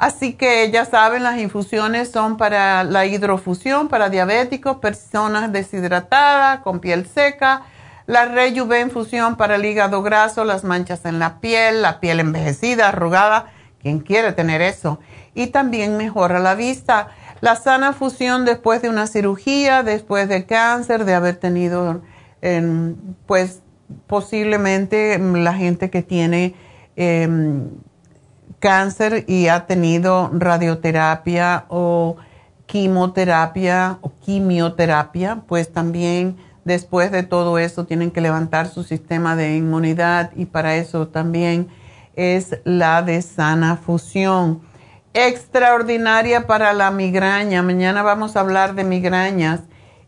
Así que ya saben, las infusiones son para la hidrofusión, para diabéticos, personas deshidratadas, con piel seca, la Rejuve infusión para el hígado graso, las manchas en la piel, la piel envejecida, arrugada, quien quiere tener eso. Y también mejora la vista. La sana fusión después de una cirugía, después de cáncer, de haber tenido, pues posiblemente la gente que tiene em, cáncer y ha tenido radioterapia o quimioterapia o quimioterapia, pues también después de todo eso tienen que levantar su sistema de inmunidad y para eso también es la de sana fusión extraordinaria para la migraña. Mañana vamos a hablar de migrañas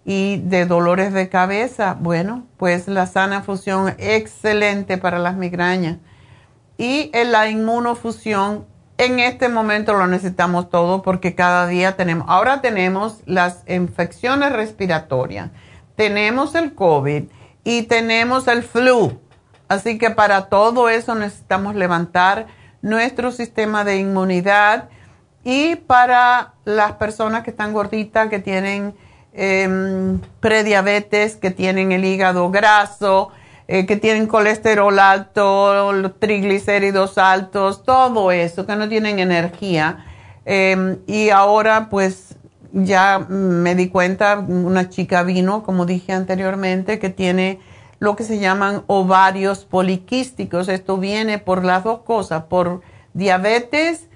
y de dolores de cabeza. Bueno, pues la sana fusión, excelente para las migrañas. Y la inmunofusión, en este momento lo necesitamos todo porque cada día tenemos, ahora tenemos las infecciones respiratorias, tenemos el COVID y tenemos el flu. Así que para todo eso necesitamos levantar nuestro sistema de inmunidad y para las personas que están gorditas, que tienen em, prediabetes, que tienen el hígado graso, eh, que tienen colesterol alto, triglicéridos altos, todo eso, que no tienen energía. Em, y ahora pues ya me di cuenta, una chica vino, como dije anteriormente, que tiene lo que se llaman ovarios poliquísticos. Esto viene por las dos cosas, por diabetes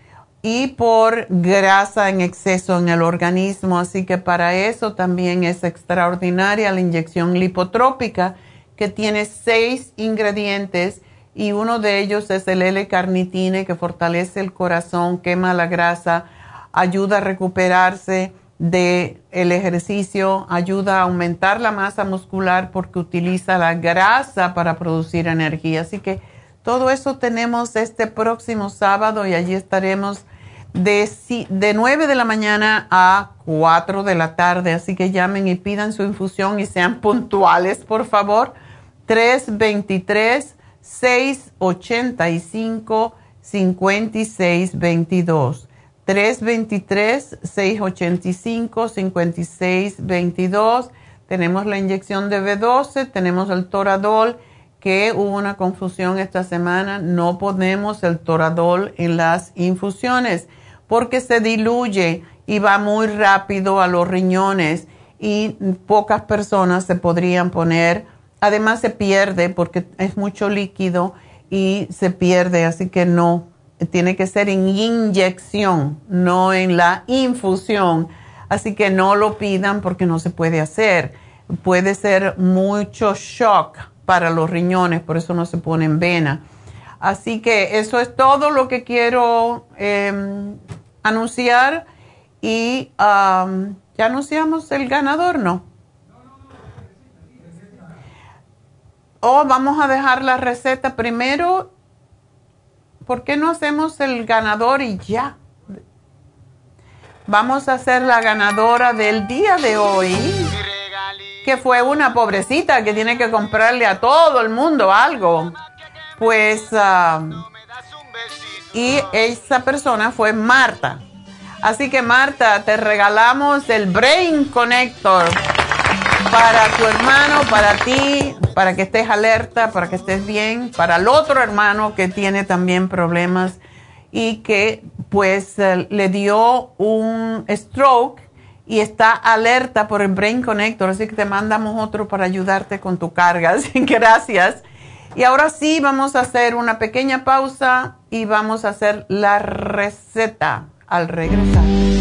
y por grasa en exceso en el organismo. Así que para eso también es extraordinaria la inyección lipotrópica que tiene seis ingredientes y uno de ellos es el L-carnitine que fortalece el corazón, quema la grasa, ayuda a recuperarse del el ejercicio, ayuda a aumentar la masa muscular porque utiliza la grasa para producir energía. Así que todo eso tenemos este próximo sábado y allí estaremos de, de 9 de la mañana a 4 de la tarde. Así que llamen y pidan su infusión y sean puntuales, por favor. 323-685-5622. 323-685-5622. Tenemos la inyección de B12, tenemos el Toradol que hubo una confusión esta semana, no ponemos el toradol en las infusiones porque se diluye y va muy rápido a los riñones y pocas personas se podrían poner. Además se pierde porque es mucho líquido y se pierde, así que no, tiene que ser en inyección, no en la infusión. Así que no lo pidan porque no se puede hacer. Puede ser mucho shock para los riñones, por eso no se pone en vena. Así que eso es todo lo que quiero em, anunciar y ya anunciamos el ganador, ¿no? Oh, vamos a dejar la receta primero ¿por qué no hacemos el ganador y ya? Vamos a hacer la ganadora del día de hoy, que fue una pobrecita que tiene que comprarle a todo el mundo algo. Pues, um, y esa persona fue Marta. Así que Marta, te regalamos el Brain Connector para tu hermano, para ti, para que estés alerta, para que estés bien, para el otro hermano que tiene también problemas y que pues eh, le dio un stroke y está alerta por el Brain Connector, así que te mandamos otro para ayudarte con tu carga. Gracias. Y ahora sí, vamos a hacer una pequeña pausa y vamos a hacer la receta al regresar.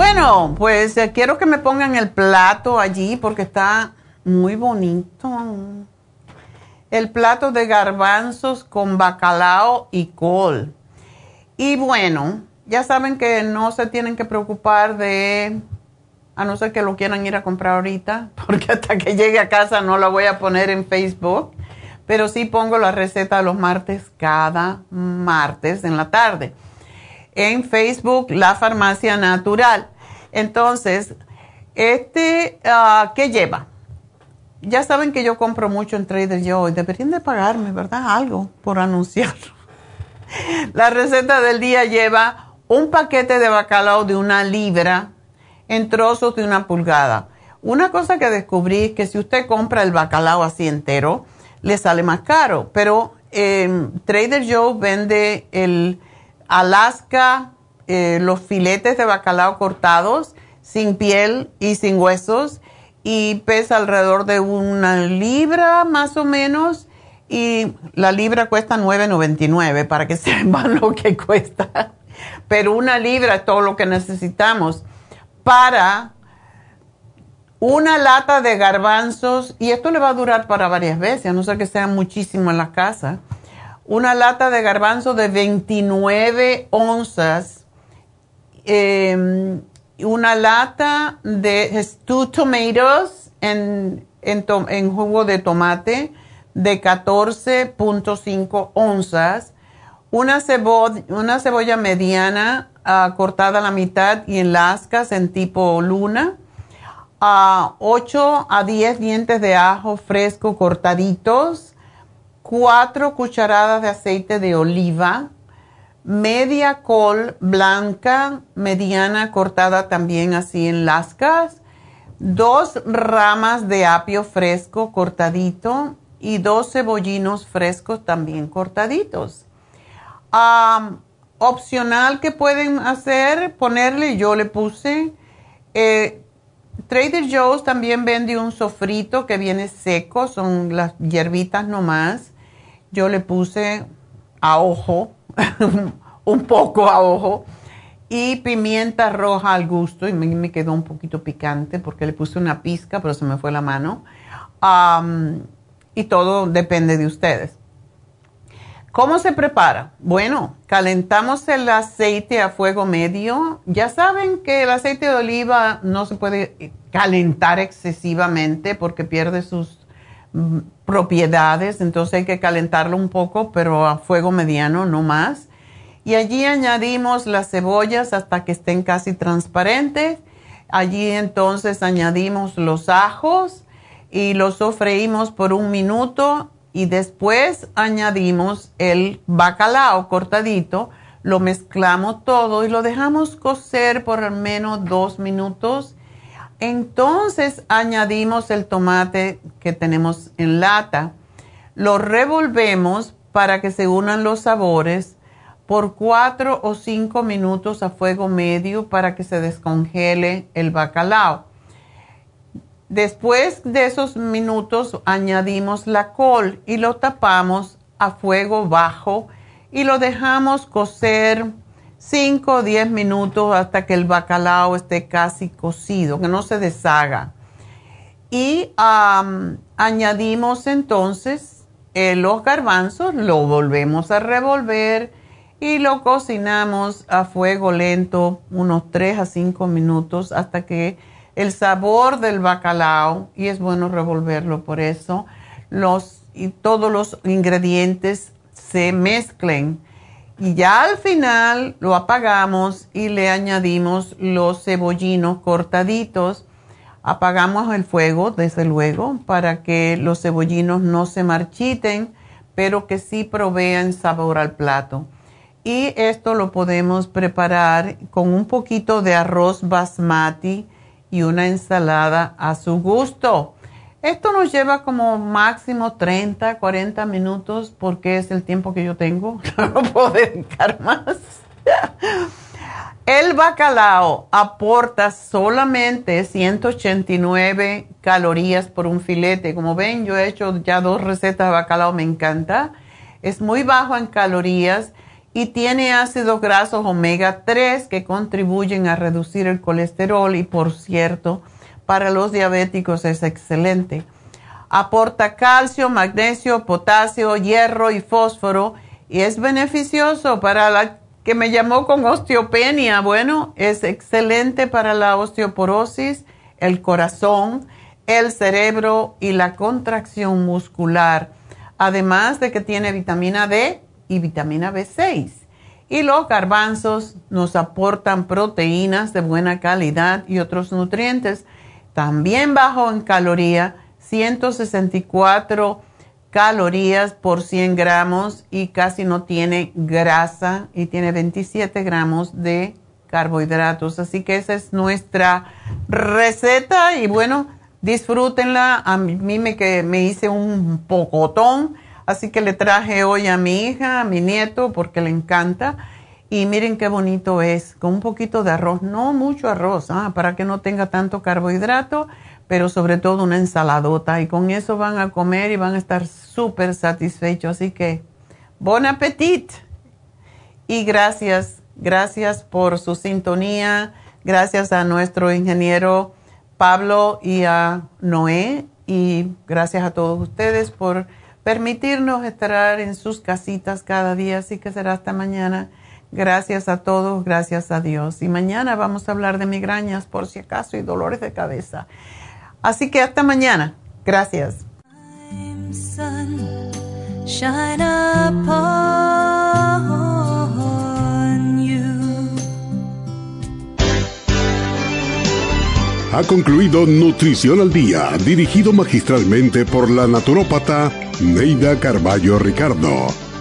Bueno, pues eh, quiero que me pongan el plato allí porque está muy bonito. El plato de garbanzos con bacalao y col. Y bueno, ya saben que no se tienen que preocupar de, a no ser que lo quieran ir a comprar ahorita, porque hasta que llegue a casa no la voy a poner en Facebook, pero sí pongo la receta los martes cada martes en la tarde en Facebook La Farmacia Natural. Entonces, este, uh, ¿qué lleva? Ya saben que yo compro mucho en Trader Joe deberían de pagarme, ¿verdad? Algo por anunciar. La receta del día lleva un paquete de bacalao de una libra en trozos de una pulgada. Una cosa que descubrí es que si usted compra el bacalao así entero, le sale más caro, pero eh, Trader Joe vende el Alaska, eh, los filetes de bacalao cortados, sin piel y sin huesos, y pesa alrededor de una libra más o menos, y la libra cuesta 9.99 para que sepan lo que cuesta. Pero una libra es todo lo que necesitamos para una lata de garbanzos, y esto le va a durar para varias veces, a no ser que sea muchísimo en la casa una lata de garbanzo de 29 onzas, em, una lata de stewed tomatoes en, jugo de tomate de 14.5 onzas, una, cebolla, una cebolla mediana ah, cortada a la mitad y en lascas en tipo luna, 8 a 10 dientes de ajo fresco cortaditos, cuatro cucharadas de aceite de oliva, media col blanca, mediana, cortada también así en lascas, dos ramas de apio fresco cortadito y dos cebollinos frescos también cortaditos. opcional que pueden hacer, ponerle, yo le puse, eh, Trader Joe's también vende un sofrito que viene seco, son las hierbitas nomás yo le puse a ojo, un poco a ojo, y pimienta roja al gusto, y me, quedó un poquito picante porque le puse una pizca, pero se me fue la mano. y todo depende de ustedes. ¿Cómo se prepara? Bueno, calentamos el aceite a fuego medio. Ya saben que el aceite de oliva no se puede calentar excesivamente porque pierde sus propiedades, entonces hay que calentarlo un poco, pero a fuego mediano, no más. Y allí añadimos las cebollas hasta que estén casi transparentes. Allí entonces añadimos los ajos y los sofreímos por un minuto y después añadimos el bacalao cortadito, lo mezclamos todo y lo dejamos cocer por al menos dos minutos entonces añadimos el tomate que tenemos en lata, lo revolvemos para que se unan los sabores por cuatro o cinco minutos a fuego medio para que se descongele el bacalao. Después de esos minutos añadimos la col y lo tapamos a fuego bajo y lo dejamos cocer 5 o 10 minutos hasta que el bacalao esté casi cocido, que no se deshaga. Y añadimos entonces eh, los garbanzos, lo volvemos a revolver y lo cocinamos a fuego lento unos 3 a 5 minutos hasta que el sabor del bacalao, y es bueno revolverlo por eso, los, y todos los ingredientes se mezclen. Y ya al final lo apagamos y le añadimos los cebollinos cortaditos. Apagamos el fuego, desde luego, para que los cebollinos no se marchiten, pero que sí provean sabor al plato. Y esto lo podemos preparar con un poquito de arroz basmati y una ensalada a su gusto. Esto nos lleva como máximo 30, 40 minutos porque es el tiempo que yo tengo. No puedo dedicar más. El bacalao aporta solamente 189 calorías por un filete. Como ven, yo he hecho ya dos recetas de bacalao, me encanta. Es muy bajo en calorías y tiene ácidos grasos omega 3 que contribuyen a reducir el colesterol y por cierto, para los diabéticos es excelente. Aporta calcio, magnesio, potasio, hierro y fósforo y es beneficioso para la que me llamó con osteopenia. Bueno, es excelente para la osteoporosis, el corazón, el cerebro y la contracción muscular. Además de que tiene vitamina D, y vitamina B6. Y los garbanzos nos aportan proteínas de buena calidad y otros nutrientes. También bajo en caloría, 164 calorías por 100 gramos y casi no tiene grasa y tiene 27 gramos de carbohidratos. Así que esa es nuestra receta y bueno, disfrútenla. A mí me, que me hice un pocotón Así que le traje hoy a mi hija, a mi nieto, porque le encanta. Y miren qué bonito es, con un poquito de arroz, no mucho arroz, ah, para que no tenga tanto carbohidrato, pero sobre todo una ensaladota. Y con eso van a comer y van a estar súper satisfechos. Así que, bon appetit. Y gracias, gracias por su sintonía. Gracias a nuestro ingeniero Pablo y a Noé. Y gracias a todos ustedes por permitirnos estar en sus casitas cada día, así que será hasta mañana. Gracias a todos, gracias a Dios. Y mañana vamos a hablar de migrañas por si acaso y dolores de cabeza. Así que hasta mañana. Gracias. Ha concluido Nutrición al Día, dirigido magistralmente por la naturópata Neida Carballo Ricardo.